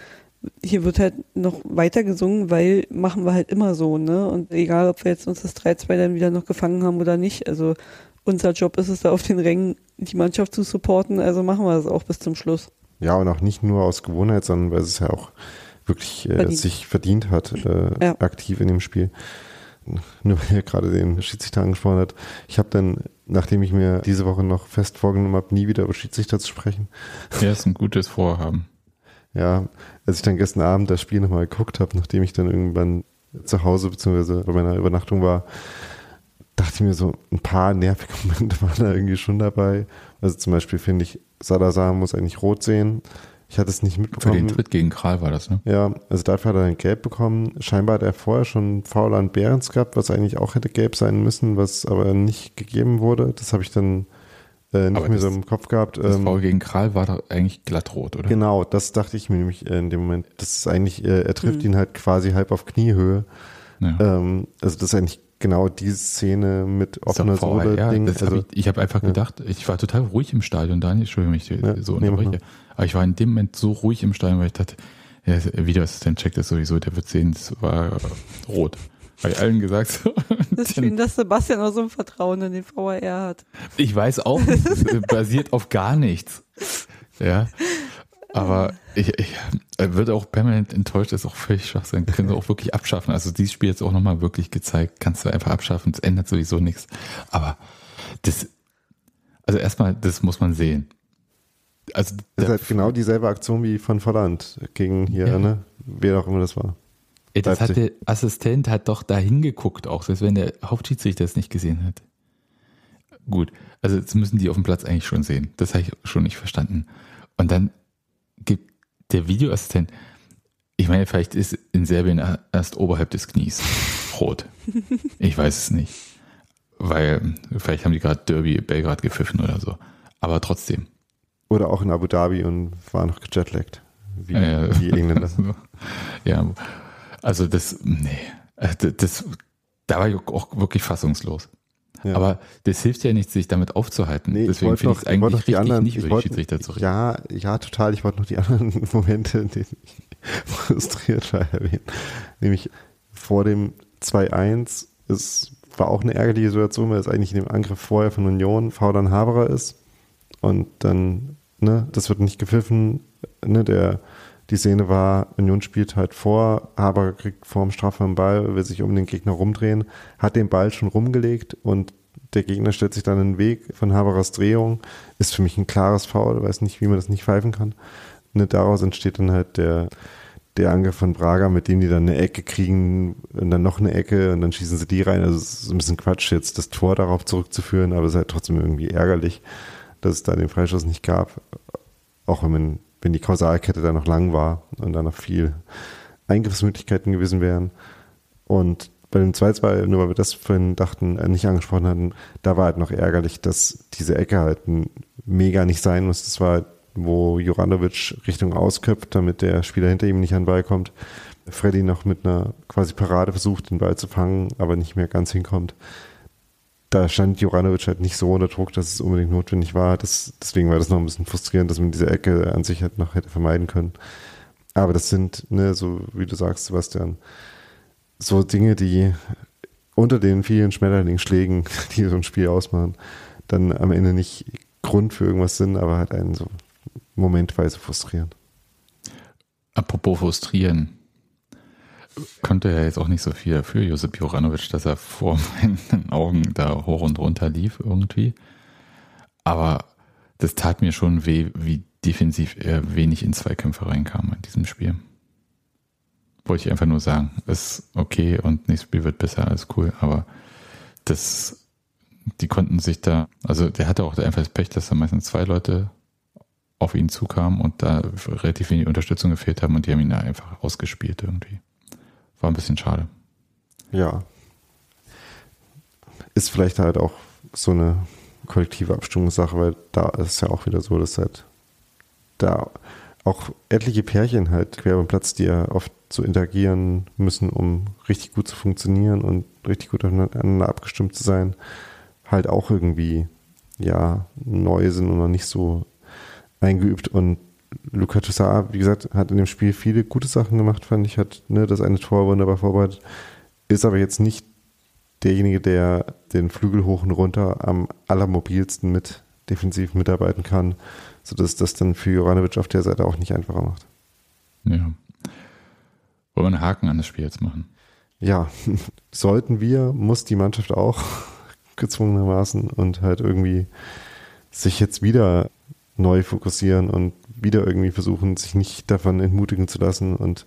B: hier wird halt noch weiter gesungen, weil machen wir halt immer so, ne? Und egal, ob wir jetzt uns das 3-2 dann wieder noch gefangen haben oder nicht, also unser Job ist es da auf den Rängen, die Mannschaft zu supporten, also machen wir das auch bis zum Schluss.
C: ja, und auch nicht nur aus Gewohnheit, sondern weil es ja auch wirklich äh,
B: Verdient.
C: sich verdient hat, äh,
B: Ja.
C: aktiv in dem Spiel. Nur weil er gerade den Schiedsrichter angesprochen hat. Ich habe dann, nachdem ich mir diese Woche noch fest vorgenommen habe, nie wieder über Schiedsrichter zu sprechen,
A: Ja, ist ein gutes Vorhaben.
C: Ja, als ich dann gestern Abend das Spiel nochmal geguckt habe, nachdem ich dann irgendwann zu Hause bzw. bei meiner Übernachtung war, dachte ich mir so, ein paar nervige Momente waren da irgendwie schon dabei. Also zum Beispiel finde ich, Salazar muss eigentlich rot sehen. Ich hatte es nicht
A: Für den
C: mitbekommen.
A: Tritt gegen Kral war das, ne?
C: Ja, also dafür hat er ein Gelb bekommen. Scheinbar hat er vorher schon Foul an Behrens gehabt, was eigentlich auch hätte gelb sein müssen, was aber nicht gegeben wurde. Das habe ich dann äh, nicht
A: Aber
C: mehr so
A: das-
C: im Kopf gehabt.
A: Das
C: Ähm,
A: Foul gegen Kral war doch eigentlich glattrot, oder?
C: Genau, das dachte ich mir nämlich äh, in dem Moment. Das ist eigentlich, äh, er trifft ihn halt quasi halb auf Kniehöhe.
A: Ja.
C: Ähm, also das ist eigentlich genau diese Szene mit offener Sohle.
A: ja,
C: Ding.
A: das hab
C: Also,
A: ich ich habe einfach
C: ja.
A: gedacht, ich war total ruhig im Stadion, Daniel, Entschuldigung, ich
C: Ja,
A: so unterbreche. Aber ich war in dem Moment so ruhig im Stadion, weil ich dachte, ja, Videoassistent checkt das sowieso, der wird sehen, es war rot. Habe ich allen gesagt. So.
B: Das ist schön, dass Sebastian auch so ein Vertrauen in den VAR hat.
A: Ich weiß auch nicht, es basiert auf gar nichts. Ja. Aber ich, ich er wird auch permanent enttäuscht, das ist auch völlig Schwachsinn. Können sie auch wirklich abschaffen. Also dieses Spiel jetzt auch nochmal wirklich gezeigt, kannst du einfach abschaffen, es ändert sowieso nichts. Aber das, also erstmal, das muss man sehen. Also
C: das ist halt genau dieselbe Aktion wie von Volland gegen hier,
A: Ja.
C: ne? Wer auch immer das war.
A: Ey, das hat der Assistent hat doch da hingeguckt, auch selbst wenn der Hauptschiedsrichter es nicht gesehen hat. Gut, also jetzt müssen die auf dem Platz eigentlich schon sehen. Das habe ich schon nicht verstanden. Und dann gibt der Videoassistent, ich meine, vielleicht ist in Serbien erst oberhalb des Knies rot. Ich weiß es nicht. Weil vielleicht haben die gerade Derby Belgrad gepfiffen oder so. Aber trotzdem.
C: Oder auch in Abu Dhabi und war noch gejetlaggt. Wie
A: Äh,
C: die Engländer.
A: ja, also das, nee, das, das, da war ich auch wirklich fassungslos.
C: Ja.
A: Aber das hilft ja nicht, sich damit aufzuhalten.
C: Nee,
A: Deswegen finde ich es eigentlich
C: die
A: richtig,
C: anderen,
A: nicht
C: ich
A: über die
C: wollte,
A: Schiedsrichter zu reden.
C: ja, ja, total. Ich wollte noch die anderen Momente, in denen ich frustriert war, erwähnen. Nämlich vor dem 2-1, es war auch eine ärgerliche Situation, weil es eigentlich in dem Angriff vorher von Union dann Haberer ist. Und dann, ne, das wird nicht gepfiffen, ne, der, die Szene war, Union spielt halt vor, Haberer kriegt vorm Strafraum Ball, will sich um den Gegner rumdrehen, hat den Ball schon rumgelegt und der Gegner stellt sich dann in den Weg von Haberers Drehung, ist für mich ein klares Foul, weiß nicht, wie man das nicht pfeifen kann. Ne, daraus entsteht dann halt der, der Angriff von Braga, mit dem die dann eine Ecke kriegen und dann noch eine Ecke und dann schießen sie die rein. Also es ist ein bisschen Quatsch, jetzt das Tor darauf zurückzuführen, aber es ist halt trotzdem irgendwie ärgerlich, dass es da den Freischuss nicht gab. Auch wenn man, wenn die Kausalkette da noch lang war und da noch viel Eingriffsmöglichkeiten gewesen wären. Und bei dem 2-2, nur weil wir das vorhin dachten, äh, nicht angesprochen hatten, da war halt noch ärgerlich, dass diese Ecke halt mega nicht sein muss. Das war, wo Juranovic Richtung ausköpft, damit der Spieler hinter ihm nicht an den Ball kommt. Freddy noch mit einer quasi Parade versucht, den Ball zu fangen, aber nicht mehr ganz hinkommt. Da stand Joranovic halt nicht so unter Druck, dass es unbedingt notwendig war. Das, deswegen war das noch ein bisschen frustrierend, dass man diese Ecke an sich halt noch hätte vermeiden können. Aber das sind, ne, so wie du sagst, Sebastian, so Dinge, die unter den vielen Schmetterlingsschlägen, die so ein Spiel ausmachen, dann am Ende nicht Grund für irgendwas sind, aber halt einen so momentweise frustrieren.
A: Apropos frustrieren, konnte er jetzt auch nicht so viel dafür, Josip Joranovic, dass er vor meinen Augen da hoch und runter lief irgendwie. Aber das tat mir schon weh, wie defensiv er wenig in Zweikämpfe reinkam in diesem Spiel. Wollte ich einfach nur sagen, ist okay und nächstes Spiel wird besser, alles cool, aber das, die konnten sich da, also der hatte auch einfach das Pech, dass da meistens zwei Leute auf ihn zukamen und da relativ wenig Unterstützung gefehlt haben und die haben ihn da einfach ausgespielt irgendwie. War ein bisschen schade.
C: Ja. Ist vielleicht halt auch so eine kollektive Abstimmungssache, weil da ist es ja auch wieder so, dass halt da auch etliche Pärchen halt quer beim Platz, die ja oft so interagieren müssen, um richtig gut zu funktionieren und richtig gut aneinander abgestimmt zu sein, halt auch irgendwie ja neu sind und noch nicht so eingeübt und Luca Toussaint, wie gesagt, hat in dem Spiel viele gute Sachen gemacht, fand ich, hat ne, das eine Tor wunderbar vorbereitet, ist aber jetzt nicht derjenige, der den Flügel hoch und runter am allermobilsten mit defensiv mitarbeiten kann, sodass das dann für Joranovic auf der Seite auch nicht einfacher macht.
A: Ja. Wollen wir einen Haken an das Spiel jetzt machen?
C: Ja, sollten wir, muss die Mannschaft auch gezwungenermaßen und halt irgendwie sich jetzt wieder neu fokussieren und wieder irgendwie versuchen, sich nicht davon entmutigen zu lassen und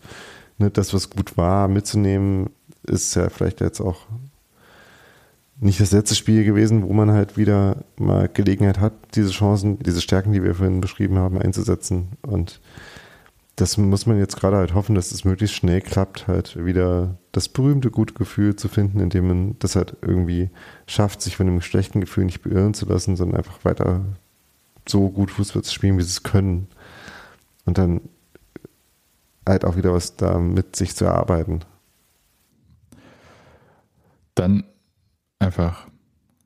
C: ne, das, was gut war, mitzunehmen, ist ja vielleicht jetzt auch nicht das letzte Spiel gewesen, wo man halt wieder mal Gelegenheit hat, diese Chancen, diese Stärken, die wir vorhin beschrieben haben, einzusetzen. Und das muss man jetzt gerade halt hoffen, dass es möglichst schnell klappt, halt wieder das berühmte gute Gefühl zu finden, indem man das halt irgendwie schafft, sich von dem schlechten Gefühl nicht beirren zu lassen, sondern einfach weiter so gut Fußball zu spielen, wie sie es können. Und dann halt auch wieder was damit sich zu erarbeiten.
A: Dann einfach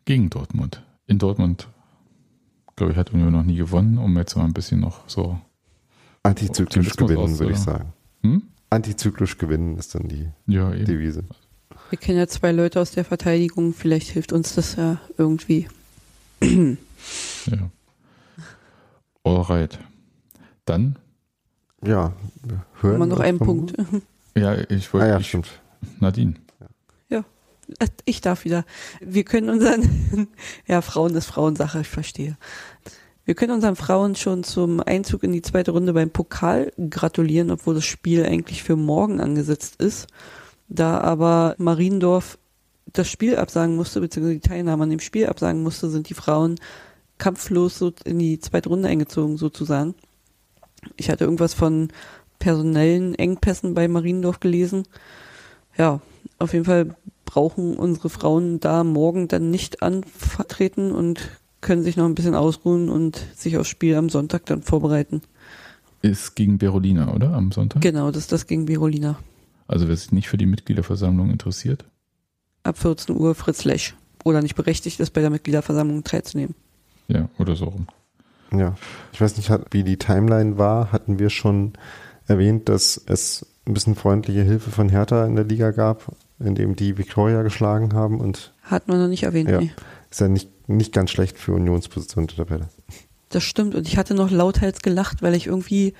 A: gegen Dortmund. In Dortmund, glaube ich, hat Union noch nie gewonnen, um jetzt mal ein bisschen noch so.
C: Antizyklisch gewinnen, würde ich sagen. Hm? Antizyklisch gewinnen ist dann die ja, Devise.
B: Wir kennen ja zwei Leute aus der Verteidigung, vielleicht hilft uns das ja irgendwie.
A: ja. Alright. Dann?
C: Ja,
B: hören wir noch einen Punkt.
A: Ja, ich wollte. Ah,
C: ja, stimmt.
A: Nadine.
B: Äh, ich darf wieder. Wir können unseren, ja, Frauen ist Frauensache, ich verstehe. Wir können unseren Frauen schon zum Einzug in die zweite Runde beim Pokal gratulieren, obwohl das Spiel eigentlich für morgen angesetzt ist. Da aber Mariendorf das Spiel absagen musste, beziehungsweise die Teilnahme an dem Spiel absagen musste, sind die Frauen kampflos so in die zweite Runde eingezogen, sozusagen. Ich hatte irgendwas von personellen Engpässen bei Mariendorf gelesen. Ja, auf jeden Fall brauchen unsere Frauen da morgen dann nicht antreten und können sich noch ein bisschen ausruhen und sich aufs Spiel am Sonntag dann vorbereiten.
A: Ist gegen Berolina, oder? Am Sonntag?
B: Genau, das ist das gegen Berolina.
A: Also wer sich nicht für die Mitgliederversammlung interessiert?
B: Ab 14 Uhr Fritz Lesch. Oder nicht berechtigt ist, bei der Mitgliederversammlung teilzunehmen.
A: Ja, oder so rum.
C: Ja, ich weiß nicht, wie die Timeline war. Hatten wir schon erwähnt, dass es ein bisschen freundliche Hilfe von Hertha in der Liga gab, indem die Victoria geschlagen haben und
B: hat man noch nicht erwähnt.
C: Ja,
B: nee.
C: ist ja nicht, nicht ganz schlecht für Unionsposition der Tabelle.
B: Das stimmt und ich hatte noch lauthals gelacht, weil ich irgendwie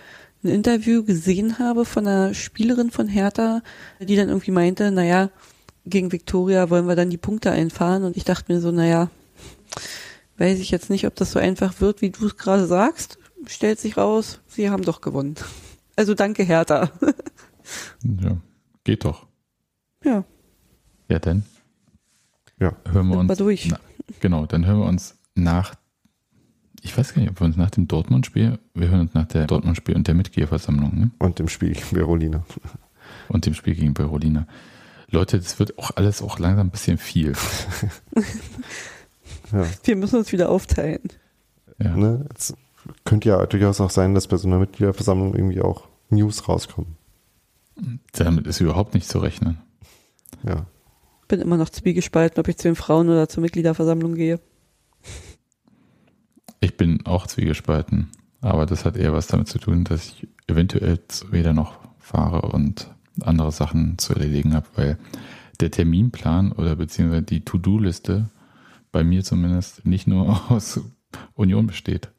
B: ein Interview gesehen habe von einer Spielerin von Hertha, die dann irgendwie meinte, naja, gegen Victoria wollen wir dann die Punkte einfahren und ich dachte mir so, naja, weiß ich jetzt nicht, ob das so einfach wird, wie du es gerade sagst. Stellt sich raus, sie haben doch gewonnen. Also danke Hertha.
A: ja, geht doch.
B: Ja.
A: Ja, dann.
C: Ja.
A: Hören wir uns.
B: Mal durch.
A: Na, genau, dann hören wir uns nach. Ich weiß gar nicht, ob wir uns nach dem Dortmund-Spiel, wir hören uns nach der Dortmund-Spiel und der Mitgliederversammlung. Ne?
C: Und dem Spiel gegen Berolina.
A: Und dem Spiel gegen Berolina. Leute, das wird auch alles auch langsam ein bisschen viel.
B: Ja. Wir müssen uns wieder aufteilen.
C: Ja. Ne? Es könnte ja durchaus auch sein, dass bei so einer Mitgliederversammlung irgendwie auch News rauskommen.
A: Damit ist überhaupt nicht zu rechnen.
C: Ja.
B: Bin immer noch zwiegespalten, ob ich zu den Frauen oder zur Mitgliederversammlung gehe.
A: Ich bin auch zwiegespalten, aber das hat eher was damit zu tun, dass ich eventuell weder noch fahre und andere Sachen zu erledigen habe, weil der Terminplan oder beziehungsweise die To-Do-Liste bei mir zumindest nicht nur aus Union besteht.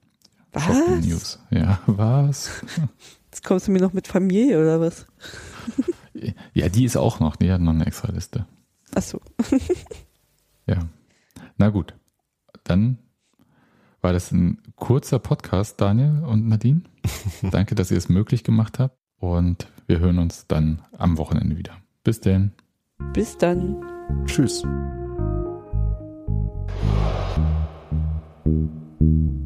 B: Was?
A: Shocking News. Ja, was?
B: Jetzt kommst du mir noch mit Familie oder was?
A: Ja, die ist auch noch, die hat noch eine extra Liste.
B: Ach so.
A: Ja. Na gut. Dann war das ein kurzer Podcast, Daniel und Nadine. Danke, dass ihr es möglich gemacht habt. Und wir hören uns dann am Wochenende wieder. Bis denn.
B: Bis dann.
C: Tschüss.
D: thank you